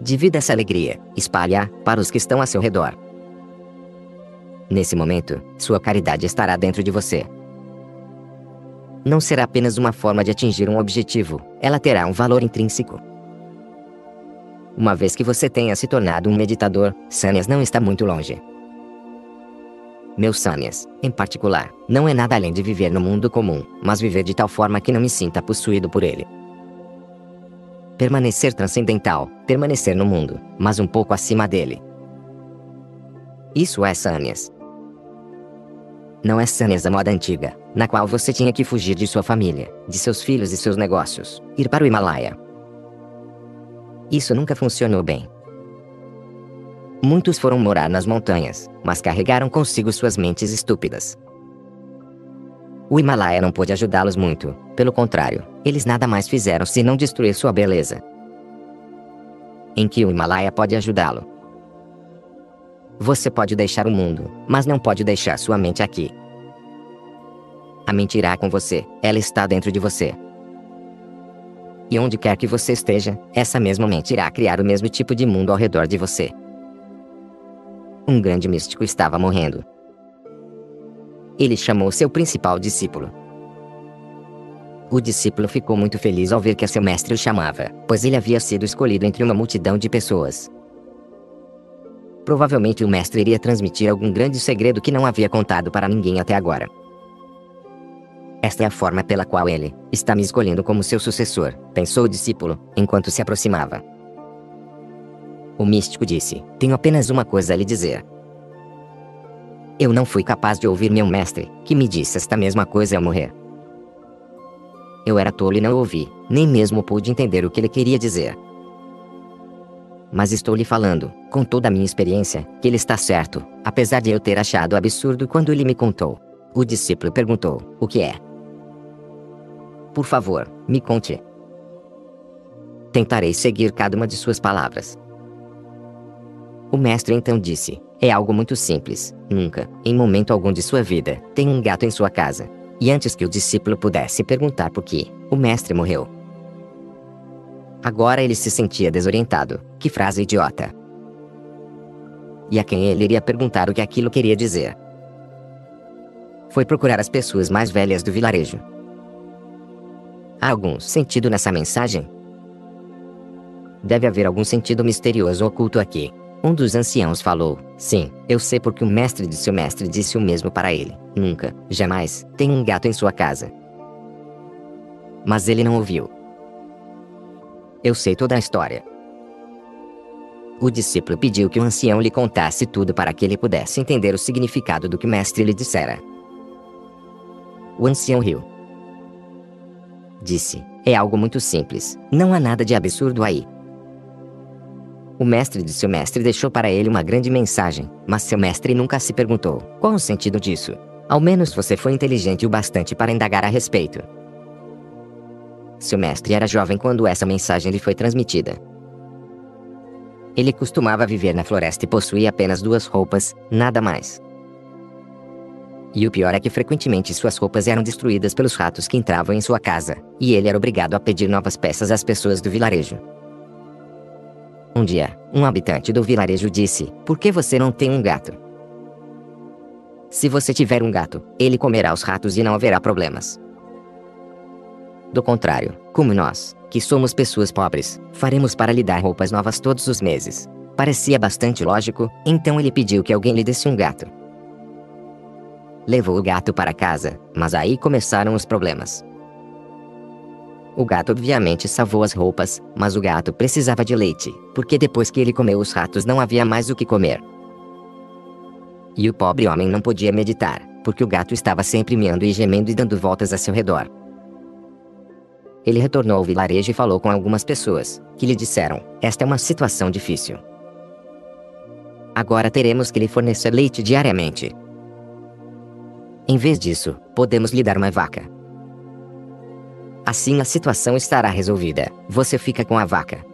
Divida essa alegria, espalhe-a para os que estão a seu redor. Nesse momento, sua caridade estará dentro de você. Não será apenas uma forma de atingir um objetivo, ela terá um valor intrínseco. Uma vez que você tenha se tornado um meditador, Sanias não está muito longe. meus sânias, em particular, não é nada além de viver no mundo comum, mas viver de tal forma que não me sinta possuído por ele. Permanecer transcendental, permanecer no mundo, mas um pouco acima dele. Isso é sânias. Não é sânias da moda antiga, na qual você tinha que fugir de sua família, de seus filhos e seus negócios, ir para o Himalaia. Isso nunca funcionou bem. Muitos foram morar nas montanhas, mas carregaram consigo suas mentes estúpidas. O Himalaia não pôde ajudá-los muito, pelo contrário, eles nada mais fizeram senão destruir sua beleza. Em que o Himalaia pode ajudá-lo? Você pode deixar o mundo, mas não pode deixar sua mente aqui. A mente irá com você, ela está dentro de você. E onde quer que você esteja, essa mesma mente irá criar o mesmo tipo de mundo ao redor de você. Um grande místico estava morrendo. Ele chamou seu principal discípulo. O discípulo ficou muito feliz ao ver que seu mestre o chamava, pois ele havia sido escolhido entre uma multidão de pessoas. Provavelmente o mestre iria transmitir algum grande segredo que não havia contado para ninguém até agora. Esta é a forma pela qual ele está me escolhendo como seu sucessor, pensou o discípulo, enquanto se aproximava. O místico disse: Tenho apenas uma coisa a lhe dizer. Eu não fui capaz de ouvir meu mestre, que me disse esta mesma coisa ao morrer. Eu era tolo e não ouvi, nem mesmo pude entender o que ele queria dizer. Mas estou lhe falando, com toda a minha experiência, que ele está certo, apesar de eu ter achado absurdo quando ele me contou. O discípulo perguntou: O que é? Por favor, me conte. Tentarei seguir cada uma de suas palavras. O mestre então disse: É algo muito simples. Nunca, em momento algum de sua vida, tem um gato em sua casa. E antes que o discípulo pudesse perguntar por que, o mestre morreu. Agora ele se sentia desorientado. Que frase idiota! E a quem ele iria perguntar o que aquilo queria dizer? Foi procurar as pessoas mais velhas do vilarejo. Há algum sentido nessa mensagem? Deve haver algum sentido misterioso oculto aqui. Um dos anciãos falou: Sim, eu sei porque o mestre de seu mestre disse o mesmo para ele. Nunca, jamais, tem um gato em sua casa. Mas ele não ouviu. Eu sei toda a história. O discípulo pediu que o ancião lhe contasse tudo para que ele pudesse entender o significado do que o mestre lhe dissera. O ancião riu. Disse: É algo muito simples, não há nada de absurdo aí. O mestre de seu mestre deixou para ele uma grande mensagem, mas seu mestre nunca se perguntou: qual o sentido disso? Ao menos você foi inteligente o bastante para indagar a respeito. Seu mestre era jovem quando essa mensagem lhe foi transmitida. Ele costumava viver na floresta e possuía apenas duas roupas, nada mais. E o pior é que frequentemente suas roupas eram destruídas pelos ratos que entravam em sua casa, e ele era obrigado a pedir novas peças às pessoas do vilarejo. Um dia, um habitante do vilarejo disse: Por que você não tem um gato? Se você tiver um gato, ele comerá os ratos e não haverá problemas. Do contrário, como nós, que somos pessoas pobres, faremos para lhe dar roupas novas todos os meses. Parecia bastante lógico, então ele pediu que alguém lhe desse um gato. Levou o gato para casa, mas aí começaram os problemas. O gato obviamente salvou as roupas, mas o gato precisava de leite, porque depois que ele comeu os ratos não havia mais o que comer. E o pobre homem não podia meditar, porque o gato estava sempre miando e gemendo e dando voltas a seu redor. Ele retornou ao vilarejo e falou com algumas pessoas, que lhe disseram: Esta é uma situação difícil. Agora teremos que lhe fornecer leite diariamente, em vez disso, podemos lhe dar uma vaca. Assim a situação estará resolvida. Você fica com a vaca.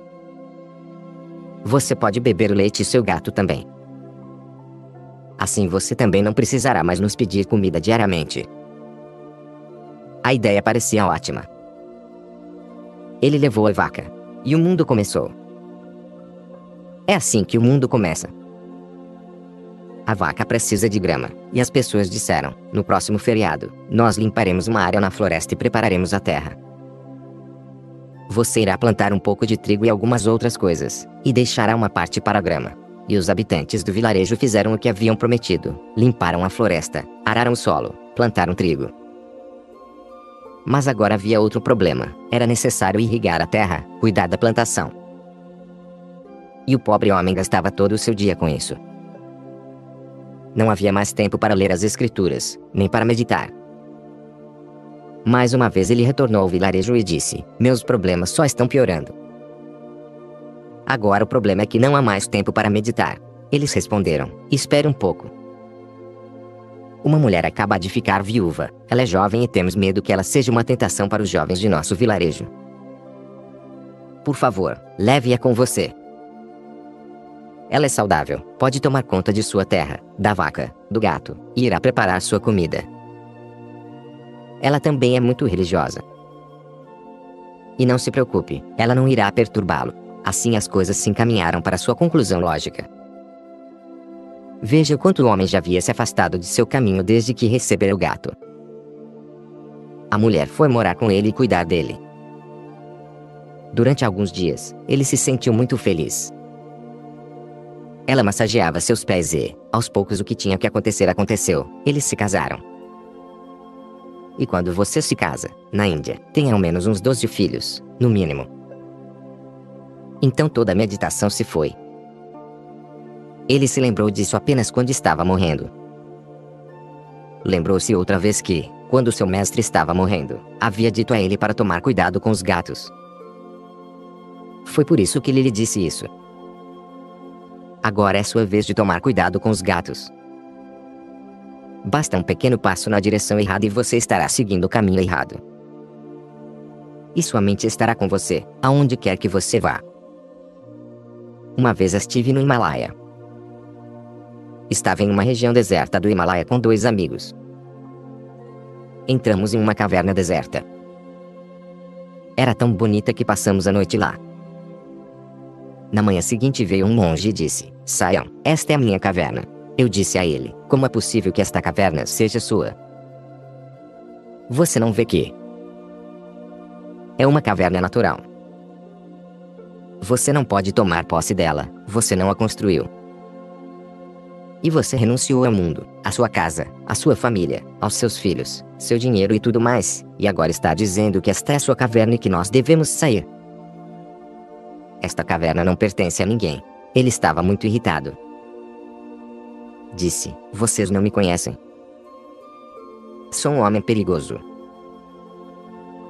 Você pode beber o leite e seu gato também. Assim você também não precisará mais nos pedir comida diariamente. A ideia parecia ótima. Ele levou a vaca. E o mundo começou. É assim que o mundo começa. A vaca precisa de grama. E as pessoas disseram: No próximo feriado, nós limparemos uma área na floresta e prepararemos a terra. Você irá plantar um pouco de trigo e algumas outras coisas, e deixará uma parte para a grama. E os habitantes do vilarejo fizeram o que haviam prometido: limparam a floresta, araram o solo, plantaram trigo. Mas agora havia outro problema: era necessário irrigar a terra, cuidar da plantação. E o pobre homem gastava todo o seu dia com isso. Não havia mais tempo para ler as escrituras, nem para meditar. Mais uma vez ele retornou ao vilarejo e disse: Meus problemas só estão piorando. Agora o problema é que não há mais tempo para meditar. Eles responderam: Espere um pouco. Uma mulher acaba de ficar viúva. Ela é jovem e temos medo que ela seja uma tentação para os jovens de nosso vilarejo. Por favor, leve-a com você. Ela é saudável, pode tomar conta de sua terra, da vaca, do gato, e irá preparar sua comida. Ela também é muito religiosa. E não se preocupe, ela não irá perturbá-lo. Assim as coisas se encaminharam para sua conclusão lógica. Veja quanto o homem já havia se afastado de seu caminho desde que recebera o gato. A mulher foi morar com ele e cuidar dele. Durante alguns dias, ele se sentiu muito feliz. Ela massageava seus pés e, aos poucos, o que tinha que acontecer aconteceu. Eles se casaram. E quando você se casa, na Índia, tem ao menos uns 12 filhos, no mínimo. Então toda a meditação se foi. Ele se lembrou disso apenas quando estava morrendo. Lembrou-se outra vez que, quando seu mestre estava morrendo, havia dito a ele para tomar cuidado com os gatos. Foi por isso que ele lhe disse isso. Agora é sua vez de tomar cuidado com os gatos. Basta um pequeno passo na direção errada e você estará seguindo o caminho errado. E sua mente estará com você, aonde quer que você vá. Uma vez estive no Himalaia. Estava em uma região deserta do Himalaia com dois amigos. Entramos em uma caverna deserta. Era tão bonita que passamos a noite lá. Na manhã seguinte veio um monge e disse: Saiam, esta é a minha caverna. Eu disse a ele: Como é possível que esta caverna seja sua? Você não vê que é uma caverna natural. Você não pode tomar posse dela, você não a construiu. E você renunciou ao mundo, à sua casa, à sua família, aos seus filhos, seu dinheiro e tudo mais, e agora está dizendo que esta é sua caverna e que nós devemos sair. Esta caverna não pertence a ninguém. Ele estava muito irritado. Disse: Vocês não me conhecem. Sou um homem perigoso.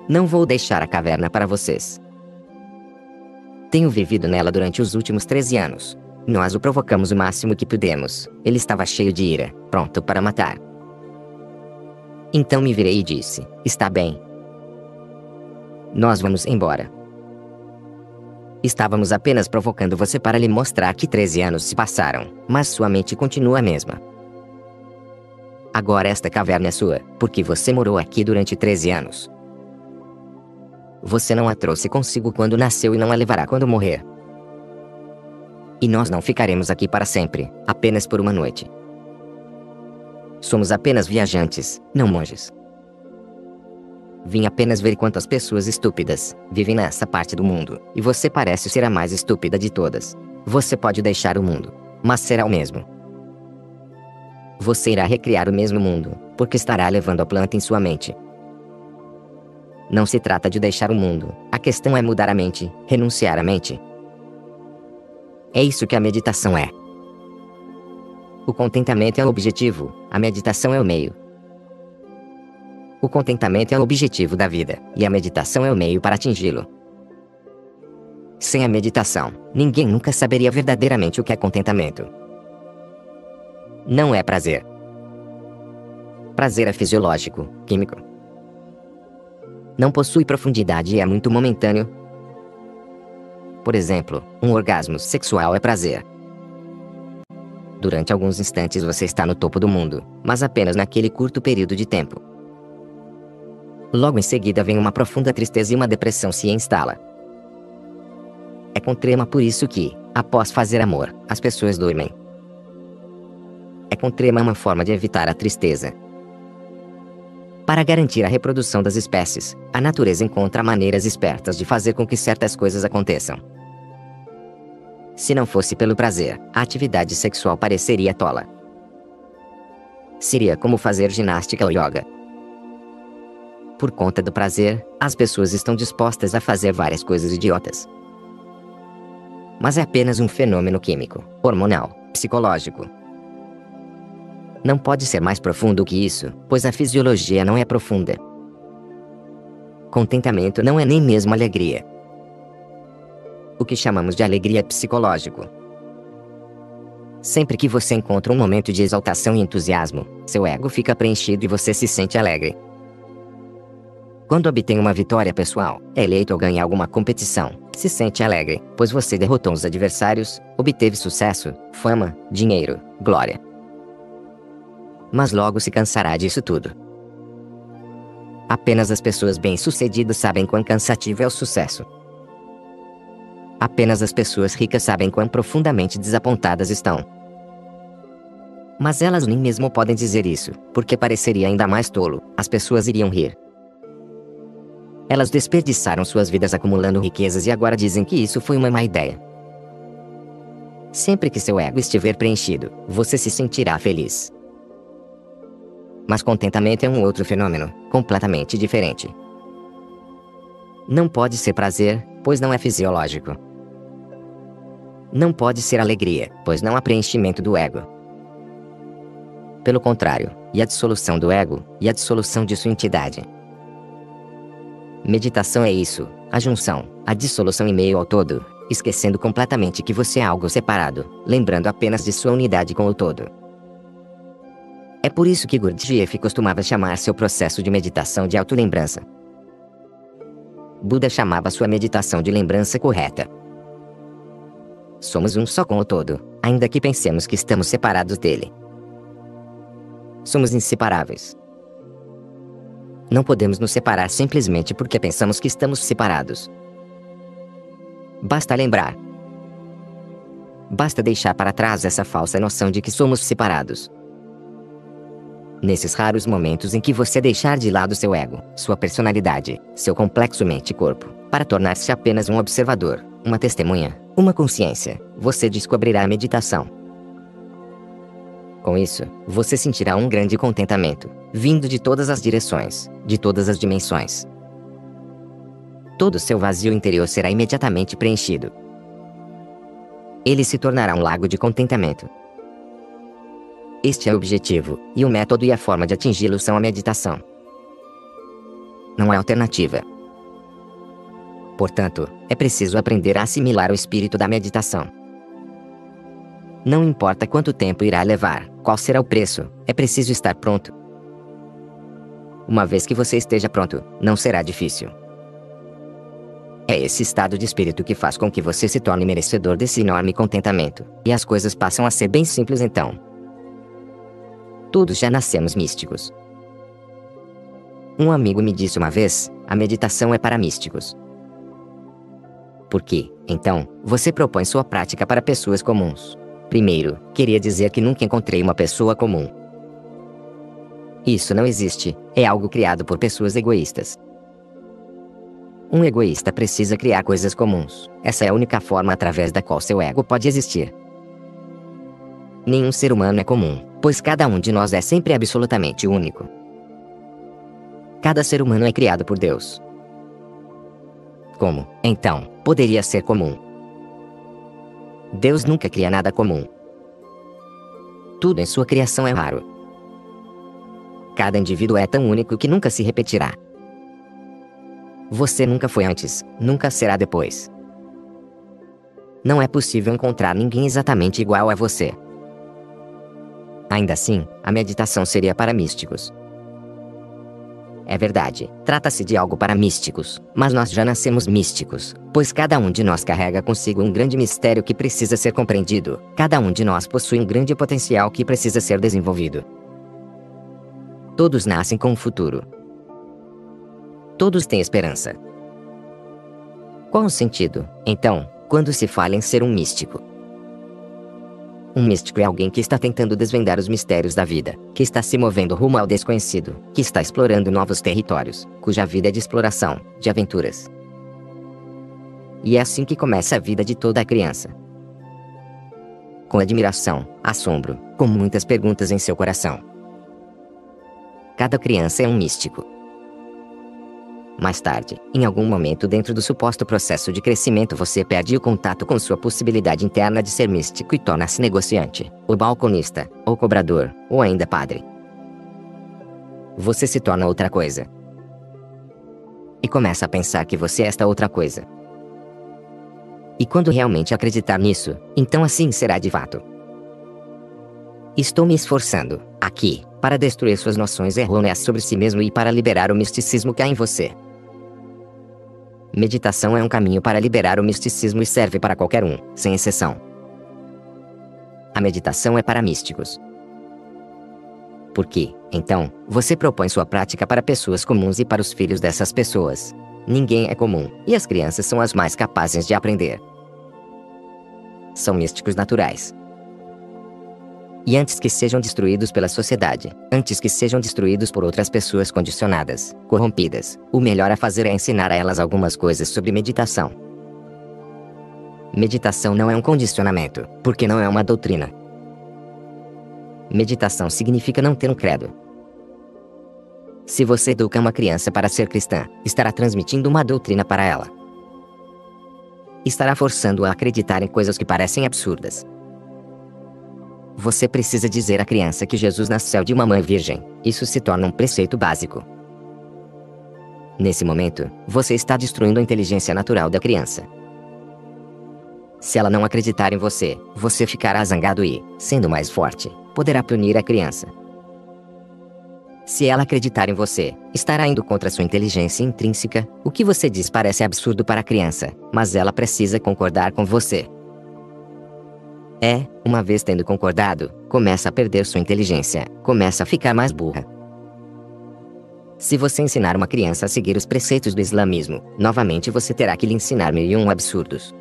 Não vou deixar a caverna para vocês. Tenho vivido nela durante os últimos 13 anos. Nós o provocamos o máximo que pudemos. Ele estava cheio de ira, pronto para matar. Então me virei e disse: Está bem. Nós vamos embora. Estávamos apenas provocando você para lhe mostrar que 13 anos se passaram, mas sua mente continua a mesma. Agora esta caverna é sua, porque você morou aqui durante 13 anos. Você não a trouxe consigo quando nasceu e não a levará quando morrer. E nós não ficaremos aqui para sempre, apenas por uma noite. Somos apenas viajantes, não monges. Vim apenas ver quantas pessoas estúpidas vivem nessa parte do mundo, e você parece ser a mais estúpida de todas. Você pode deixar o mundo, mas será o mesmo. Você irá recriar o mesmo mundo, porque estará levando a planta em sua mente. Não se trata de deixar o mundo, a questão é mudar a mente, renunciar à mente. É isso que a meditação é. O contentamento é o objetivo, a meditação é o meio. O contentamento é o objetivo da vida, e a meditação é o meio para atingi-lo. Sem a meditação, ninguém nunca saberia verdadeiramente o que é contentamento. Não é prazer. Prazer é fisiológico, químico. Não possui profundidade e é muito momentâneo. Por exemplo, um orgasmo sexual é prazer. Durante alguns instantes você está no topo do mundo, mas apenas naquele curto período de tempo. Logo em seguida vem uma profunda tristeza e uma depressão se instala. É com trema por isso que, após fazer amor, as pessoas dormem. É com trema uma forma de evitar a tristeza. Para garantir a reprodução das espécies, a natureza encontra maneiras espertas de fazer com que certas coisas aconteçam. Se não fosse pelo prazer, a atividade sexual pareceria tola. Seria como fazer ginástica ou yoga. Por conta do prazer, as pessoas estão dispostas a fazer várias coisas idiotas. Mas é apenas um fenômeno químico, hormonal, psicológico. Não pode ser mais profundo que isso, pois a fisiologia não é profunda. Contentamento não é nem mesmo alegria. O que chamamos de alegria é psicológico. Sempre que você encontra um momento de exaltação e entusiasmo, seu ego fica preenchido e você se sente alegre. Quando obtém uma vitória pessoal, é eleito ou ganha alguma competição, se sente alegre, pois você derrotou os adversários, obteve sucesso, fama, dinheiro, glória. Mas logo se cansará disso tudo. Apenas as pessoas bem-sucedidas sabem quão cansativo é o sucesso. Apenas as pessoas ricas sabem quão profundamente desapontadas estão. Mas elas nem mesmo podem dizer isso, porque pareceria ainda mais tolo, as pessoas iriam rir. Elas desperdiçaram suas vidas acumulando riquezas e agora dizem que isso foi uma má ideia. Sempre que seu ego estiver preenchido, você se sentirá feliz. Mas contentamento é um outro fenômeno, completamente diferente. Não pode ser prazer, pois não é fisiológico. Não pode ser alegria, pois não há preenchimento do ego. Pelo contrário, e a dissolução do ego, e a dissolução de sua entidade. Meditação é isso, a junção, a dissolução em meio ao todo, esquecendo completamente que você é algo separado, lembrando apenas de sua unidade com o todo. É por isso que Gurdjieff costumava chamar seu processo de meditação de autolembrança. Buda chamava sua meditação de lembrança correta. Somos um só com o todo, ainda que pensemos que estamos separados dele. Somos inseparáveis. Não podemos nos separar simplesmente porque pensamos que estamos separados. Basta lembrar. Basta deixar para trás essa falsa noção de que somos separados. Nesses raros momentos em que você deixar de lado seu ego, sua personalidade, seu complexo mente-corpo, para tornar-se apenas um observador, uma testemunha, uma consciência, você descobrirá a meditação. Com isso, você sentirá um grande contentamento, vindo de todas as direções, de todas as dimensões. Todo seu vazio interior será imediatamente preenchido. Ele se tornará um lago de contentamento. Este é o objetivo, e o método e a forma de atingi-lo são a meditação. Não há alternativa. Portanto, é preciso aprender a assimilar o espírito da meditação. Não importa quanto tempo irá levar, qual será o preço, é preciso estar pronto. Uma vez que você esteja pronto, não será difícil. É esse estado de espírito que faz com que você se torne merecedor desse enorme contentamento, e as coisas passam a ser bem simples então. Todos já nascemos místicos. Um amigo me disse uma vez: a meditação é para místicos. Por quê, então, você propõe sua prática para pessoas comuns? Primeiro, queria dizer que nunca encontrei uma pessoa comum. Isso não existe, é algo criado por pessoas egoístas. Um egoísta precisa criar coisas comuns. Essa é a única forma através da qual seu ego pode existir. Nenhum ser humano é comum, pois cada um de nós é sempre absolutamente único. Cada ser humano é criado por Deus. Como, então, poderia ser comum? Deus nunca cria nada comum. Tudo em sua criação é raro. Cada indivíduo é tão único que nunca se repetirá. Você nunca foi antes, nunca será depois. Não é possível encontrar ninguém exatamente igual a você. Ainda assim, a meditação seria para místicos. É verdade, trata-se de algo para místicos, mas nós já nascemos místicos, pois cada um de nós carrega consigo um grande mistério que precisa ser compreendido, cada um de nós possui um grande potencial que precisa ser desenvolvido. Todos nascem com um futuro. Todos têm esperança. Qual o sentido, então, quando se fala em ser um místico? Um místico é alguém que está tentando desvendar os mistérios da vida, que está se movendo rumo ao desconhecido, que está explorando novos territórios, cuja vida é de exploração, de aventuras. E é assim que começa a vida de toda criança. com admiração, assombro, com muitas perguntas em seu coração. Cada criança é um místico. Mais tarde, em algum momento dentro do suposto processo de crescimento, você perde o contato com sua possibilidade interna de ser místico e torna-se negociante, ou balconista, ou cobrador, ou ainda padre. Você se torna outra coisa. E começa a pensar que você é esta outra coisa. E quando realmente acreditar nisso, então assim será de fato. Estou me esforçando, aqui, para destruir suas noções errôneas sobre si mesmo e para liberar o misticismo que há em você. Meditação é um caminho para liberar o misticismo e serve para qualquer um, sem exceção. A meditação é para místicos. Por quê, então, você propõe sua prática para pessoas comuns e para os filhos dessas pessoas. Ninguém é comum, e as crianças são as mais capazes de aprender. São místicos naturais, e antes que sejam destruídos pela sociedade, antes que sejam destruídos por outras pessoas condicionadas, corrompidas, o melhor a fazer é ensinar a elas algumas coisas sobre meditação. Meditação não é um condicionamento, porque não é uma doutrina. Meditação significa não ter um credo. Se você educa uma criança para ser cristã, estará transmitindo uma doutrina para ela. Estará forçando-a a acreditar em coisas que parecem absurdas, você precisa dizer à criança que Jesus nasceu de uma mãe virgem. Isso se torna um preceito básico. Nesse momento, você está destruindo a inteligência natural da criança. Se ela não acreditar em você, você ficará zangado e, sendo mais forte, poderá punir a criança. Se ela acreditar em você, estará indo contra sua inteligência intrínseca. O que você diz parece absurdo para a criança, mas ela precisa concordar com você. É, uma vez tendo concordado, começa a perder sua inteligência, começa a ficar mais burra. Se você ensinar uma criança a seguir os preceitos do islamismo, novamente você terá que lhe ensinar mil e um absurdos.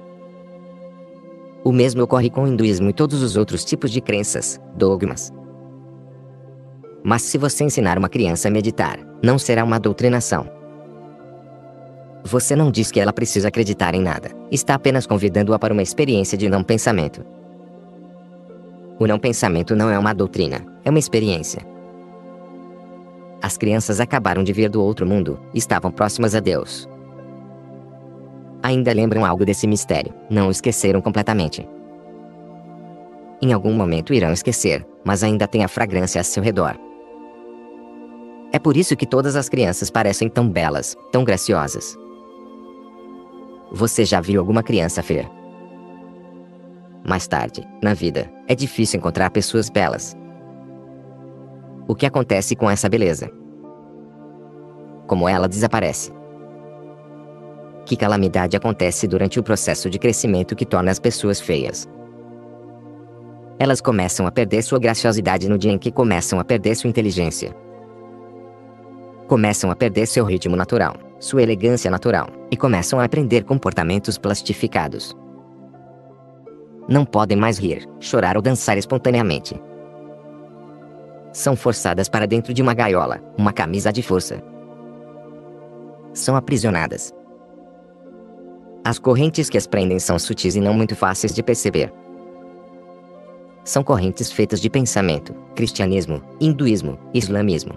O mesmo ocorre com o hinduísmo e todos os outros tipos de crenças, dogmas. Mas se você ensinar uma criança a meditar, não será uma doutrinação. Você não diz que ela precisa acreditar em nada, está apenas convidando-a para uma experiência de não pensamento. O não pensamento não é uma doutrina, é uma experiência. As crianças acabaram de vir do outro mundo, estavam próximas a Deus. Ainda lembram algo desse mistério, não o esqueceram completamente. Em algum momento irão esquecer, mas ainda tem a fragrância a seu redor. É por isso que todas as crianças parecem tão belas, tão graciosas. Você já viu alguma criança feia? Mais tarde, na vida, é difícil encontrar pessoas belas. O que acontece com essa beleza? Como ela desaparece? Que calamidade acontece durante o processo de crescimento que torna as pessoas feias? Elas começam a perder sua graciosidade no dia em que começam a perder sua inteligência. Começam a perder seu ritmo natural, sua elegância natural, e começam a aprender comportamentos plastificados não podem mais rir, chorar ou dançar espontaneamente. São forçadas para dentro de uma gaiola, uma camisa de força. São aprisionadas. As correntes que as prendem são sutis e não muito fáceis de perceber. São correntes feitas de pensamento, cristianismo, hinduísmo, islamismo.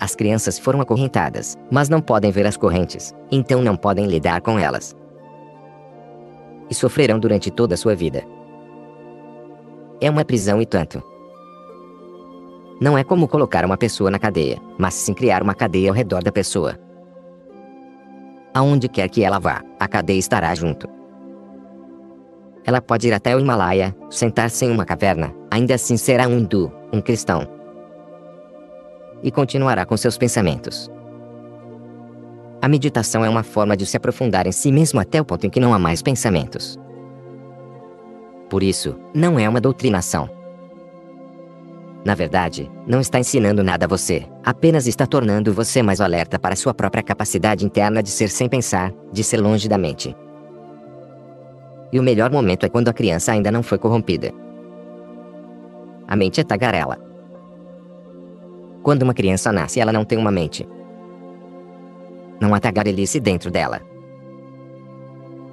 As crianças foram acorrentadas, mas não podem ver as correntes, então não podem lidar com elas e sofrerão durante toda a sua vida. É uma prisão e tanto. Não é como colocar uma pessoa na cadeia, mas sim criar uma cadeia ao redor da pessoa. Aonde quer que ela vá, a cadeia estará junto. Ela pode ir até o Himalaia, sentar-se em uma caverna, ainda assim será um hindu, um cristão. E continuará com seus pensamentos. A meditação é uma forma de se aprofundar em si mesmo até o ponto em que não há mais pensamentos. Por isso, não é uma doutrinação. Na verdade, não está ensinando nada a você, apenas está tornando você mais alerta para sua própria capacidade interna de ser sem pensar, de ser longe da mente. E o melhor momento é quando a criança ainda não foi corrompida. A mente é tagarela. Quando uma criança nasce, ela não tem uma mente, não há tagarelice dentro dela.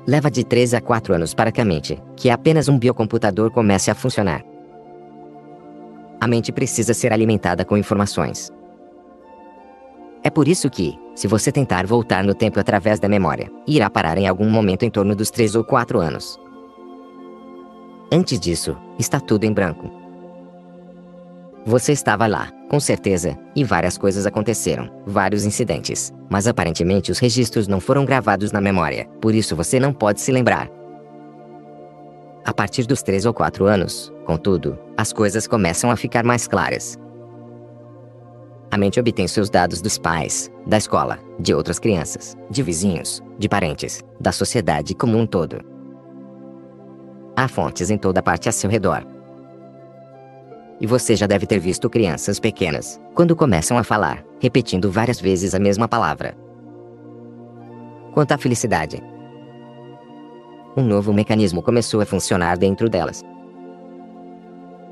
Leva de 3 a 4 anos para que a mente, que é apenas um biocomputador, comece a funcionar. A mente precisa ser alimentada com informações. É por isso que, se você tentar voltar no tempo através da memória, irá parar em algum momento em torno dos 3 ou 4 anos. Antes disso, está tudo em branco. Você estava lá, com certeza, e várias coisas aconteceram, vários incidentes, mas aparentemente os registros não foram gravados na memória, por isso você não pode se lembrar. A partir dos 3 ou 4 anos, contudo, as coisas começam a ficar mais claras. A mente obtém seus dados dos pais, da escola, de outras crianças, de vizinhos, de parentes, da sociedade como um todo. Há fontes em toda parte a seu redor. E você já deve ter visto crianças pequenas, quando começam a falar, repetindo várias vezes a mesma palavra. Quanto à felicidade, um novo mecanismo começou a funcionar dentro delas.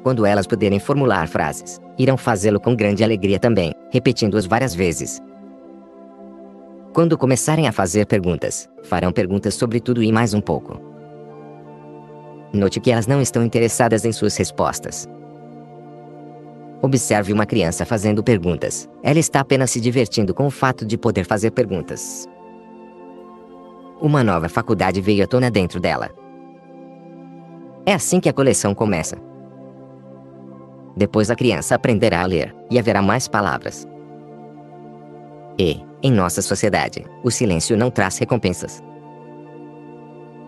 Quando elas puderem formular frases, irão fazê-lo com grande alegria também, repetindo-as várias vezes. Quando começarem a fazer perguntas, farão perguntas sobre tudo e mais um pouco. Note que elas não estão interessadas em suas respostas. Observe uma criança fazendo perguntas. Ela está apenas se divertindo com o fato de poder fazer perguntas. Uma nova faculdade veio à tona dentro dela. É assim que a coleção começa. Depois a criança aprenderá a ler, e haverá mais palavras. E, em nossa sociedade, o silêncio não traz recompensas.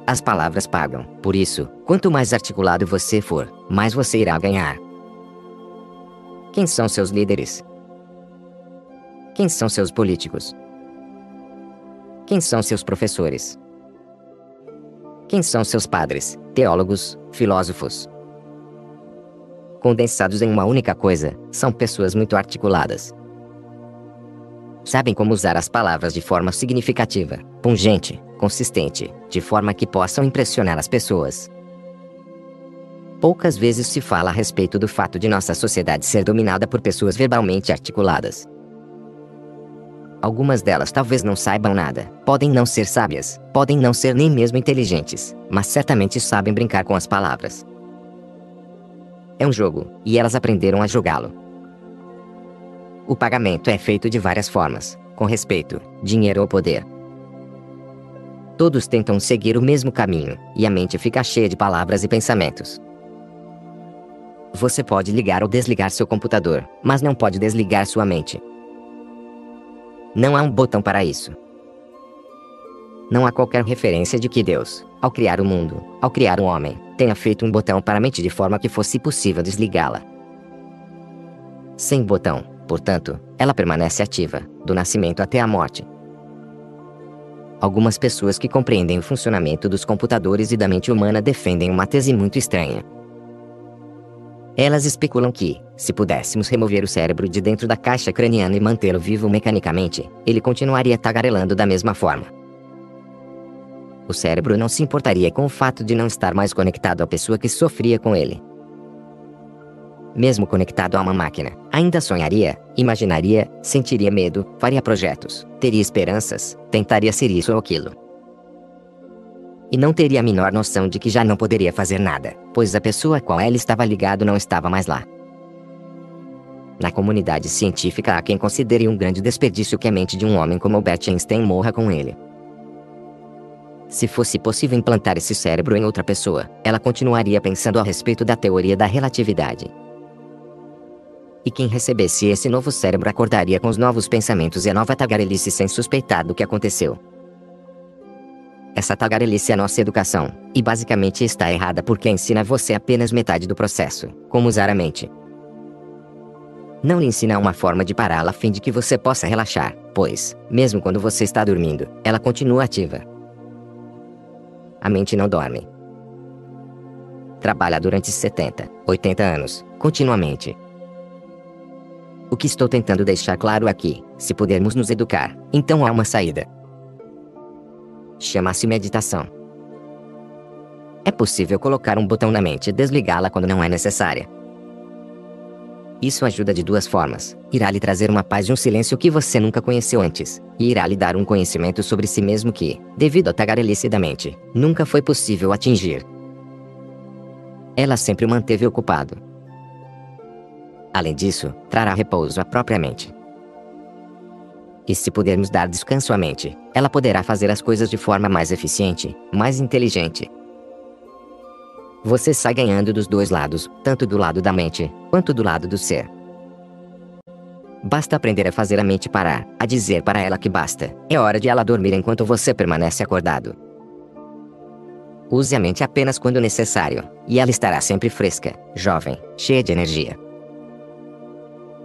As palavras pagam, por isso, quanto mais articulado você for, mais você irá ganhar. Quem são seus líderes? Quem são seus políticos? Quem são seus professores? Quem são seus padres, teólogos, filósofos? Condensados em uma única coisa, são pessoas muito articuladas. Sabem como usar as palavras de forma significativa, pungente, consistente, de forma que possam impressionar as pessoas. Poucas vezes se fala a respeito do fato de nossa sociedade ser dominada por pessoas verbalmente articuladas. Algumas delas talvez não saibam nada, podem não ser sábias, podem não ser nem mesmo inteligentes, mas certamente sabem brincar com as palavras. É um jogo, e elas aprenderam a jogá-lo. O pagamento é feito de várias formas, com respeito, dinheiro ou poder. Todos tentam seguir o mesmo caminho, e a mente fica cheia de palavras e pensamentos. Você pode ligar ou desligar seu computador, mas não pode desligar sua mente. Não há um botão para isso. Não há qualquer referência de que Deus, ao criar o mundo, ao criar o homem, tenha feito um botão para a mente de forma que fosse possível desligá-la. Sem botão, portanto, ela permanece ativa, do nascimento até a morte. Algumas pessoas que compreendem o funcionamento dos computadores e da mente humana defendem uma tese muito estranha. Elas especulam que, se pudéssemos remover o cérebro de dentro da caixa craniana e mantê-lo vivo mecanicamente, ele continuaria tagarelando da mesma forma. O cérebro não se importaria com o fato de não estar mais conectado à pessoa que sofria com ele. Mesmo conectado a uma máquina, ainda sonharia, imaginaria, sentiria medo, faria projetos, teria esperanças, tentaria ser isso ou aquilo e não teria a menor noção de que já não poderia fazer nada, pois a pessoa a qual ele estava ligado não estava mais lá. Na comunidade científica há quem considere um grande desperdício que a mente de um homem como Albert Einstein morra com ele. Se fosse possível implantar esse cérebro em outra pessoa, ela continuaria pensando a respeito da teoria da relatividade. E quem recebesse esse novo cérebro acordaria com os novos pensamentos e a nova tagarelice sem suspeitar do que aconteceu. Essa tagarelice é a nossa educação, e basicamente está errada porque ensina você apenas metade do processo, como usar a mente. Não lhe ensina uma forma de pará-la a fim de que você possa relaxar, pois, mesmo quando você está dormindo, ela continua ativa. A mente não dorme. Trabalha durante 70, 80 anos, continuamente. O que estou tentando deixar claro aqui, se pudermos nos educar, então há uma saída. Chama-se meditação. É possível colocar um botão na mente e desligá-la quando não é necessária. Isso ajuda de duas formas. Irá lhe trazer uma paz e um silêncio que você nunca conheceu antes, e irá lhe dar um conhecimento sobre si mesmo que, devido à tagarelice da mente, nunca foi possível atingir. Ela sempre o manteve ocupado. Além disso, trará repouso à própria mente. E se pudermos dar descanso à mente, ela poderá fazer as coisas de forma mais eficiente, mais inteligente. Você sai ganhando dos dois lados, tanto do lado da mente, quanto do lado do ser. Basta aprender a fazer a mente parar, a dizer para ela que basta. É hora de ela dormir enquanto você permanece acordado. Use a mente apenas quando necessário, e ela estará sempre fresca, jovem, cheia de energia.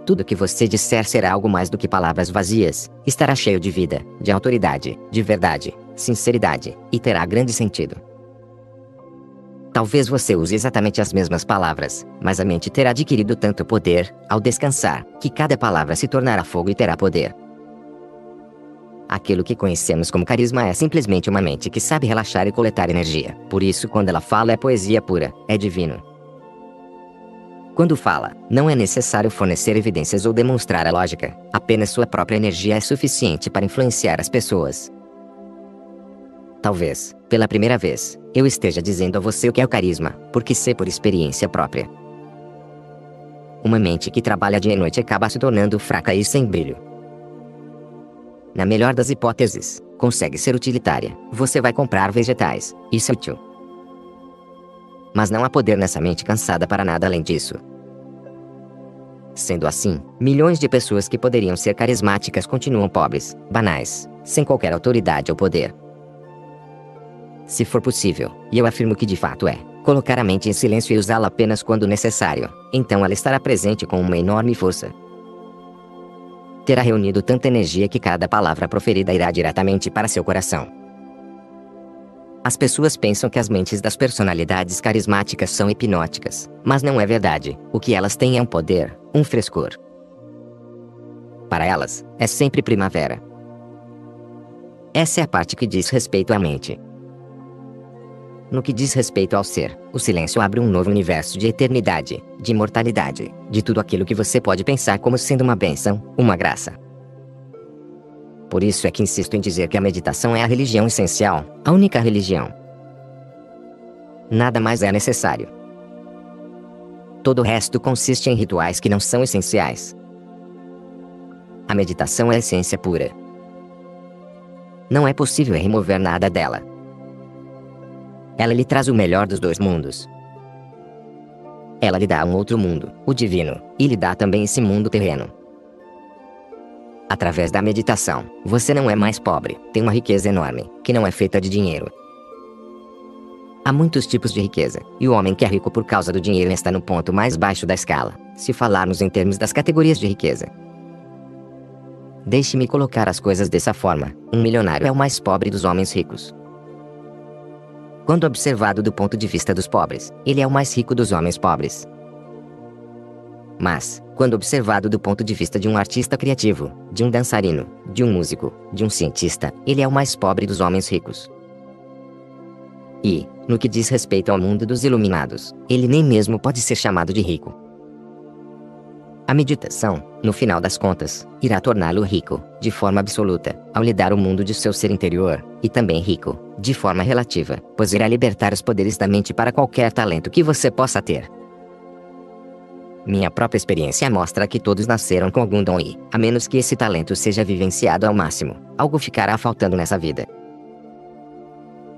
Tudo que você disser será algo mais do que palavras vazias, estará cheio de vida, de autoridade, de verdade, sinceridade, e terá grande sentido. Talvez você use exatamente as mesmas palavras, mas a mente terá adquirido tanto poder, ao descansar, que cada palavra se tornará fogo e terá poder. Aquilo que conhecemos como carisma é simplesmente uma mente que sabe relaxar e coletar energia. Por isso, quando ela fala, é poesia pura, é divino. Quando fala, não é necessário fornecer evidências ou demonstrar a lógica, apenas sua própria energia é suficiente para influenciar as pessoas. Talvez, pela primeira vez, eu esteja dizendo a você o que é o carisma, porque sei por experiência própria. Uma mente que trabalha dia e noite acaba se tornando fraca e sem brilho. Na melhor das hipóteses, consegue ser utilitária. Você vai comprar vegetais, isso é útil. Mas não há poder nessa mente cansada para nada além disso. Sendo assim, milhões de pessoas que poderiam ser carismáticas continuam pobres, banais, sem qualquer autoridade ou poder. Se for possível, e eu afirmo que de fato é, colocar a mente em silêncio e usá-la apenas quando necessário, então ela estará presente com uma enorme força. Terá reunido tanta energia que cada palavra proferida irá diretamente para seu coração. As pessoas pensam que as mentes das personalidades carismáticas são hipnóticas, mas não é verdade. O que elas têm é um poder, um frescor. Para elas, é sempre primavera. Essa é a parte que diz respeito à mente. No que diz respeito ao ser, o silêncio abre um novo universo de eternidade, de imortalidade, de tudo aquilo que você pode pensar como sendo uma bênção, uma graça. Por isso é que insisto em dizer que a meditação é a religião essencial, a única religião. Nada mais é necessário. Todo o resto consiste em rituais que não são essenciais. A meditação é a essência pura. Não é possível remover nada dela. Ela lhe traz o melhor dos dois mundos. Ela lhe dá um outro mundo, o divino, e lhe dá também esse mundo terreno. Através da meditação, você não é mais pobre, tem uma riqueza enorme, que não é feita de dinheiro. Há muitos tipos de riqueza, e o homem que é rico por causa do dinheiro está no ponto mais baixo da escala, se falarmos em termos das categorias de riqueza. Deixe-me colocar as coisas dessa forma: um milionário é o mais pobre dos homens ricos. Quando observado do ponto de vista dos pobres, ele é o mais rico dos homens pobres. Mas, quando observado do ponto de vista de um artista criativo, de um dançarino, de um músico, de um cientista, ele é o mais pobre dos homens ricos. E, no que diz respeito ao mundo dos iluminados, ele nem mesmo pode ser chamado de rico. A meditação, no final das contas, irá torná-lo rico, de forma absoluta, ao lhe dar o mundo de seu ser interior, e também rico, de forma relativa, pois irá libertar os poderes da mente para qualquer talento que você possa ter. Minha própria experiência mostra que todos nasceram com algum dom e, a menos que esse talento seja vivenciado ao máximo, algo ficará faltando nessa vida.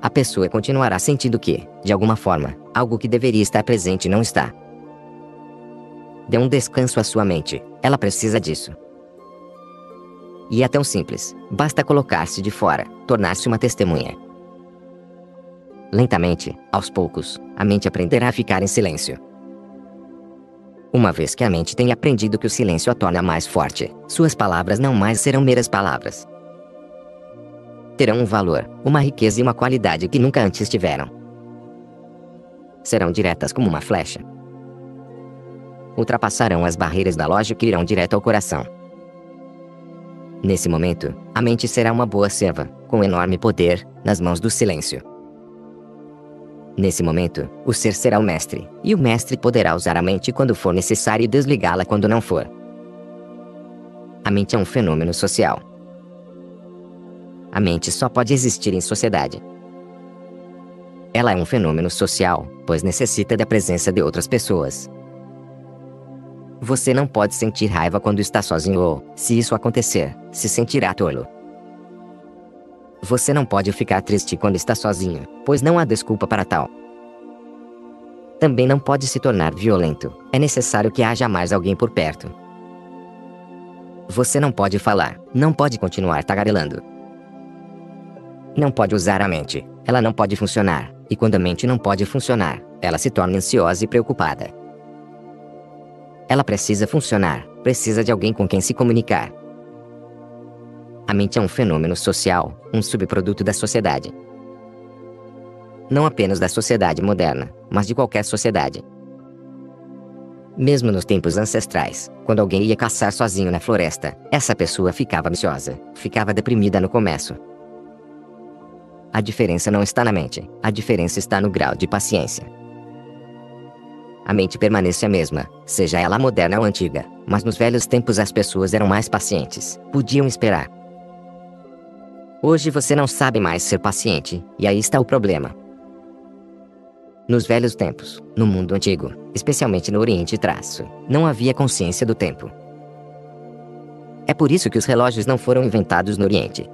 A pessoa continuará sentindo que, de alguma forma, algo que deveria estar presente não está. Dê um descanso à sua mente, ela precisa disso. E é tão simples, basta colocar-se de fora, tornar-se uma testemunha. Lentamente, aos poucos, a mente aprenderá a ficar em silêncio. Uma vez que a mente tem aprendido que o silêncio a torna mais forte, suas palavras não mais serão meras palavras. Terão um valor, uma riqueza e uma qualidade que nunca antes tiveram. Serão diretas como uma flecha. Ultrapassarão as barreiras da lógica e irão direto ao coração. Nesse momento, a mente será uma boa serva, com enorme poder, nas mãos do silêncio. Nesse momento, o ser será o mestre, e o mestre poderá usar a mente quando for necessário e desligá-la quando não for. A mente é um fenômeno social. A mente só pode existir em sociedade. Ela é um fenômeno social, pois necessita da presença de outras pessoas. Você não pode sentir raiva quando está sozinho ou, se isso acontecer, se sentirá tolo. Você não pode ficar triste quando está sozinho, pois não há desculpa para tal. Também não pode se tornar violento, é necessário que haja mais alguém por perto. Você não pode falar, não pode continuar tagarelando. Não pode usar a mente, ela não pode funcionar, e quando a mente não pode funcionar, ela se torna ansiosa e preocupada. Ela precisa funcionar, precisa de alguém com quem se comunicar, a mente é um fenômeno social, um subproduto da sociedade. Não apenas da sociedade moderna, mas de qualquer sociedade. Mesmo nos tempos ancestrais, quando alguém ia caçar sozinho na floresta, essa pessoa ficava ansiosa, ficava deprimida no começo. A diferença não está na mente, a diferença está no grau de paciência. A mente permanece a mesma, seja ela moderna ou antiga, mas nos velhos tempos as pessoas eram mais pacientes, podiam esperar, Hoje você não sabe mais ser paciente, e aí está o problema. Nos velhos tempos, no mundo antigo, especialmente no Oriente Traço, não havia consciência do tempo. É por isso que os relógios não foram inventados no Oriente.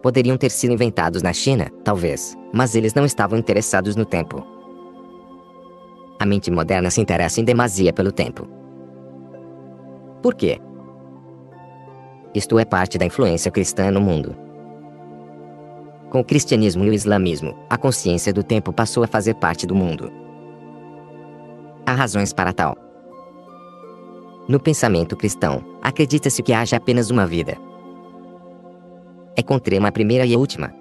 Poderiam ter sido inventados na China, talvez, mas eles não estavam interessados no tempo. A mente moderna se interessa em demasia pelo tempo. Por quê? Isto é parte da influência cristã no mundo. Com o cristianismo e o islamismo, a consciência do tempo passou a fazer parte do mundo. Há razões para tal. No pensamento cristão, acredita-se que haja apenas uma vida. É contrema a primeira e a última.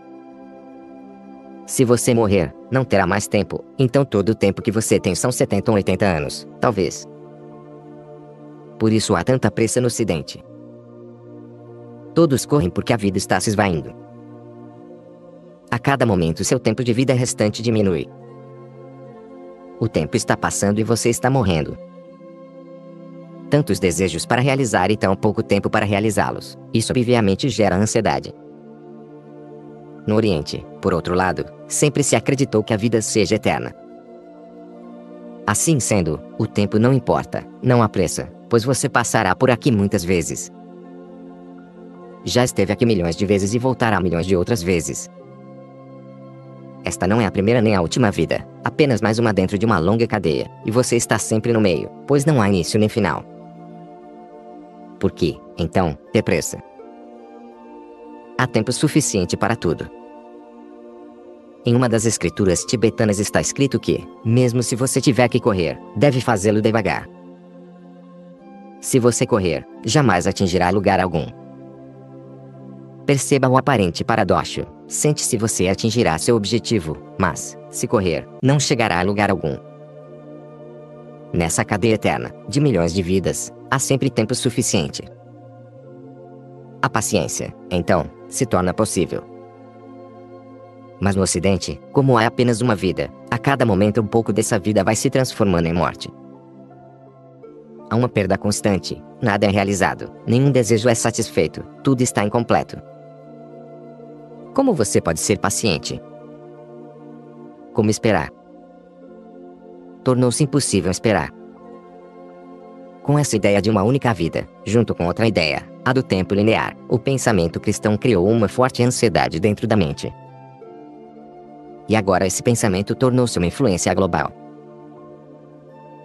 Se você morrer, não terá mais tempo, então todo o tempo que você tem são 70 ou 80 anos, talvez. Por isso há tanta pressa no Ocidente. Todos correm porque a vida está se esvaindo. A cada momento seu tempo de vida restante diminui. O tempo está passando e você está morrendo. Tantos desejos para realizar e tão pouco tempo para realizá-los. Isso obviamente gera ansiedade. No Oriente, por outro lado, sempre se acreditou que a vida seja eterna. Assim sendo, o tempo não importa, não há pressa, pois você passará por aqui muitas vezes, já esteve aqui milhões de vezes e voltará milhões de outras vezes. Esta não é a primeira nem a última vida, apenas mais uma dentro de uma longa cadeia, e você está sempre no meio, pois não há início nem final. Por que, então, ter pressa? Há tempo suficiente para tudo. Em uma das escrituras tibetanas está escrito que, mesmo se você tiver que correr, deve fazê-lo devagar. Se você correr, jamais atingirá lugar algum. Perceba o aparente paradoxo. Sente se você atingirá seu objetivo, mas, se correr, não chegará a lugar algum. Nessa cadeia eterna, de milhões de vidas, há sempre tempo suficiente. A paciência, então, se torna possível. Mas no Ocidente, como há apenas uma vida, a cada momento um pouco dessa vida vai se transformando em morte. Há uma perda constante, nada é realizado, nenhum desejo é satisfeito, tudo está incompleto. Como você pode ser paciente? Como esperar? Tornou-se impossível esperar. Com essa ideia de uma única vida, junto com outra ideia, a do tempo linear, o pensamento cristão criou uma forte ansiedade dentro da mente. E agora esse pensamento tornou-se uma influência global.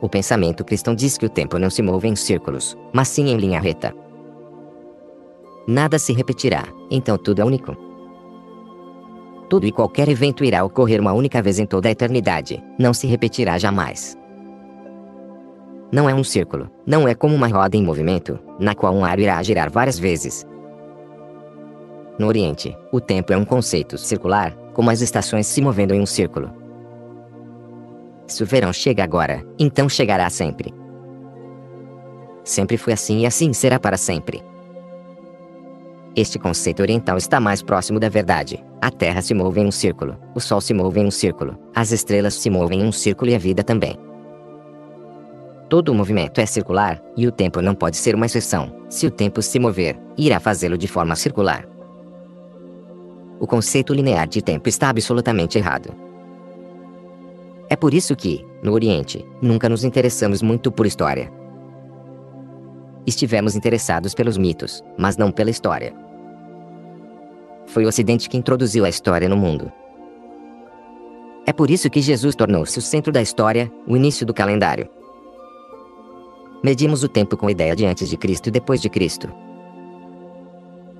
O pensamento cristão diz que o tempo não se move em círculos, mas sim em linha reta. Nada se repetirá, então tudo é único. Tudo e qualquer evento irá ocorrer uma única vez em toda a eternidade, não se repetirá jamais. Não é um círculo, não é como uma roda em movimento, na qual um ar irá girar várias vezes. No Oriente, o tempo é um conceito circular, como as estações se movendo em um círculo. Se o verão chega agora, então chegará sempre. Sempre foi assim e assim será para sempre. Este conceito oriental está mais próximo da verdade. A Terra se move em um círculo, o Sol se move em um círculo, as estrelas se movem em um círculo e a vida também. Todo movimento é circular, e o tempo não pode ser uma exceção. Se o tempo se mover, irá fazê-lo de forma circular. O conceito linear de tempo está absolutamente errado. É por isso que, no Oriente, nunca nos interessamos muito por história. Estivemos interessados pelos mitos, mas não pela história. Foi o Ocidente que introduziu a história no mundo. É por isso que Jesus tornou-se o centro da história, o início do calendário. Medimos o tempo com a ideia de antes de Cristo e depois de Cristo.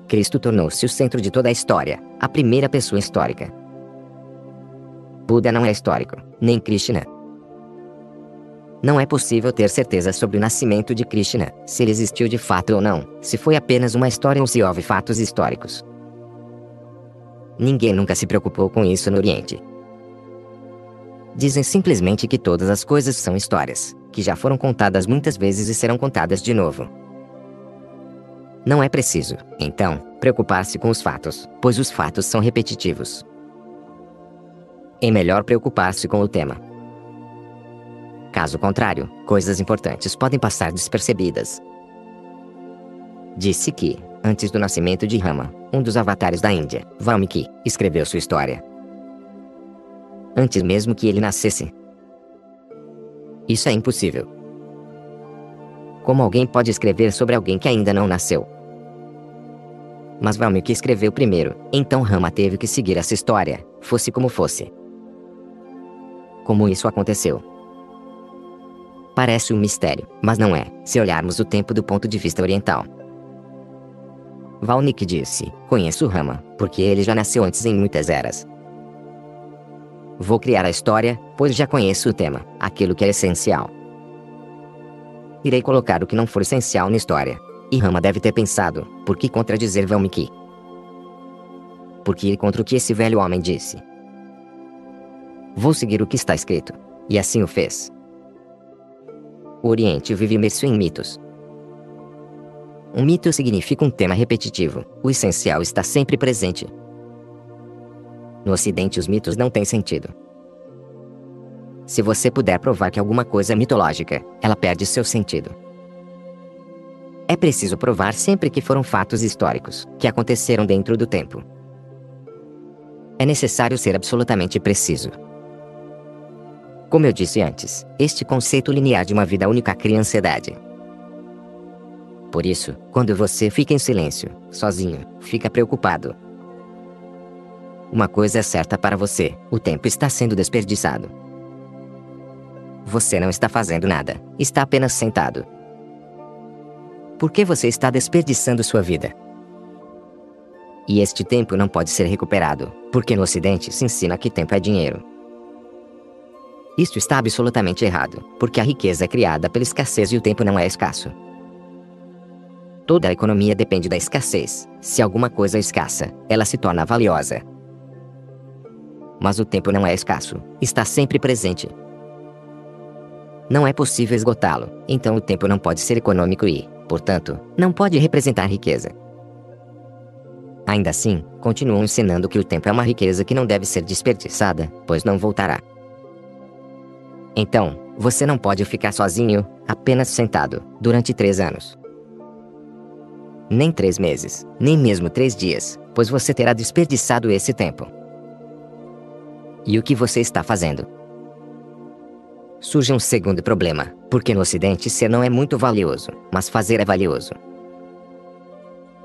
Cristo tornou-se o centro de toda a história, a primeira pessoa histórica. Buda não é histórico, nem Krishna. Não é possível ter certeza sobre o nascimento de Krishna, se ele existiu de fato ou não, se foi apenas uma história ou se houve fatos históricos. Ninguém nunca se preocupou com isso no Oriente. Dizem simplesmente que todas as coisas são histórias, que já foram contadas muitas vezes e serão contadas de novo. Não é preciso, então, preocupar-se com os fatos, pois os fatos são repetitivos. É melhor preocupar-se com o tema. Caso contrário, coisas importantes podem passar despercebidas. Disse que, antes do nascimento de Rama, um dos avatares da Índia, Valmiki, escreveu sua história. Antes mesmo que ele nascesse. Isso é impossível. Como alguém pode escrever sobre alguém que ainda não nasceu? Mas Valmiki escreveu primeiro, então Rama teve que seguir essa história, fosse como fosse. Como isso aconteceu? Parece um mistério, mas não é, se olharmos o tempo do ponto de vista oriental. Valmiki disse: Conheço Rama, porque ele já nasceu antes em muitas eras. Vou criar a história, pois já conheço o tema, aquilo que é essencial. Irei colocar o que não for essencial na história. E Rama deve ter pensado: por que contradizer Valmiki? Por que ir contra o que esse velho homem disse? Vou seguir o que está escrito. E assim o fez. O Oriente vive imerso em mitos. Um mito significa um tema repetitivo. O essencial está sempre presente, no Ocidente, os mitos não têm sentido. Se você puder provar que alguma coisa é mitológica, ela perde seu sentido. É preciso provar sempre que foram fatos históricos, que aconteceram dentro do tempo. É necessário ser absolutamente preciso. Como eu disse antes, este conceito linear de uma vida única cria ansiedade. Por isso, quando você fica em silêncio, sozinho, fica preocupado, uma coisa é certa para você: o tempo está sendo desperdiçado. Você não está fazendo nada, está apenas sentado. Por que você está desperdiçando sua vida? E este tempo não pode ser recuperado, porque no Ocidente se ensina que tempo é dinheiro. Isto está absolutamente errado, porque a riqueza é criada pela escassez e o tempo não é escasso. Toda a economia depende da escassez. Se alguma coisa é escassa, ela se torna valiosa, mas o tempo não é escasso, está sempre presente. Não é possível esgotá-lo, então o tempo não pode ser econômico e, portanto, não pode representar riqueza. Ainda assim, continuam ensinando que o tempo é uma riqueza que não deve ser desperdiçada, pois não voltará. Então, você não pode ficar sozinho, apenas sentado, durante três anos. Nem três meses, nem mesmo três dias, pois você terá desperdiçado esse tempo. E o que você está fazendo? Surge um segundo problema, porque no Ocidente ser não é muito valioso, mas fazer é valioso.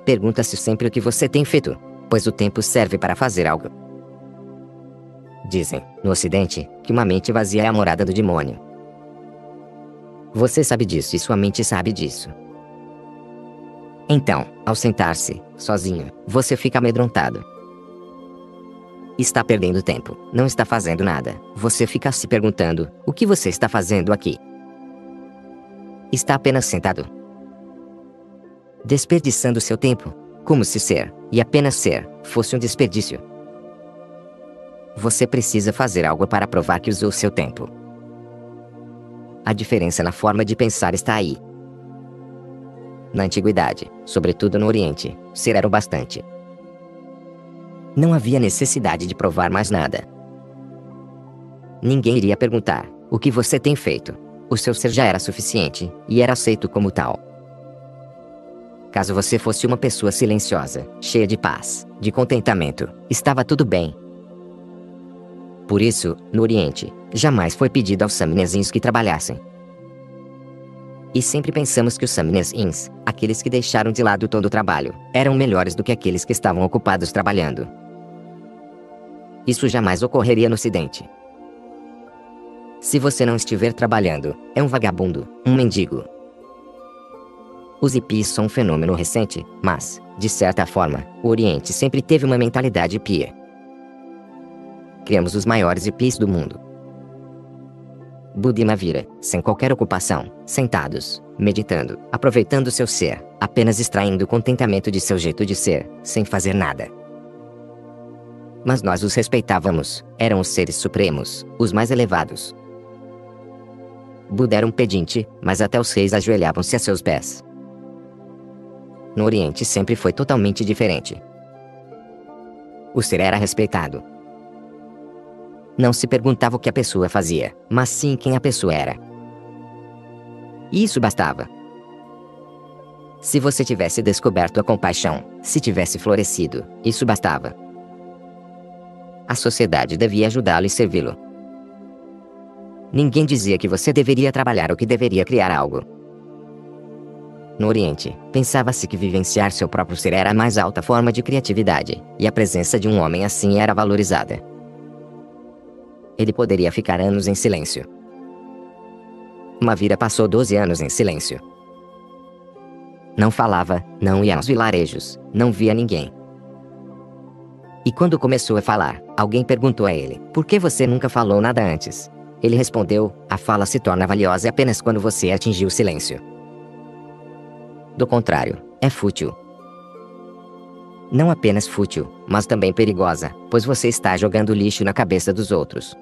Pergunta-se sempre o que você tem feito, pois o tempo serve para fazer algo. Dizem, no Ocidente, que uma mente vazia é a morada do demônio. Você sabe disso e sua mente sabe disso. Então, ao sentar-se, sozinho, você fica amedrontado, Está perdendo tempo, não está fazendo nada. Você fica se perguntando: o que você está fazendo aqui? Está apenas sentado. Desperdiçando seu tempo, como se ser, e apenas ser, fosse um desperdício. Você precisa fazer algo para provar que usou seu tempo. A diferença na forma de pensar está aí. Na antiguidade, sobretudo no Oriente, ser era o bastante. Não havia necessidade de provar mais nada. Ninguém iria perguntar: o que você tem feito? O seu ser já era suficiente, e era aceito como tal. Caso você fosse uma pessoa silenciosa, cheia de paz, de contentamento, estava tudo bem. Por isso, no Oriente, jamais foi pedido aos Samnesins que trabalhassem. E sempre pensamos que os Samnesins, aqueles que deixaram de lado todo o trabalho, eram melhores do que aqueles que estavam ocupados trabalhando. Isso jamais ocorreria no Ocidente. Se você não estiver trabalhando, é um vagabundo, um mendigo. Os hippies são um fenômeno recente, mas, de certa forma, o Oriente sempre teve uma mentalidade hippie. Criamos os maiores hippies do mundo. Buda e Mavira, sem qualquer ocupação, sentados, meditando, aproveitando seu ser, apenas extraindo o contentamento de seu jeito de ser, sem fazer nada. Mas nós os respeitávamos, eram os seres supremos, os mais elevados. Buda era um pedinte, mas até os reis ajoelhavam-se a seus pés. No Oriente sempre foi totalmente diferente. O ser era respeitado. Não se perguntava o que a pessoa fazia, mas sim quem a pessoa era. E isso bastava. Se você tivesse descoberto a compaixão, se tivesse florescido, isso bastava. A sociedade devia ajudá-lo e servi-lo. Ninguém dizia que você deveria trabalhar ou que deveria criar algo. No Oriente, pensava-se que vivenciar seu próprio ser era a mais alta forma de criatividade, e a presença de um homem assim era valorizada. Ele poderia ficar anos em silêncio. Mavira passou 12 anos em silêncio. Não falava, não ia aos vilarejos, não via ninguém. E quando começou a falar, alguém perguntou a ele: Por que você nunca falou nada antes? Ele respondeu: A fala se torna valiosa apenas quando você atingir o silêncio. Do contrário, é fútil. Não apenas fútil, mas também perigosa, pois você está jogando lixo na cabeça dos outros.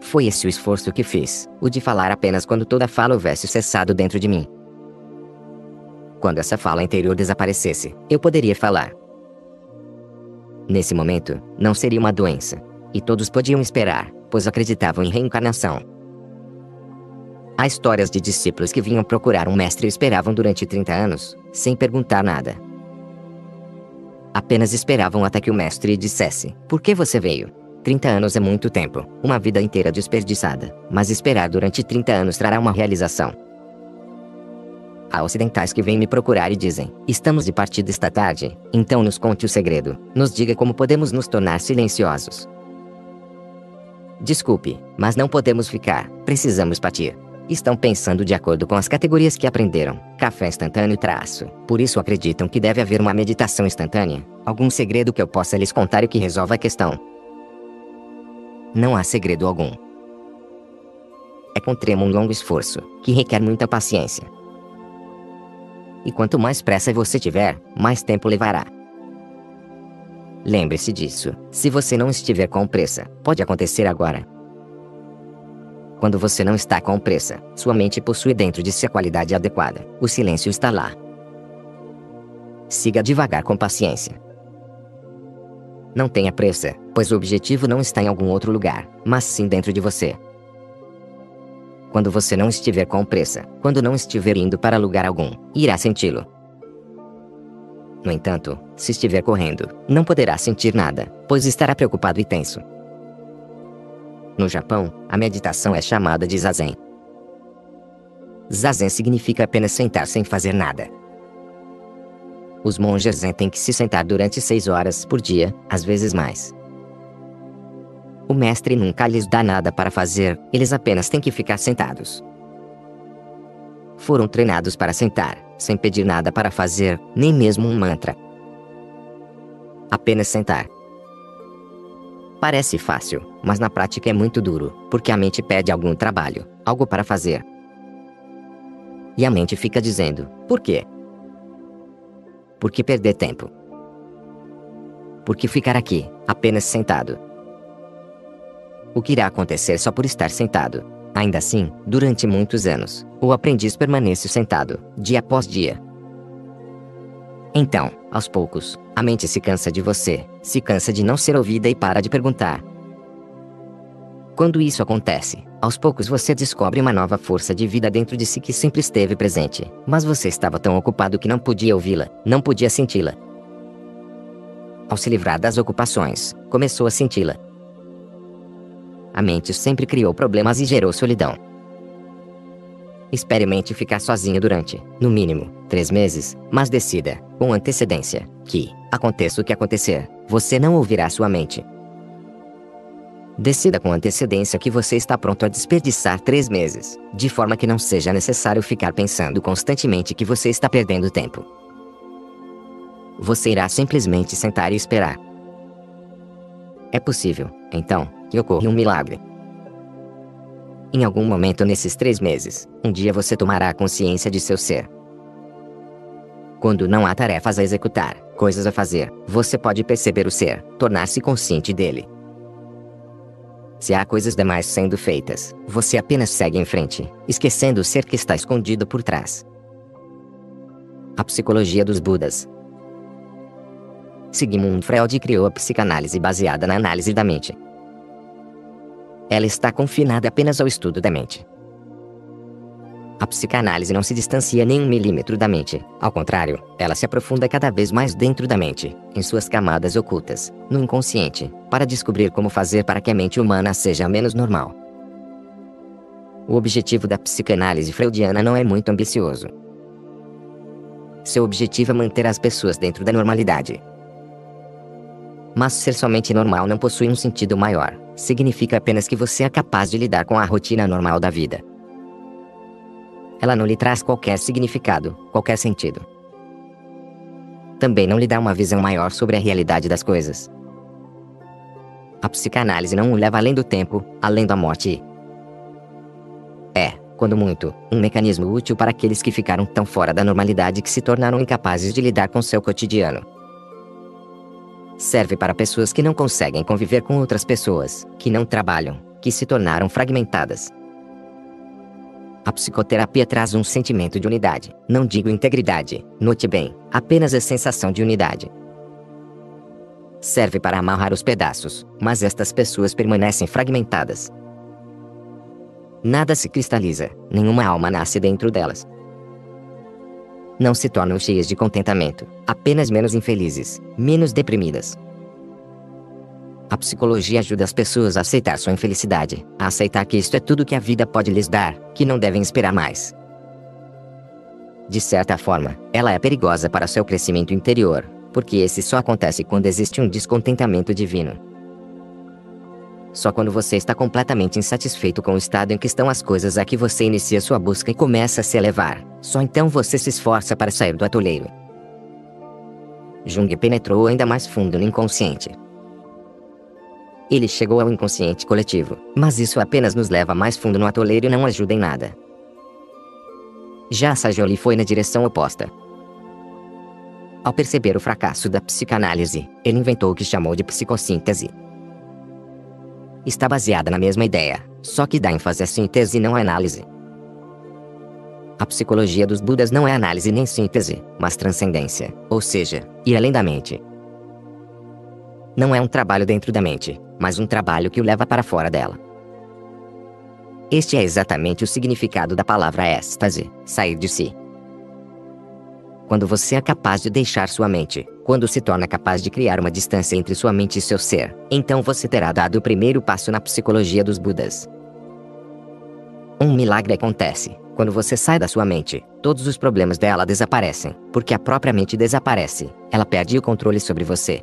Foi esse o esforço que fiz, o de falar apenas quando toda fala houvesse cessado dentro de mim. Quando essa fala interior desaparecesse, eu poderia falar, Nesse momento, não seria uma doença. E todos podiam esperar, pois acreditavam em reencarnação. Há histórias de discípulos que vinham procurar um mestre e esperavam durante 30 anos, sem perguntar nada. Apenas esperavam até que o mestre dissesse: Por que você veio? 30 anos é muito tempo, uma vida inteira desperdiçada, mas esperar durante 30 anos trará uma realização. Há ocidentais que vêm me procurar e dizem: Estamos de partida esta tarde, então nos conte o segredo. Nos diga como podemos nos tornar silenciosos. Desculpe, mas não podemos ficar, precisamos partir. Estão pensando de acordo com as categorias que aprenderam: café instantâneo e traço. Por isso acreditam que deve haver uma meditação instantânea. Algum segredo que eu possa lhes contar e que resolva a questão. Não há segredo algum. É com tremo um longo esforço, que requer muita paciência, e quanto mais pressa você tiver, mais tempo levará. Lembre-se disso. Se você não estiver com pressa, pode acontecer agora. Quando você não está com pressa, sua mente possui dentro de si a qualidade adequada. O silêncio está lá. Siga devagar com paciência. Não tenha pressa, pois o objetivo não está em algum outro lugar, mas sim dentro de você. Quando você não estiver com pressa, quando não estiver indo para lugar algum, irá senti-lo. No entanto, se estiver correndo, não poderá sentir nada, pois estará preocupado e tenso. No Japão, a meditação é chamada de zazen. Zazen significa apenas sentar sem fazer nada. Os monges zen têm que se sentar durante seis horas por dia, às vezes mais. O mestre nunca lhes dá nada para fazer, eles apenas têm que ficar sentados. Foram treinados para sentar, sem pedir nada para fazer, nem mesmo um mantra. Apenas sentar. Parece fácil, mas na prática é muito duro, porque a mente pede algum trabalho, algo para fazer. E a mente fica dizendo: por quê? Por que perder tempo? Por que ficar aqui, apenas sentado? o que irá acontecer só por estar sentado. Ainda assim, durante muitos anos, o aprendiz permanece sentado, dia após dia. Então, aos poucos, a mente se cansa de você, se cansa de não ser ouvida e para de perguntar. Quando isso acontece, aos poucos você descobre uma nova força de vida dentro de si que sempre esteve presente, mas você estava tão ocupado que não podia ouvi-la, não podia senti-la. Ao se livrar das ocupações, começou a senti-la. A mente sempre criou problemas e gerou solidão. Experimente ficar sozinho durante, no mínimo, três meses, mas decida, com antecedência, que, aconteça o que acontecer, você não ouvirá sua mente. Decida com antecedência que você está pronto a desperdiçar três meses, de forma que não seja necessário ficar pensando constantemente que você está perdendo tempo. Você irá simplesmente sentar e esperar. É possível, então, que ocorra um milagre. Em algum momento nesses três meses, um dia você tomará consciência de seu ser. Quando não há tarefas a executar, coisas a fazer, você pode perceber o ser, tornar-se consciente dele. Se há coisas demais sendo feitas, você apenas segue em frente, esquecendo o ser que está escondido por trás. A psicologia dos Budas. Sigmund Freud criou a psicanálise baseada na análise da mente. Ela está confinada apenas ao estudo da mente. A psicanálise não se distancia nem um milímetro da mente. Ao contrário, ela se aprofunda cada vez mais dentro da mente, em suas camadas ocultas, no inconsciente, para descobrir como fazer para que a mente humana seja menos normal. O objetivo da psicanálise freudiana não é muito ambicioso. Seu objetivo é manter as pessoas dentro da normalidade. Mas ser somente normal não possui um sentido maior significa apenas que você é capaz de lidar com a rotina normal da vida. Ela não lhe traz qualquer significado, qualquer sentido. Também não lhe dá uma visão maior sobre a realidade das coisas. A psicanálise não o leva além do tempo, além da morte. É, quando muito, um mecanismo útil para aqueles que ficaram tão fora da normalidade que se tornaram incapazes de lidar com seu cotidiano serve para pessoas que não conseguem conviver com outras pessoas, que não trabalham, que se tornaram fragmentadas. A psicoterapia traz um sentimento de unidade, não digo integridade, note bem, apenas a sensação de unidade. Serve para amarrar os pedaços, mas estas pessoas permanecem fragmentadas. Nada se cristaliza, nenhuma alma nasce dentro delas não se tornam cheias de contentamento, apenas menos infelizes, menos deprimidas. A psicologia ajuda as pessoas a aceitar sua infelicidade, a aceitar que isto é tudo que a vida pode lhes dar, que não devem esperar mais. De certa forma, ela é perigosa para seu crescimento interior, porque esse só acontece quando existe um descontentamento divino. Só quando você está completamente insatisfeito com o estado em que estão as coisas é que você inicia sua busca e começa a se elevar. Só então você se esforça para sair do atoleiro. Jung penetrou ainda mais fundo no inconsciente. Ele chegou ao inconsciente coletivo, mas isso apenas nos leva mais fundo no atoleiro e não ajuda em nada. Já Sajoli foi na direção oposta. Ao perceber o fracasso da psicanálise, ele inventou o que chamou de psicossíntese está baseada na mesma ideia, só que dá ênfase à síntese e não à análise. A psicologia dos Budas não é análise nem síntese, mas transcendência, ou seja, ir além da mente. Não é um trabalho dentro da mente, mas um trabalho que o leva para fora dela. Este é exatamente o significado da palavra êxtase, sair de si. Quando você é capaz de deixar sua mente, quando se torna capaz de criar uma distância entre sua mente e seu ser, então você terá dado o primeiro passo na psicologia dos Budas. Um milagre acontece. Quando você sai da sua mente, todos os problemas dela desaparecem, porque a própria mente desaparece. Ela perde o controle sobre você.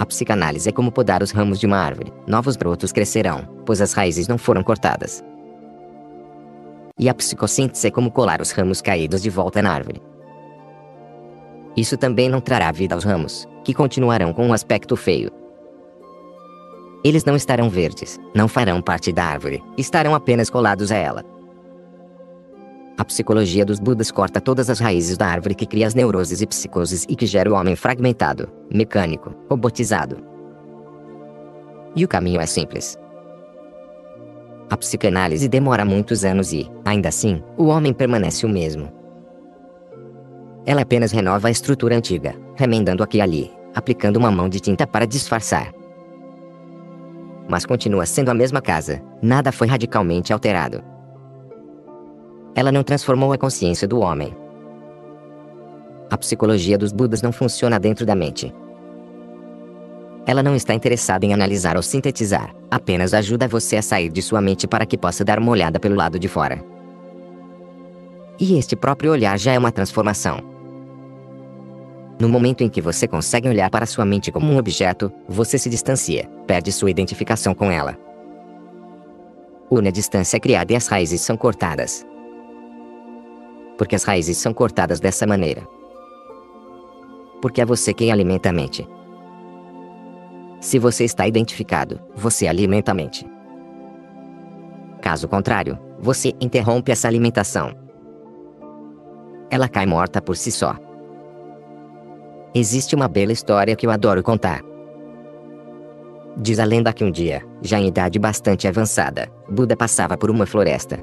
A psicanálise é como podar os ramos de uma árvore. Novos brotos crescerão, pois as raízes não foram cortadas. E a psicossíntese é como colar os ramos caídos de volta na árvore. Isso também não trará vida aos ramos, que continuarão com um aspecto feio. Eles não estarão verdes, não farão parte da árvore, estarão apenas colados a ela. A psicologia dos Budas corta todas as raízes da árvore que cria as neuroses e psicoses e que gera o homem fragmentado, mecânico, robotizado. E o caminho é simples. A psicanálise demora muitos anos e, ainda assim, o homem permanece o mesmo. ela apenas renova a estrutura antiga, remendando aqui e ali, aplicando uma mão de tinta para disfarçar. Mas continua sendo a mesma casa, nada foi radicalmente alterado. Ela não transformou a consciência do homem. A psicologia dos Budas não funciona dentro da mente. Ela não está interessada em analisar ou sintetizar, apenas ajuda você a sair de sua mente para que possa dar uma olhada pelo lado de fora. E este próprio olhar já é uma transformação. No momento em que você consegue olhar para sua mente como um objeto, você se distancia, perde sua identificação com ela. Une a distância criada e as raízes são cortadas. Porque as raízes são cortadas dessa maneira. Porque é você quem alimenta a mente. Se você está identificado, você alimenta a mente. Caso contrário, você interrompe essa alimentação. Ela cai morta por si só. Existe uma bela história que eu adoro contar. Diz a lenda que um dia, já em idade bastante avançada, Buda passava por uma floresta.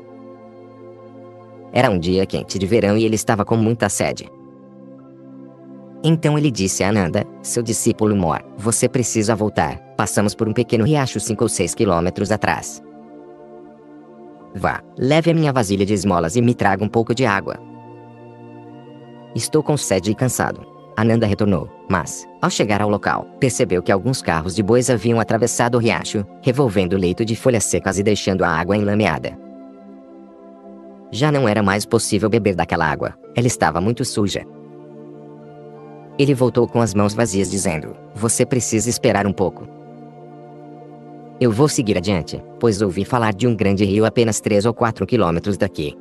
Era um dia quente de verão e ele estava com muita sede. Então ele disse a Ananda, seu discípulo Mor, você precisa voltar, passamos por um pequeno riacho 5 ou 6 quilômetros atrás. Vá, leve a minha vasilha de esmolas e me traga um pouco de água. Estou com sede e cansado. Ananda retornou, mas, ao chegar ao local, percebeu que alguns carros de bois haviam atravessado o riacho, revolvendo o leito de folhas secas e deixando a água enlameada. Já não era mais possível beber daquela água, ela estava muito suja. Ele voltou com as mãos vazias, dizendo: Você precisa esperar um pouco. Eu vou seguir adiante, pois ouvi falar de um grande rio apenas 3 ou 4 quilômetros daqui.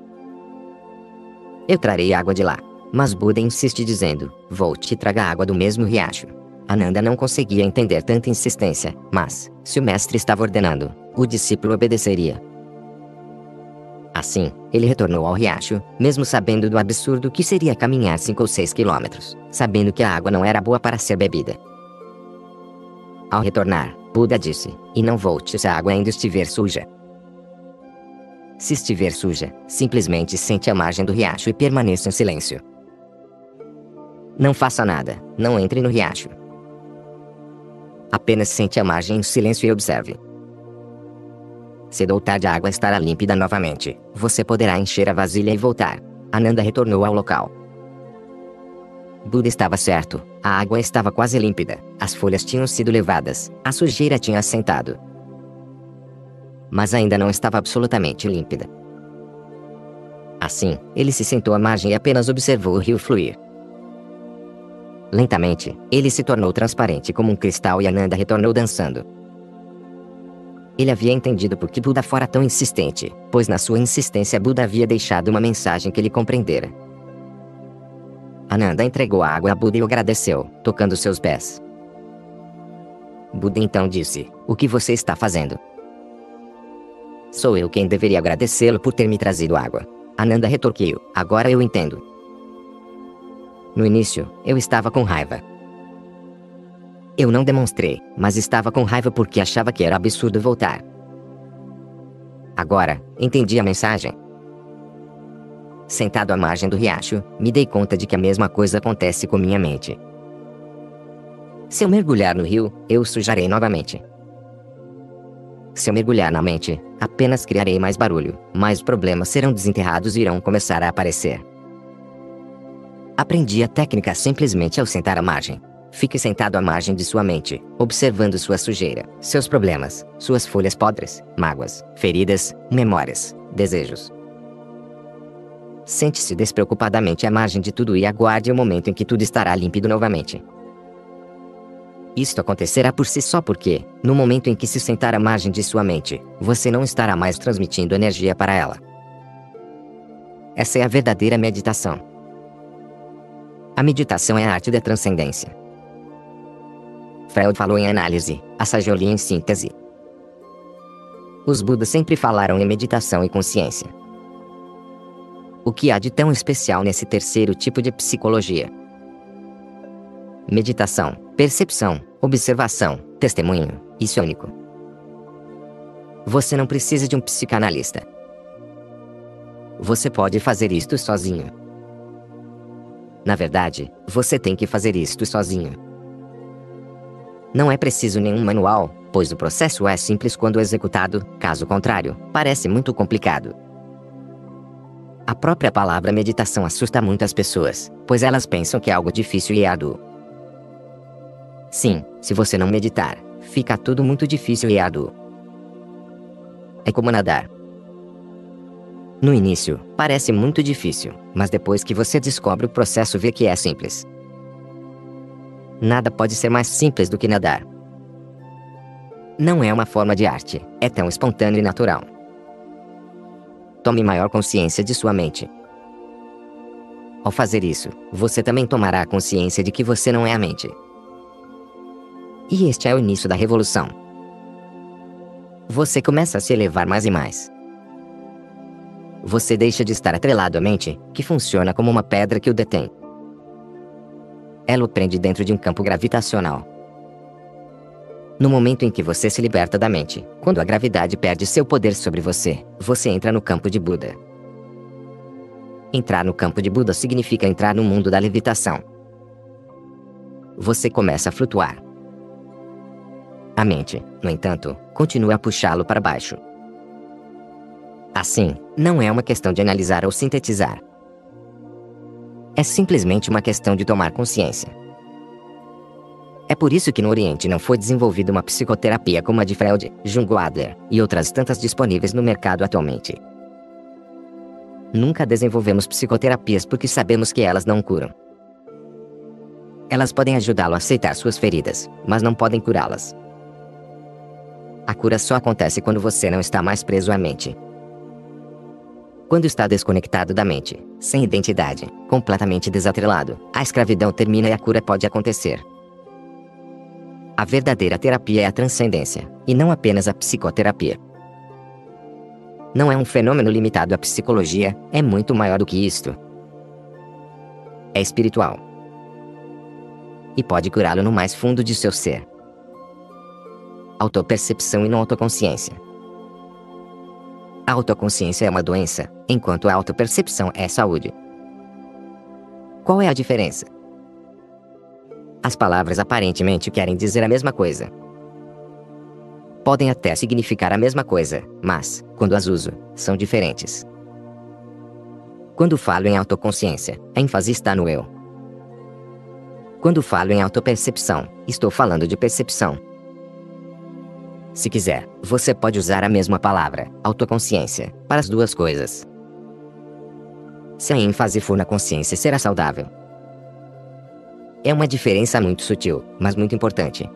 Eu trarei água de lá. Mas Buda insiste dizendo: Volte e traga água do mesmo riacho. Ananda não conseguia entender tanta insistência, mas, se o mestre estava ordenando, o discípulo obedeceria. Assim, ele retornou ao riacho, mesmo sabendo do absurdo que seria caminhar 5 ou 6 quilômetros, sabendo que a água não era boa para ser bebida. Ao retornar, Buda disse: E não volte se a água ainda estiver suja. Se estiver suja, simplesmente sente a margem do riacho e permaneça em silêncio. Não faça nada, não entre no riacho. Apenas sente a margem em silêncio e observe. Cedo ou tarde a água estará límpida novamente. Você poderá encher a vasilha e voltar. Ananda retornou ao local. Buda estava certo. A água estava quase límpida. As folhas tinham sido levadas. A sujeira tinha assentado. Mas ainda não estava absolutamente límpida. Assim, ele se sentou à margem e apenas observou o rio fluir. Lentamente, ele se tornou transparente como um cristal e Ananda retornou dançando. Ele havia entendido por que Buda fora tão insistente, pois na sua insistência Buda havia deixado uma mensagem que ele compreendera. Ananda entregou a água a Buda e o agradeceu, tocando seus pés. Buda então disse: O que você está fazendo? Sou eu quem deveria agradecê-lo por ter me trazido água. Ananda retorquiu: Agora eu entendo. No início, eu estava com raiva. Eu não demonstrei, mas estava com raiva porque achava que era absurdo voltar. Agora, entendi a mensagem. Sentado à margem do riacho, me dei conta de que a mesma coisa acontece com minha mente. Se eu mergulhar no rio, eu sujarei novamente. Se eu mergulhar na mente, apenas criarei mais barulho, mais problemas serão desenterrados e irão começar a aparecer. Aprendi a técnica simplesmente ao sentar à margem. Fique sentado à margem de sua mente, observando sua sujeira, seus problemas, suas folhas podres, mágoas, feridas, memórias, desejos. Sente-se despreocupadamente à margem de tudo e aguarde o momento em que tudo estará límpido novamente. Isto acontecerá por si só porque, no momento em que se sentar à margem de sua mente, você não estará mais transmitindo energia para ela. Essa é a verdadeira meditação. A meditação é a arte da transcendência. Freud falou em análise, a Sajoli em síntese. Os Budas sempre falaram em meditação e consciência. O que há de tão especial nesse terceiro tipo de psicologia? Meditação, percepção, observação, testemunho, isso é único. Você não precisa de um psicanalista. Você pode fazer isto sozinho. Na verdade, você tem que fazer isto sozinho. Não é preciso nenhum manual, pois o processo é simples quando executado, caso contrário, parece muito complicado. A própria palavra meditação assusta muitas pessoas, pois elas pensam que é algo difícil e árduo. Sim, se você não meditar, fica tudo muito difícil e árduo. É como nadar. No início, parece muito difícil, mas depois que você descobre o processo vê que é simples. Nada pode ser mais simples do que nadar. Não é uma forma de arte, é tão espontâneo e natural. Tome maior consciência de sua mente. Ao fazer isso, você também tomará consciência de que você não é a mente. E este é o início da revolução. Você começa a se elevar mais e mais. Você deixa de estar atrelado à mente, que funciona como uma pedra que o detém. Ela o prende dentro de um campo gravitacional. No momento em que você se liberta da mente, quando a gravidade perde seu poder sobre você, você entra no campo de Buda. Entrar no campo de Buda significa entrar no mundo da levitação. Você começa a flutuar. A mente, no entanto, continua a puxá-lo para baixo. Assim, não é uma questão de analisar ou sintetizar. É simplesmente uma questão de tomar consciência. É por isso que no Oriente não foi desenvolvida uma psicoterapia como a de Freud, Jung Adler e outras tantas disponíveis no mercado atualmente. Nunca desenvolvemos psicoterapias porque sabemos que elas não curam. Elas podem ajudá-lo a aceitar suas feridas, mas não podem curá-las. A cura só acontece quando você não está mais preso à mente. Quando está desconectado da mente, sem identidade, completamente desatrelado, a escravidão termina e a cura pode acontecer. A verdadeira terapia é a transcendência, e não apenas a psicoterapia. Não é um fenômeno limitado à psicologia, é muito maior do que isto. É espiritual. E pode curá-lo no mais fundo de seu ser. Autopercepção e não autoconsciência. A autoconsciência é uma doença, enquanto a autopercepção é saúde. Qual é a diferença? As palavras aparentemente querem dizer a mesma coisa. Podem até significar a mesma coisa, mas, quando as uso, são diferentes. Quando falo em autoconsciência, a ênfase está no eu. Quando falo em autopercepção, estou falando de percepção. Se quiser, você pode usar a mesma palavra, autoconsciência, para as duas coisas. Se a ênfase for na consciência, será saudável. É uma diferença muito sutil, mas muito importante.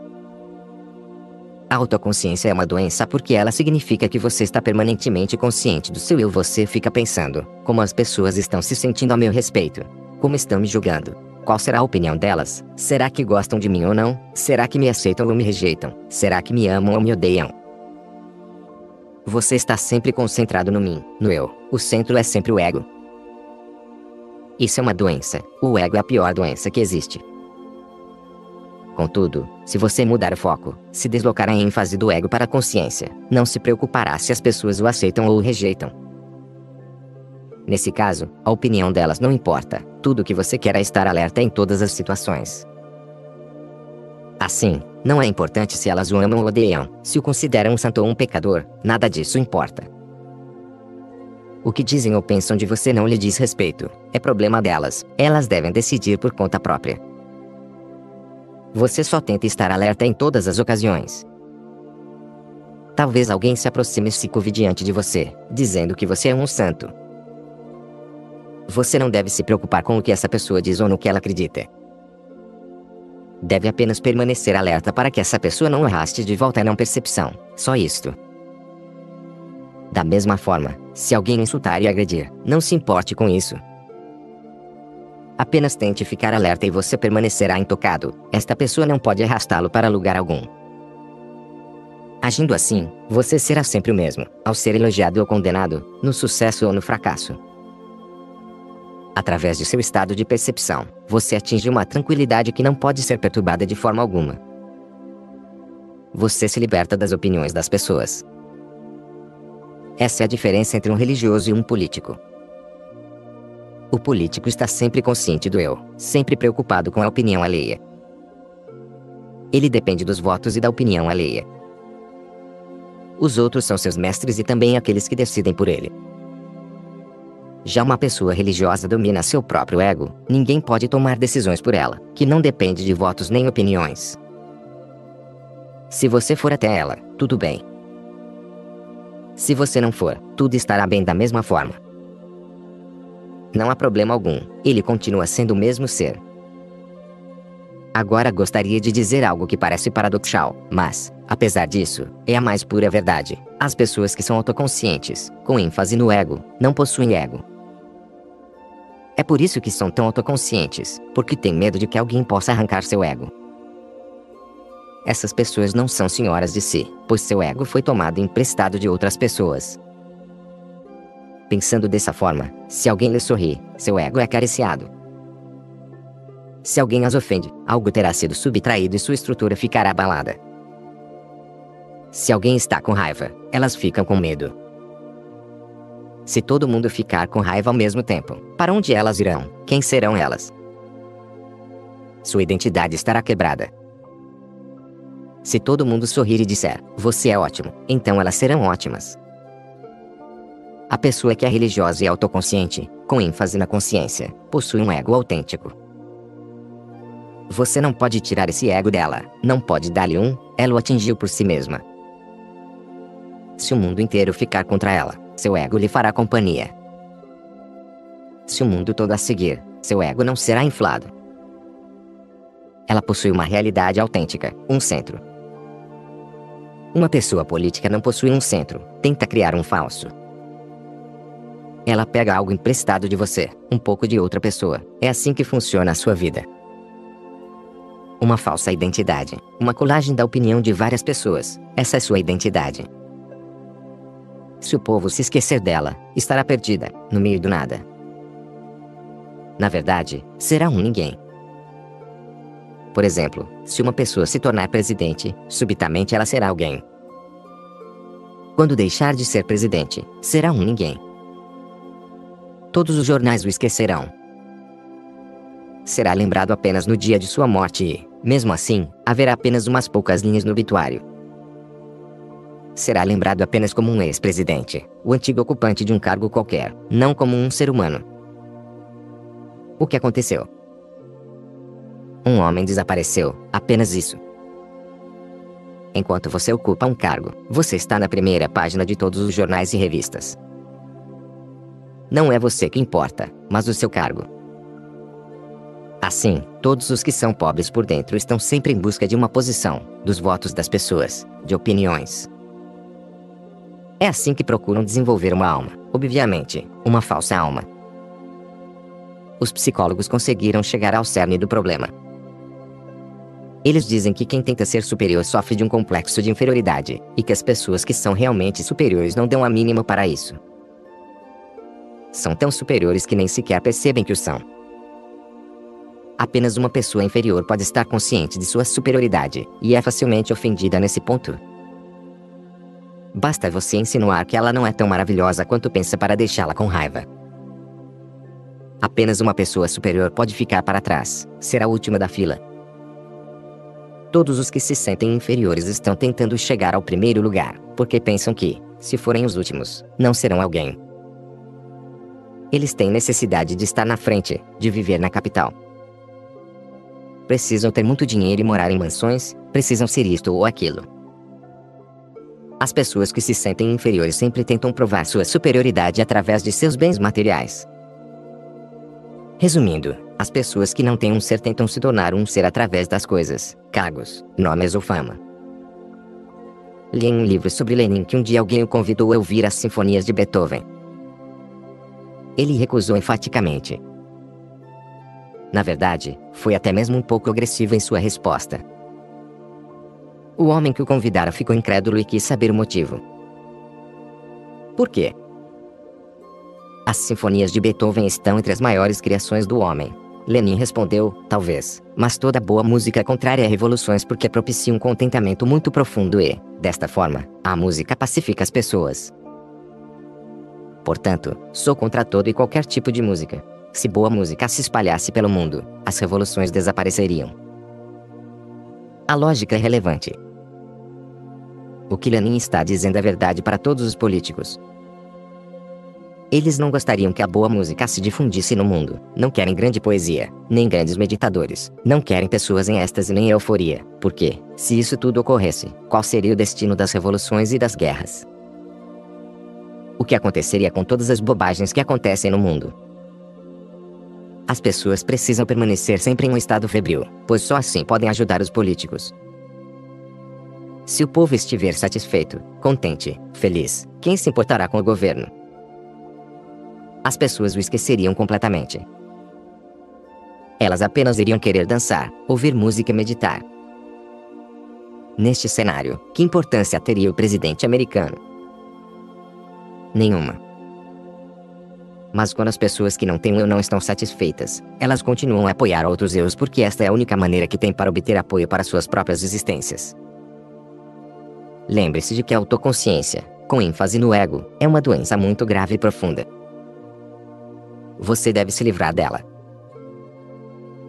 A autoconsciência é uma doença porque ela significa que você está permanentemente consciente do seu eu. Você fica pensando: como as pessoas estão se sentindo a meu respeito? Como estão me julgando? Qual será a opinião delas? Será que gostam de mim ou não? Será que me aceitam ou me rejeitam? Será que me amam ou me odeiam? Você está sempre concentrado no mim, no eu. O centro é sempre o ego. Isso é uma doença. O ego é a pior doença que existe. Contudo, se você mudar o foco, se deslocar a ênfase do ego para a consciência, não se preocupará se as pessoas o aceitam ou o rejeitam. Nesse caso, a opinião delas não importa, tudo o que você quer é estar alerta em todas as situações. Assim, não é importante se elas o amam ou odeiam, se o consideram um santo ou um pecador, nada disso importa. O que dizem ou pensam de você não lhe diz respeito, é problema delas, elas devem decidir por conta própria. Você só tenta estar alerta em todas as ocasiões. Talvez alguém se aproxime se curve diante de você, dizendo que você é um santo. Você não deve se preocupar com o que essa pessoa diz ou no que ela acredita. Deve apenas permanecer alerta para que essa pessoa não arraste de volta a não percepção, só isto. Da mesma forma, se alguém insultar e agredir, não se importe com isso, Apenas tente ficar alerta e você permanecerá intocado. Esta pessoa não pode arrastá-lo para lugar algum. Agindo assim, você será sempre o mesmo, ao ser elogiado ou condenado, no sucesso ou no fracasso. Através de seu estado de percepção, você atinge uma tranquilidade que não pode ser perturbada de forma alguma. Você se liberta das opiniões das pessoas. Essa é a diferença entre um religioso e um político. O político está sempre consciente do eu, sempre preocupado com a opinião alheia. Ele depende dos votos e da opinião alheia. Os outros são seus mestres e também aqueles que decidem por ele. Já uma pessoa religiosa domina seu próprio ego, ninguém pode tomar decisões por ela, que não depende de votos nem opiniões. Se você for até ela, tudo bem. Se você não for, tudo estará bem da mesma forma. Não há problema algum, ele continua sendo o mesmo ser. Agora gostaria de dizer algo que parece paradoxal, mas, apesar disso, é a mais pura verdade. As pessoas que são autoconscientes, com ênfase no ego, não possuem ego. É por isso que são tão autoconscientes, porque têm medo de que alguém possa arrancar seu ego. Essas pessoas não são senhoras de si, pois seu ego foi tomado emprestado de outras pessoas. Pensando dessa forma, se alguém lhe sorri, seu ego é acariciado. Se alguém as ofende, algo terá sido subtraído e sua estrutura ficará abalada. Se alguém está com raiva, elas ficam com medo. Se todo mundo ficar com raiva ao mesmo tempo, para onde elas irão? Quem serão elas? Sua identidade estará quebrada. Se todo mundo sorrir e disser, você é ótimo, então elas serão ótimas. A pessoa que é religiosa e autoconsciente, com ênfase na consciência, possui um ego autêntico. Você não pode tirar esse ego dela, não pode dar-lhe um, ela o atingiu por si mesma. Se o mundo inteiro ficar contra ela, seu ego lhe fará companhia. Se o mundo todo a seguir, seu ego não será inflado. Ela possui uma realidade autêntica, um centro. Uma pessoa política não possui um centro, tenta criar um falso. Ela pega algo emprestado de você, um pouco de outra pessoa. É assim que funciona a sua vida. Uma falsa identidade, uma colagem da opinião de várias pessoas. Essa é sua identidade. Se o povo se esquecer dela, estará perdida, no meio do nada. Na verdade, será um ninguém. Por exemplo, se uma pessoa se tornar presidente, subitamente ela será alguém. Quando deixar de ser presidente, será um ninguém. Todos os jornais o esquecerão. Será lembrado apenas no dia de sua morte e, mesmo assim, haverá apenas umas poucas linhas no obituário. Será lembrado apenas como um ex-presidente, o antigo ocupante de um cargo qualquer, não como um ser humano. O que aconteceu? Um homem desapareceu, apenas isso. Enquanto você ocupa um cargo, você está na primeira página de todos os jornais e revistas. Não é você que importa, mas o seu cargo. Assim, todos os que são pobres por dentro estão sempre em busca de uma posição, dos votos das pessoas, de opiniões. É assim que procuram desenvolver uma alma, obviamente, uma falsa alma. Os psicólogos conseguiram chegar ao cerne do problema. Eles dizem que quem tenta ser superior sofre de um complexo de inferioridade, e que as pessoas que são realmente superiores não dão a mínima para isso. São tão superiores que nem sequer percebem que o são. Apenas uma pessoa inferior pode estar consciente de sua superioridade, e é facilmente ofendida nesse ponto. Basta você insinuar que ela não é tão maravilhosa quanto pensa para deixá-la com raiva. Apenas uma pessoa superior pode ficar para trás, ser a última da fila. Todos os que se sentem inferiores estão tentando chegar ao primeiro lugar, porque pensam que, se forem os últimos, não serão alguém. Eles têm necessidade de estar na frente, de viver na capital. Precisam ter muito dinheiro e morar em mansões, precisam ser isto ou aquilo. As pessoas que se sentem inferiores sempre tentam provar sua superioridade através de seus bens materiais. Resumindo, as pessoas que não têm um ser tentam se tornar um ser através das coisas, cargos, nomes ou fama. Li em um livro sobre Lenin que um dia alguém o convidou a ouvir as sinfonias de Beethoven. Ele recusou enfaticamente. Na verdade, foi até mesmo um pouco agressivo em sua resposta. O homem que o convidara ficou incrédulo e quis saber o motivo. Por quê? As sinfonias de Beethoven estão entre as maiores criações do homem. Lenin respondeu, talvez, mas toda boa música contrária a revoluções porque propicia um contentamento muito profundo e, desta forma, a música pacifica as pessoas. Portanto, sou contra todo e qualquer tipo de música. Se boa música se espalhasse pelo mundo, as revoluções desapareceriam. A lógica é relevante. O que Lenin está dizendo é verdade para todos os políticos. Eles não gostariam que a boa música se difundisse no mundo. Não querem grande poesia, nem grandes meditadores. Não querem pessoas em êxtase nem euforia. Porque, se isso tudo ocorresse, qual seria o destino das revoluções e das guerras? O que aconteceria com todas as bobagens que acontecem no mundo? As pessoas precisam permanecer sempre em um estado febril, pois só assim podem ajudar os políticos. Se o povo estiver satisfeito, contente, feliz, quem se importará com o governo? As pessoas o esqueceriam completamente. Elas apenas iriam querer dançar, ouvir música e meditar. Neste cenário, que importância teria o presidente americano? Nenhuma. Mas quando as pessoas que não têm eu não estão satisfeitas, elas continuam a apoiar outros eus porque esta é a única maneira que têm para obter apoio para suas próprias existências. Lembre-se de que a autoconsciência, com ênfase no ego, é uma doença muito grave e profunda. Você deve se livrar dela.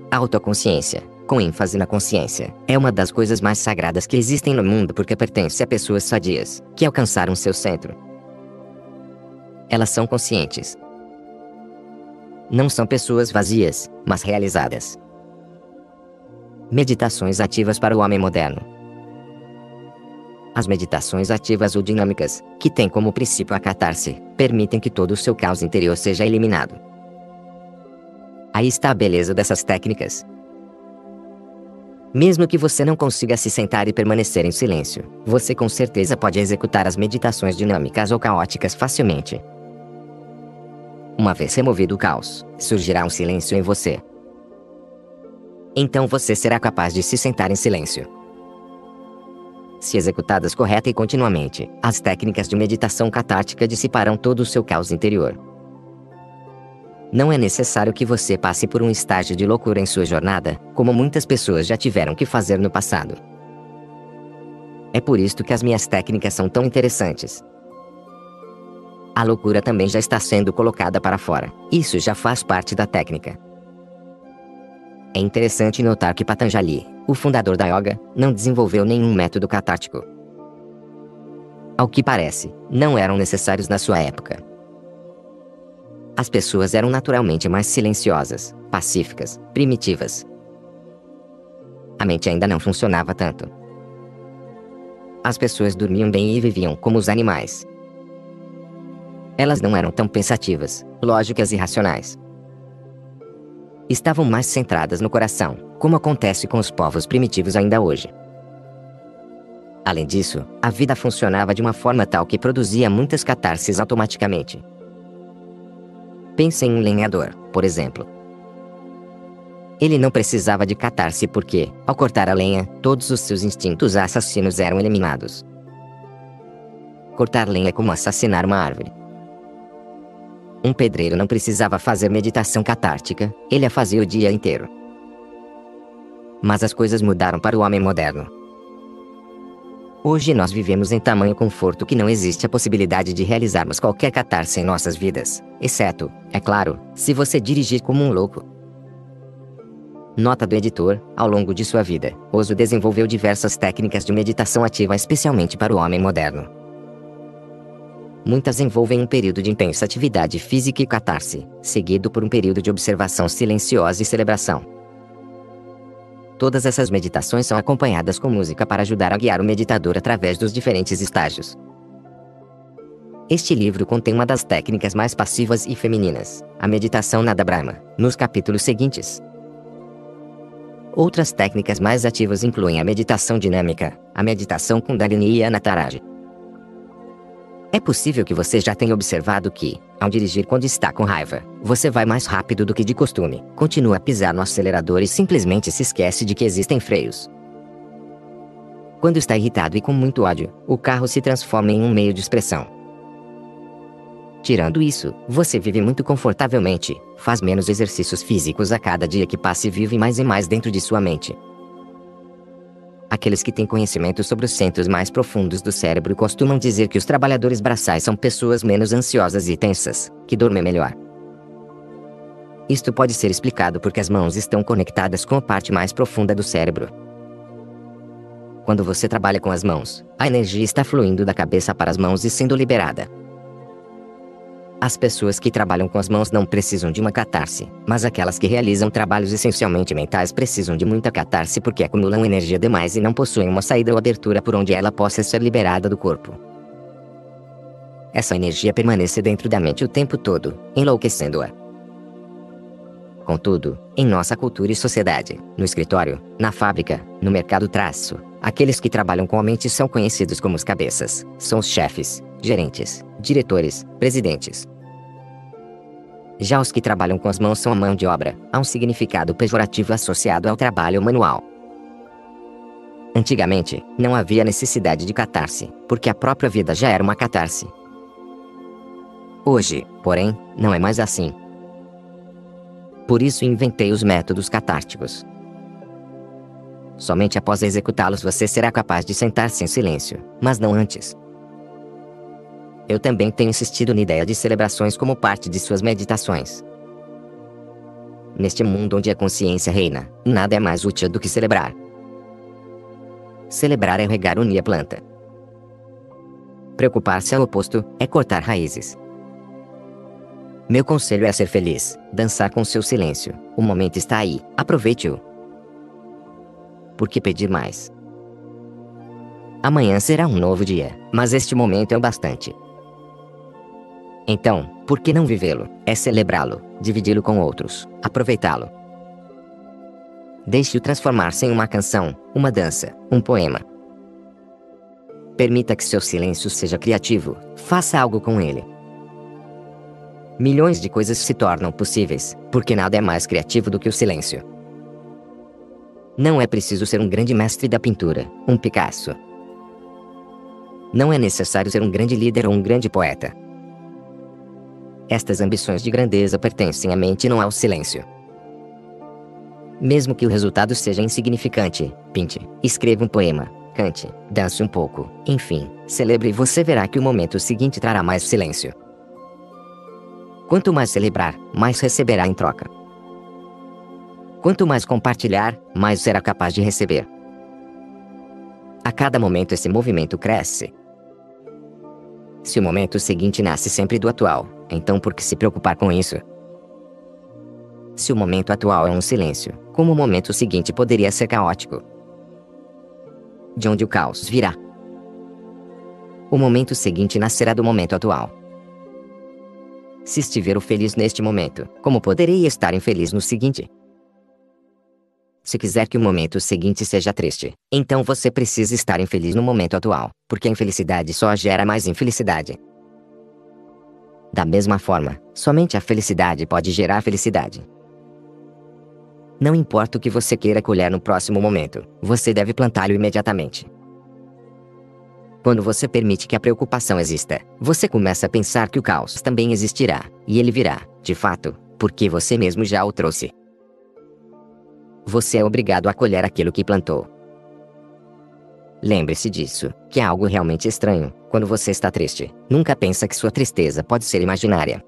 A autoconsciência, com ênfase na consciência, é uma das coisas mais sagradas que existem no mundo porque pertence a pessoas sadias, que alcançaram seu centro. Elas são conscientes. Não são pessoas vazias, mas realizadas. Meditações ativas para o homem moderno. As meditações ativas ou dinâmicas, que têm como princípio a catarse, permitem que todo o seu caos interior seja eliminado. Aí está a beleza dessas técnicas. Mesmo que você não consiga se sentar e permanecer em silêncio, você com certeza pode executar as meditações dinâmicas ou caóticas facilmente. Uma vez removido o caos, surgirá um silêncio em você. Então você será capaz de se sentar em silêncio. Se executadas correta e continuamente, as técnicas de meditação catártica dissiparão todo o seu caos interior. Não é necessário que você passe por um estágio de loucura em sua jornada, como muitas pessoas já tiveram que fazer no passado. É por isto que as minhas técnicas são tão interessantes. A loucura também já está sendo colocada para fora. Isso já faz parte da técnica. É interessante notar que Patanjali, o fundador da yoga, não desenvolveu nenhum método catártico. Ao que parece, não eram necessários na sua época. As pessoas eram naturalmente mais silenciosas, pacíficas, primitivas. A mente ainda não funcionava tanto. As pessoas dormiam bem e viviam como os animais. Elas não eram tão pensativas, lógicas e racionais. Estavam mais centradas no coração, como acontece com os povos primitivos ainda hoje. Além disso, a vida funcionava de uma forma tal que produzia muitas catarses automaticamente. Pense em um lenhador, por exemplo. Ele não precisava de catar-se porque, ao cortar a lenha, todos os seus instintos assassinos eram eliminados. Cortar lenha é como assassinar uma árvore. Um pedreiro não precisava fazer meditação catártica, ele a fazia o dia inteiro. Mas as coisas mudaram para o homem moderno. Hoje nós vivemos em tamanho conforto que não existe a possibilidade de realizarmos qualquer catarse em nossas vidas, exceto, é claro, se você dirigir como um louco. Nota do editor: ao longo de sua vida, Oso desenvolveu diversas técnicas de meditação ativa especialmente para o homem moderno. Muitas envolvem um período de intensa atividade física e catarse, seguido por um período de observação silenciosa e celebração. Todas essas meditações são acompanhadas com música para ajudar a guiar o meditador através dos diferentes estágios. Este livro contém uma das técnicas mais passivas e femininas, a meditação Nada Brahma, nos capítulos seguintes. Outras técnicas mais ativas incluem a meditação dinâmica, a meditação Kundalini e a Nataraja. É possível que você já tenha observado que, ao dirigir quando está com raiva, você vai mais rápido do que de costume, continua a pisar no acelerador e simplesmente se esquece de que existem freios. Quando está irritado e com muito ódio, o carro se transforma em um meio de expressão. Tirando isso, você vive muito confortavelmente, faz menos exercícios físicos a cada dia que passa e vive mais e mais dentro de sua mente. Aqueles que têm conhecimento sobre os centros mais profundos do cérebro costumam dizer que os trabalhadores braçais são pessoas menos ansiosas e tensas, que dormem melhor. Isto pode ser explicado porque as mãos estão conectadas com a parte mais profunda do cérebro. Quando você trabalha com as mãos, a energia está fluindo da cabeça para as mãos e sendo liberada. As pessoas que trabalham com as mãos não precisam de uma catarse, mas aquelas que realizam trabalhos essencialmente mentais precisam de muita catarse porque acumulam energia demais e não possuem uma saída ou abertura por onde ela possa ser liberada do corpo. Essa energia permanece dentro da mente o tempo todo, enlouquecendo-a. Contudo, em nossa cultura e sociedade, no escritório, na fábrica, no mercado traço, aqueles que trabalham com a mente são conhecidos como os cabeças, são os chefes, gerentes, diretores, presidentes. Já os que trabalham com as mãos são a mão de obra, há um significado pejorativo associado ao trabalho manual. Antigamente, não havia necessidade de catarse, porque a própria vida já era uma catarse. Hoje, porém, não é mais assim. Por isso inventei os métodos catárticos. Somente após executá-los você será capaz de sentar-se em silêncio, mas não antes. Eu também tenho insistido na ideia de celebrações como parte de suas meditações. Neste mundo onde a consciência reina, nada é mais útil do que celebrar. Celebrar é regar unir a planta. Preocupar-se ao oposto é cortar raízes. Meu conselho é ser feliz, dançar com seu silêncio. O momento está aí, aproveite-o. Por que pedir mais? Amanhã será um novo dia, mas este momento é o bastante. Então, por que não vivê-lo? É celebrá-lo, dividi-lo com outros, aproveitá-lo. Deixe-o transformar-se em uma canção, uma dança, um poema. Permita que seu silêncio seja criativo, faça algo com ele. Milhões de coisas se tornam possíveis, porque nada é mais criativo do que o silêncio. Não é preciso ser um grande mestre da pintura, um Picasso. Não é necessário ser um grande líder ou um grande poeta. Estas ambições de grandeza pertencem à mente e não ao silêncio. Mesmo que o resultado seja insignificante, pinte, escreva um poema, cante, dance um pouco, enfim, celebre e você verá que o momento seguinte trará mais silêncio. Quanto mais celebrar, mais receberá em troca. Quanto mais compartilhar, mais será capaz de receber. A cada momento esse movimento cresce. Se o momento seguinte nasce sempre do atual, então por que se preocupar com isso? Se o momento atual é um silêncio, como o momento seguinte poderia ser caótico? De onde o caos virá? O momento seguinte nascerá do momento atual. Se estiver feliz neste momento, como poderei estar infeliz no seguinte? Se quiser que o momento seguinte seja triste, então você precisa estar infeliz no momento atual, porque a infelicidade só gera mais infelicidade. Da mesma forma, somente a felicidade pode gerar felicidade. Não importa o que você queira colher no próximo momento, você deve plantá-lo imediatamente. Quando você permite que a preocupação exista, você começa a pensar que o caos também existirá, e ele virá, de fato, porque você mesmo já o trouxe. Você é obrigado a colher aquilo que plantou. Lembre-se disso, que é algo realmente estranho, quando você está triste. Nunca pensa que sua tristeza pode ser imaginária.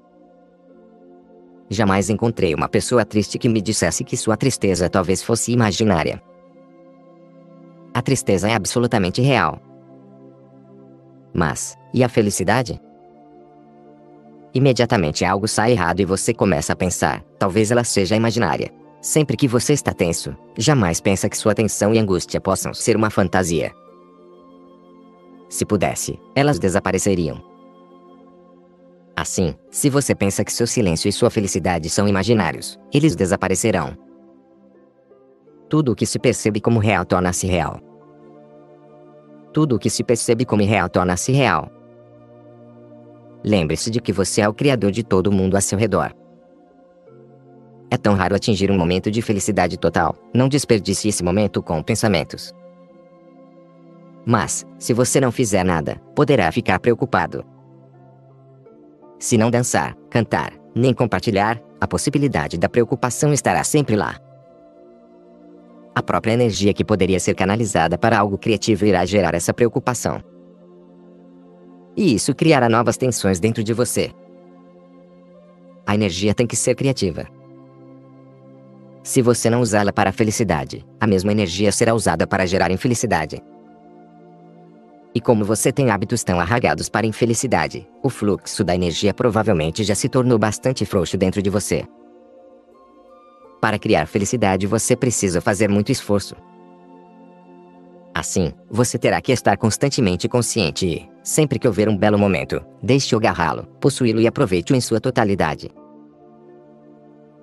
Jamais encontrei uma pessoa triste que me dissesse que sua tristeza talvez fosse imaginária. A tristeza é absolutamente real, mas, e a felicidade? Imediatamente algo sai errado e você começa a pensar, talvez ela seja imaginária. Sempre que você está tenso, jamais pensa que sua tensão e angústia possam ser uma fantasia. Se pudesse, elas desapareceriam. Assim, se você pensa que seu silêncio e sua felicidade são imaginários, eles desaparecerão. Tudo o que se percebe como real torna-se real. Tudo o que se percebe como irreal torna-se real. Lembre-se de que você é o criador de todo o mundo a seu redor. É tão raro atingir um momento de felicidade total, não desperdice esse momento com pensamentos. Mas, se você não fizer nada, poderá ficar preocupado. Se não dançar, cantar, nem compartilhar, a possibilidade da preocupação estará sempre lá. A própria energia que poderia ser canalizada para algo criativo irá gerar essa preocupação. E isso criará novas tensões dentro de você. A energia tem que ser criativa. Se você não usá-la para a felicidade, a mesma energia será usada para gerar infelicidade. E como você tem hábitos tão arragados para infelicidade, o fluxo da energia provavelmente já se tornou bastante frouxo dentro de você. Para criar felicidade, você precisa fazer muito esforço. Assim, você terá que estar constantemente consciente e, sempre que houver um belo momento, deixe-o agarrá-lo, possuí-lo e aproveite-o em sua totalidade.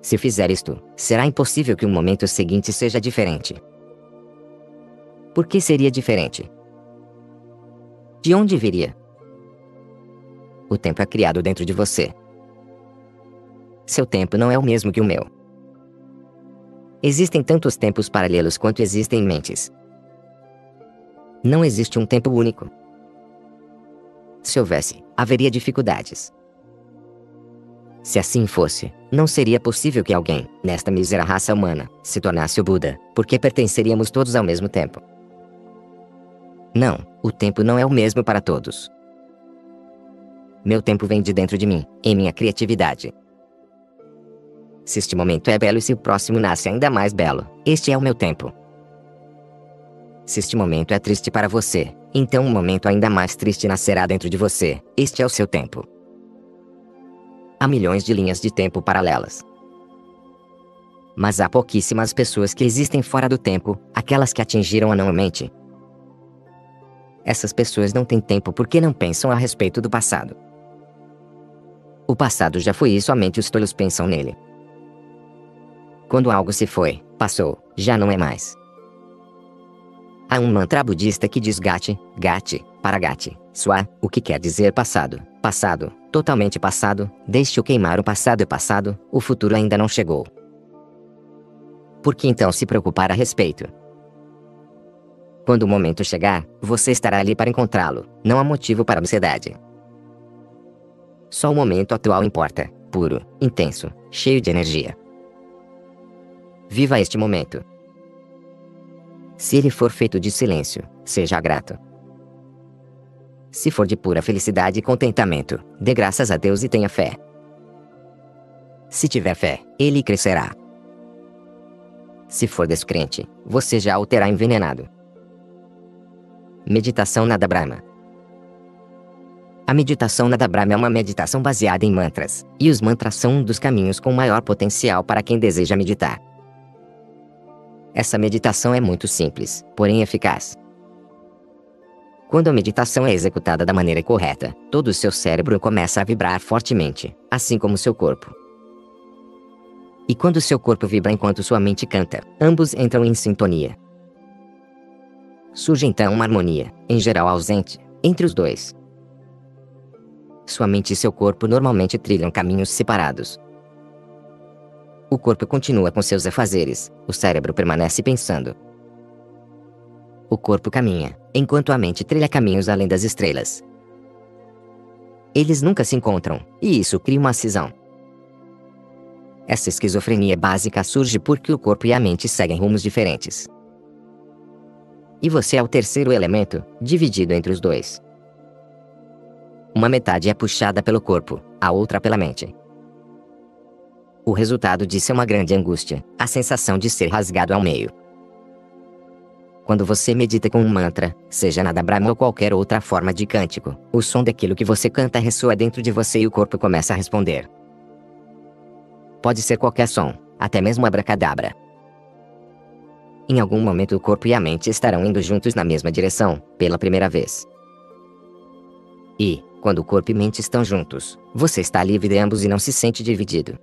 Se fizer isto, será impossível que o momento seguinte seja diferente. Por que seria diferente? De onde viria? O tempo é criado dentro de você. Seu tempo não é o mesmo que o meu. Existem tantos tempos paralelos quanto existem mentes. Não existe um tempo único. Se houvesse, haveria dificuldades. Se assim fosse, não seria possível que alguém, nesta mísera raça humana, se tornasse o Buda, porque pertenceríamos todos ao mesmo tempo. Não, o tempo não é o mesmo para todos. Meu tempo vem de dentro de mim, em minha criatividade. Se este momento é belo e se o próximo nasce ainda mais belo, este é o meu tempo. Se este momento é triste para você, então um momento ainda mais triste nascerá dentro de você. Este é o seu tempo. Há milhões de linhas de tempo paralelas. Mas há pouquíssimas pessoas que existem fora do tempo, aquelas que atingiram anualmente. Essas pessoas não têm tempo porque não pensam a respeito do passado. O passado já foi e somente os tolos pensam nele. Quando algo se foi, passou, já não é mais. Há um mantra budista que diz Gati, Gati, para Gati, Swa, o que quer dizer passado, passado, totalmente passado, deixe-o queimar o passado é passado, o futuro ainda não chegou. Por que então se preocupar a respeito? Quando o momento chegar, você estará ali para encontrá-lo, não há motivo para ansiedade. Só o momento atual importa, puro, intenso, cheio de energia. Viva este momento. Se ele for feito de silêncio, seja grato. Se for de pura felicidade e contentamento, dê graças a Deus e tenha fé. Se tiver fé, ele crescerá. Se for descrente, você já o terá envenenado. Meditação Nada Brahma A meditação Nada Brahma é uma meditação baseada em mantras, e os mantras são um dos caminhos com maior potencial para quem deseja meditar. Essa meditação é muito simples, porém eficaz. Quando a meditação é executada da maneira correta, todo o seu cérebro começa a vibrar fortemente, assim como seu corpo. E quando seu corpo vibra enquanto sua mente canta, ambos entram em sintonia. Surge então uma harmonia, em geral ausente, entre os dois. Sua mente e seu corpo normalmente trilham caminhos separados, o corpo continua com seus afazeres, o cérebro permanece pensando. O corpo caminha, enquanto a mente trilha caminhos além das estrelas. Eles nunca se encontram, e isso cria uma cisão. Essa esquizofrenia básica surge porque o corpo e a mente seguem rumos diferentes. E você é o terceiro elemento, dividido entre os dois. Uma metade é puxada pelo corpo, a outra pela mente. O resultado disso é uma grande angústia, a sensação de ser rasgado ao meio. Quando você medita com um mantra, seja nada Brahma ou qualquer outra forma de cântico, o som daquilo que você canta ressoa dentro de você e o corpo começa a responder. Pode ser qualquer som, até mesmo abracadabra. Em algum momento o corpo e a mente estarão indo juntos na mesma direção, pela primeira vez. E, quando o corpo e mente estão juntos, você está livre de ambos e não se sente dividido.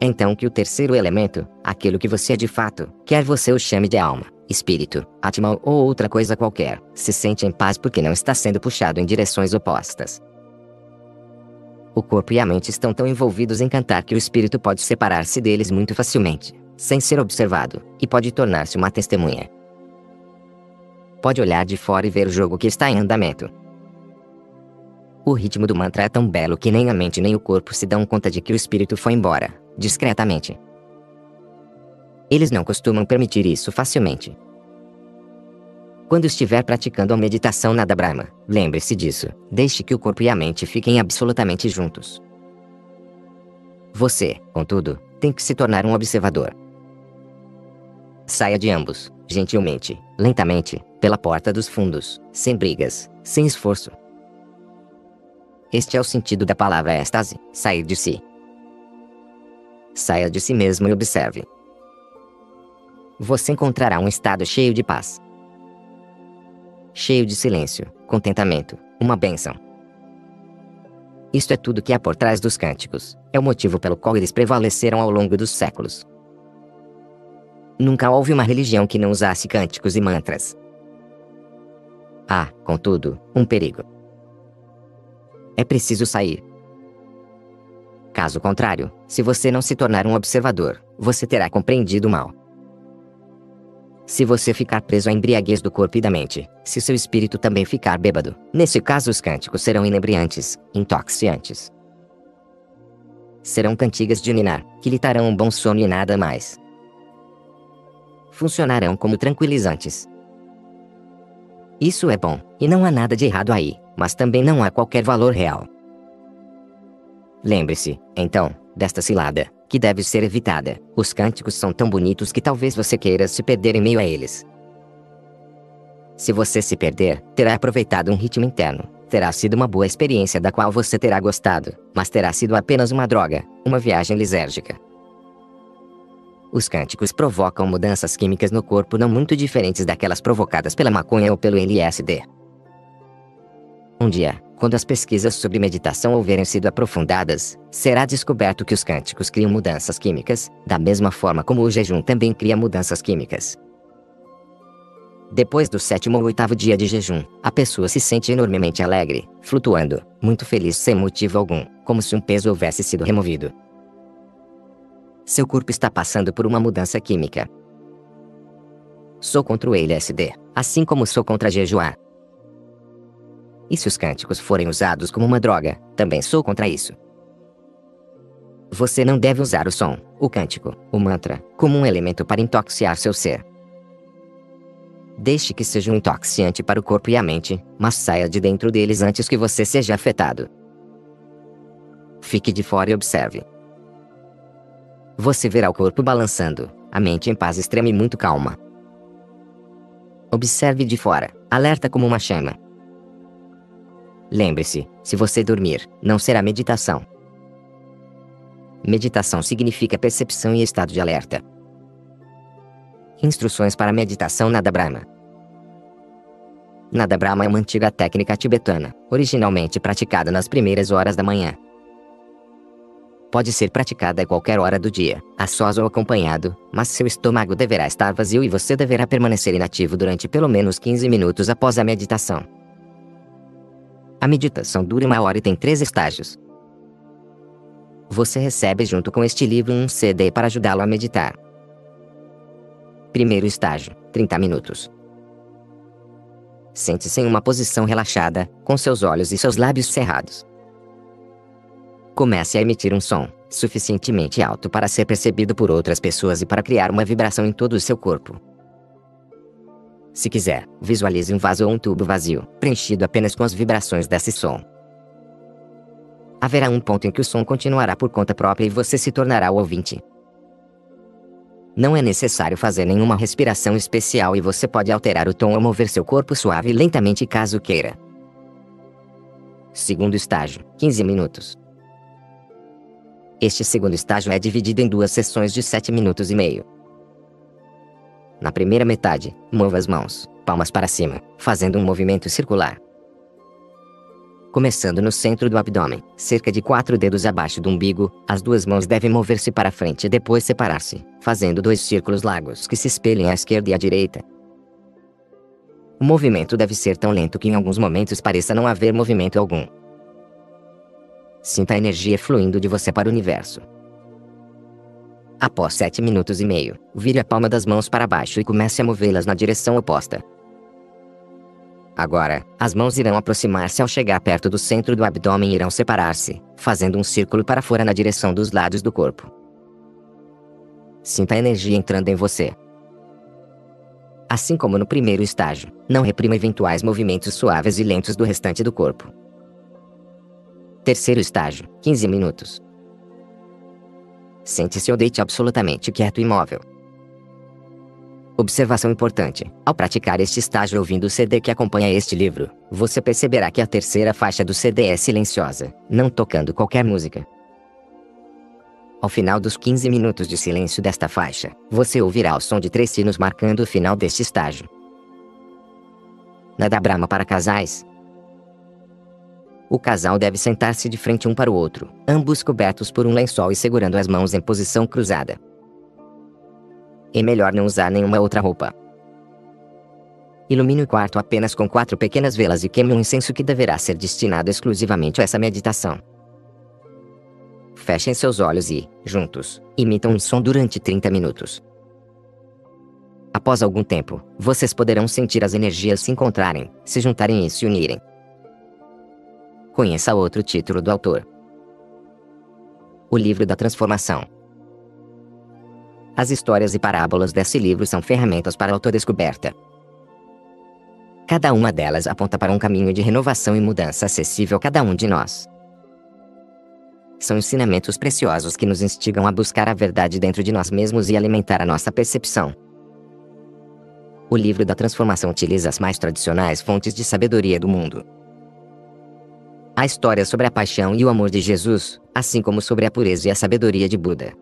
Então que o terceiro elemento, aquilo que você é de fato, quer você o chame de alma, espírito, atma ou outra coisa qualquer, se sente em paz porque não está sendo puxado em direções opostas. O corpo e a mente estão tão envolvidos em cantar que o espírito pode separar-se deles muito facilmente, sem ser observado, e pode tornar-se uma testemunha. Pode olhar de fora e ver o jogo que está em andamento, o ritmo do mantra é tão belo que nem a mente nem o corpo se dão conta de que o espírito foi embora, discretamente. Eles não costumam permitir isso facilmente. Quando estiver praticando a meditação nada Brahma, lembre-se disso, deixe que o corpo e a mente fiquem absolutamente juntos. Você, contudo, tem que se tornar um observador. Saia de ambos, gentilmente, lentamente, pela porta dos fundos, sem brigas, sem esforço. Este é o sentido da palavra êxtase, sair de si. Saia de si mesmo e observe. Você encontrará um estado cheio de paz. Cheio de silêncio, contentamento, uma bênção. Isto é tudo que há por trás dos cânticos. É o motivo pelo qual eles prevaleceram ao longo dos séculos. Nunca houve uma religião que não usasse cânticos e mantras. Há, contudo, um perigo. É preciso sair. Caso contrário, se você não se tornar um observador, você terá compreendido mal. Se você ficar preso à embriaguez do corpo e da mente, se seu espírito também ficar bêbado, nesse caso os cânticos serão inebriantes, intoxiantes. Serão cantigas de ninar, que lhe darão um bom sono e nada mais. Funcionarão como tranquilizantes. Isso é bom, e não há nada de errado aí, mas também não há qualquer valor real. Lembre-se, então, desta cilada, que deve ser evitada. Os cânticos são tão bonitos que talvez você queira se perder em meio a eles. Se você se perder, terá aproveitado um ritmo interno. Terá sido uma boa experiência da qual você terá gostado, mas terá sido apenas uma droga, uma viagem lisérgica. Os cânticos provocam mudanças químicas no corpo não muito diferentes daquelas provocadas pela maconha ou pelo LSD. Um dia, quando as pesquisas sobre meditação houverem sido aprofundadas, será descoberto que os cânticos criam mudanças químicas, da mesma forma como o jejum também cria mudanças químicas. Depois do sétimo ou oitavo dia de jejum, a pessoa se sente enormemente alegre, flutuando, muito feliz sem motivo algum, como se um peso houvesse sido removido. Seu corpo está passando por uma mudança química. Sou contra o LSD, assim como sou contra jejuar. E se os cânticos forem usados como uma droga, também sou contra isso. Você não deve usar o som, o cântico, o mantra, como um elemento para intoxicar seu ser. Deixe que seja um intoxiante para o corpo e a mente, mas saia de dentro deles antes que você seja afetado. Fique de fora e observe. Você verá o corpo balançando, a mente em paz extrema e muito calma. Observe de fora, alerta como uma chama. Lembre-se, se você dormir, não será meditação. Meditação significa percepção e estado de alerta. Instruções para meditação Nada Brahma. Nada Brahma é uma antiga técnica tibetana, originalmente praticada nas primeiras horas da manhã. Pode ser praticada a qualquer hora do dia, a sós ou acompanhado, mas seu estômago deverá estar vazio e você deverá permanecer inativo durante pelo menos 15 minutos após a meditação. A meditação dura uma hora e tem três estágios. Você recebe junto com este livro um CD para ajudá-lo a meditar. Primeiro estágio, 30 minutos. Sente-se em uma posição relaxada, com seus olhos e seus lábios cerrados. Comece a emitir um som, suficientemente alto para ser percebido por outras pessoas e para criar uma vibração em todo o seu corpo. Se quiser, visualize um vaso ou um tubo vazio, preenchido apenas com as vibrações desse som. Haverá um ponto em que o som continuará por conta própria e você se tornará o ouvinte. Não é necessário fazer nenhuma respiração especial e você pode alterar o tom ou mover seu corpo suave e lentamente caso queira. Segundo estágio, 15 minutos. Este segundo estágio é dividido em duas sessões de 7 minutos e meio. Na primeira metade, mova as mãos, palmas para cima, fazendo um movimento circular. Começando no centro do abdômen, cerca de quatro dedos abaixo do umbigo, as duas mãos devem mover-se para frente e depois separar-se, fazendo dois círculos largos que se espelhem à esquerda e à direita. O movimento deve ser tão lento que em alguns momentos pareça não haver movimento algum. Sinta a energia fluindo de você para o universo, Após 7 minutos e meio, vire a palma das mãos para baixo e comece a movê-las na direção oposta. Agora, as mãos irão aproximar-se ao chegar perto do centro do abdômen e irão separar-se, fazendo um círculo para fora na direção dos lados do corpo. Sinta a energia entrando em você. Assim como no primeiro estágio, não reprima eventuais movimentos suaves e lentos do restante do corpo. Terceiro estágio, 15 minutos. Sente-se ou deite absolutamente quieto e imóvel. Observação importante: ao praticar este estágio ouvindo o CD que acompanha este livro, você perceberá que a terceira faixa do CD é silenciosa, não tocando qualquer música. Ao final dos 15 minutos de silêncio desta faixa, você ouvirá o som de três sinos marcando o final deste estágio. Nada Brahma para casais. O casal deve sentar-se de frente um para o outro, ambos cobertos por um lençol e segurando as mãos em posição cruzada. É melhor não usar nenhuma outra roupa. Ilumine o quarto apenas com quatro pequenas velas e queime um incenso que deverá ser destinado exclusivamente a essa meditação. Fechem seus olhos e, juntos, imitam um som durante 30 minutos. Após algum tempo, vocês poderão sentir as energias se encontrarem, se juntarem e se unirem. Conheça outro título do autor: O Livro da Transformação. As histórias e parábolas desse livro são ferramentas para a autodescoberta. Cada uma delas aponta para um caminho de renovação e mudança acessível a cada um de nós. São ensinamentos preciosos que nos instigam a buscar a verdade dentro de nós mesmos e alimentar a nossa percepção. O livro da transformação utiliza as mais tradicionais fontes de sabedoria do mundo. A história sobre a paixão e o amor de Jesus, assim como sobre a pureza e a sabedoria de Buda.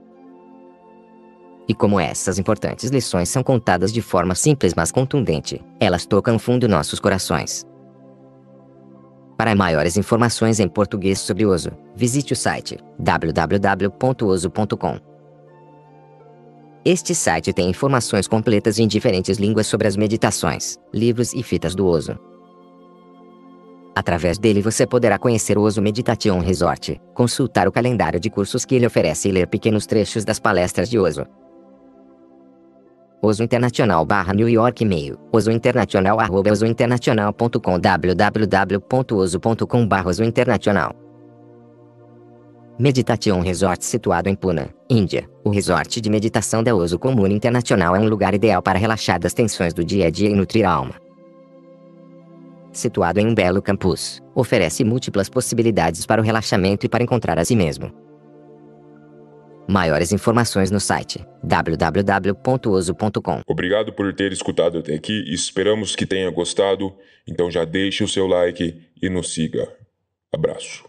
E como essas importantes lições são contadas de forma simples mas contundente, elas tocam fundo nossos corações. Para maiores informações em português sobre Ozo, visite o site www.ozo.com. Este site tem informações completas em diferentes línguas sobre as meditações, livros e fitas do Ozo. Através dele você poderá conhecer o Ozo Meditation Resort, consultar o calendário de cursos que ele oferece e ler pequenos trechos das palestras de Ozo. Oso Internacional barra New York e-mail, osointernacional arroba osointernacional.com www.oso.com barra osointernacional Meditation Resort situado em Pune, Índia. O resort de meditação da Oso Comune Internacional é um lugar ideal para relaxar das tensões do dia a dia e nutrir a alma. Situado em um belo campus, oferece múltiplas possibilidades para o relaxamento e para encontrar a si mesmo. Maiores informações no site www.oso.com. Obrigado por ter escutado até aqui. Esperamos que tenha gostado. Então já deixe o seu like e nos siga. Abraço.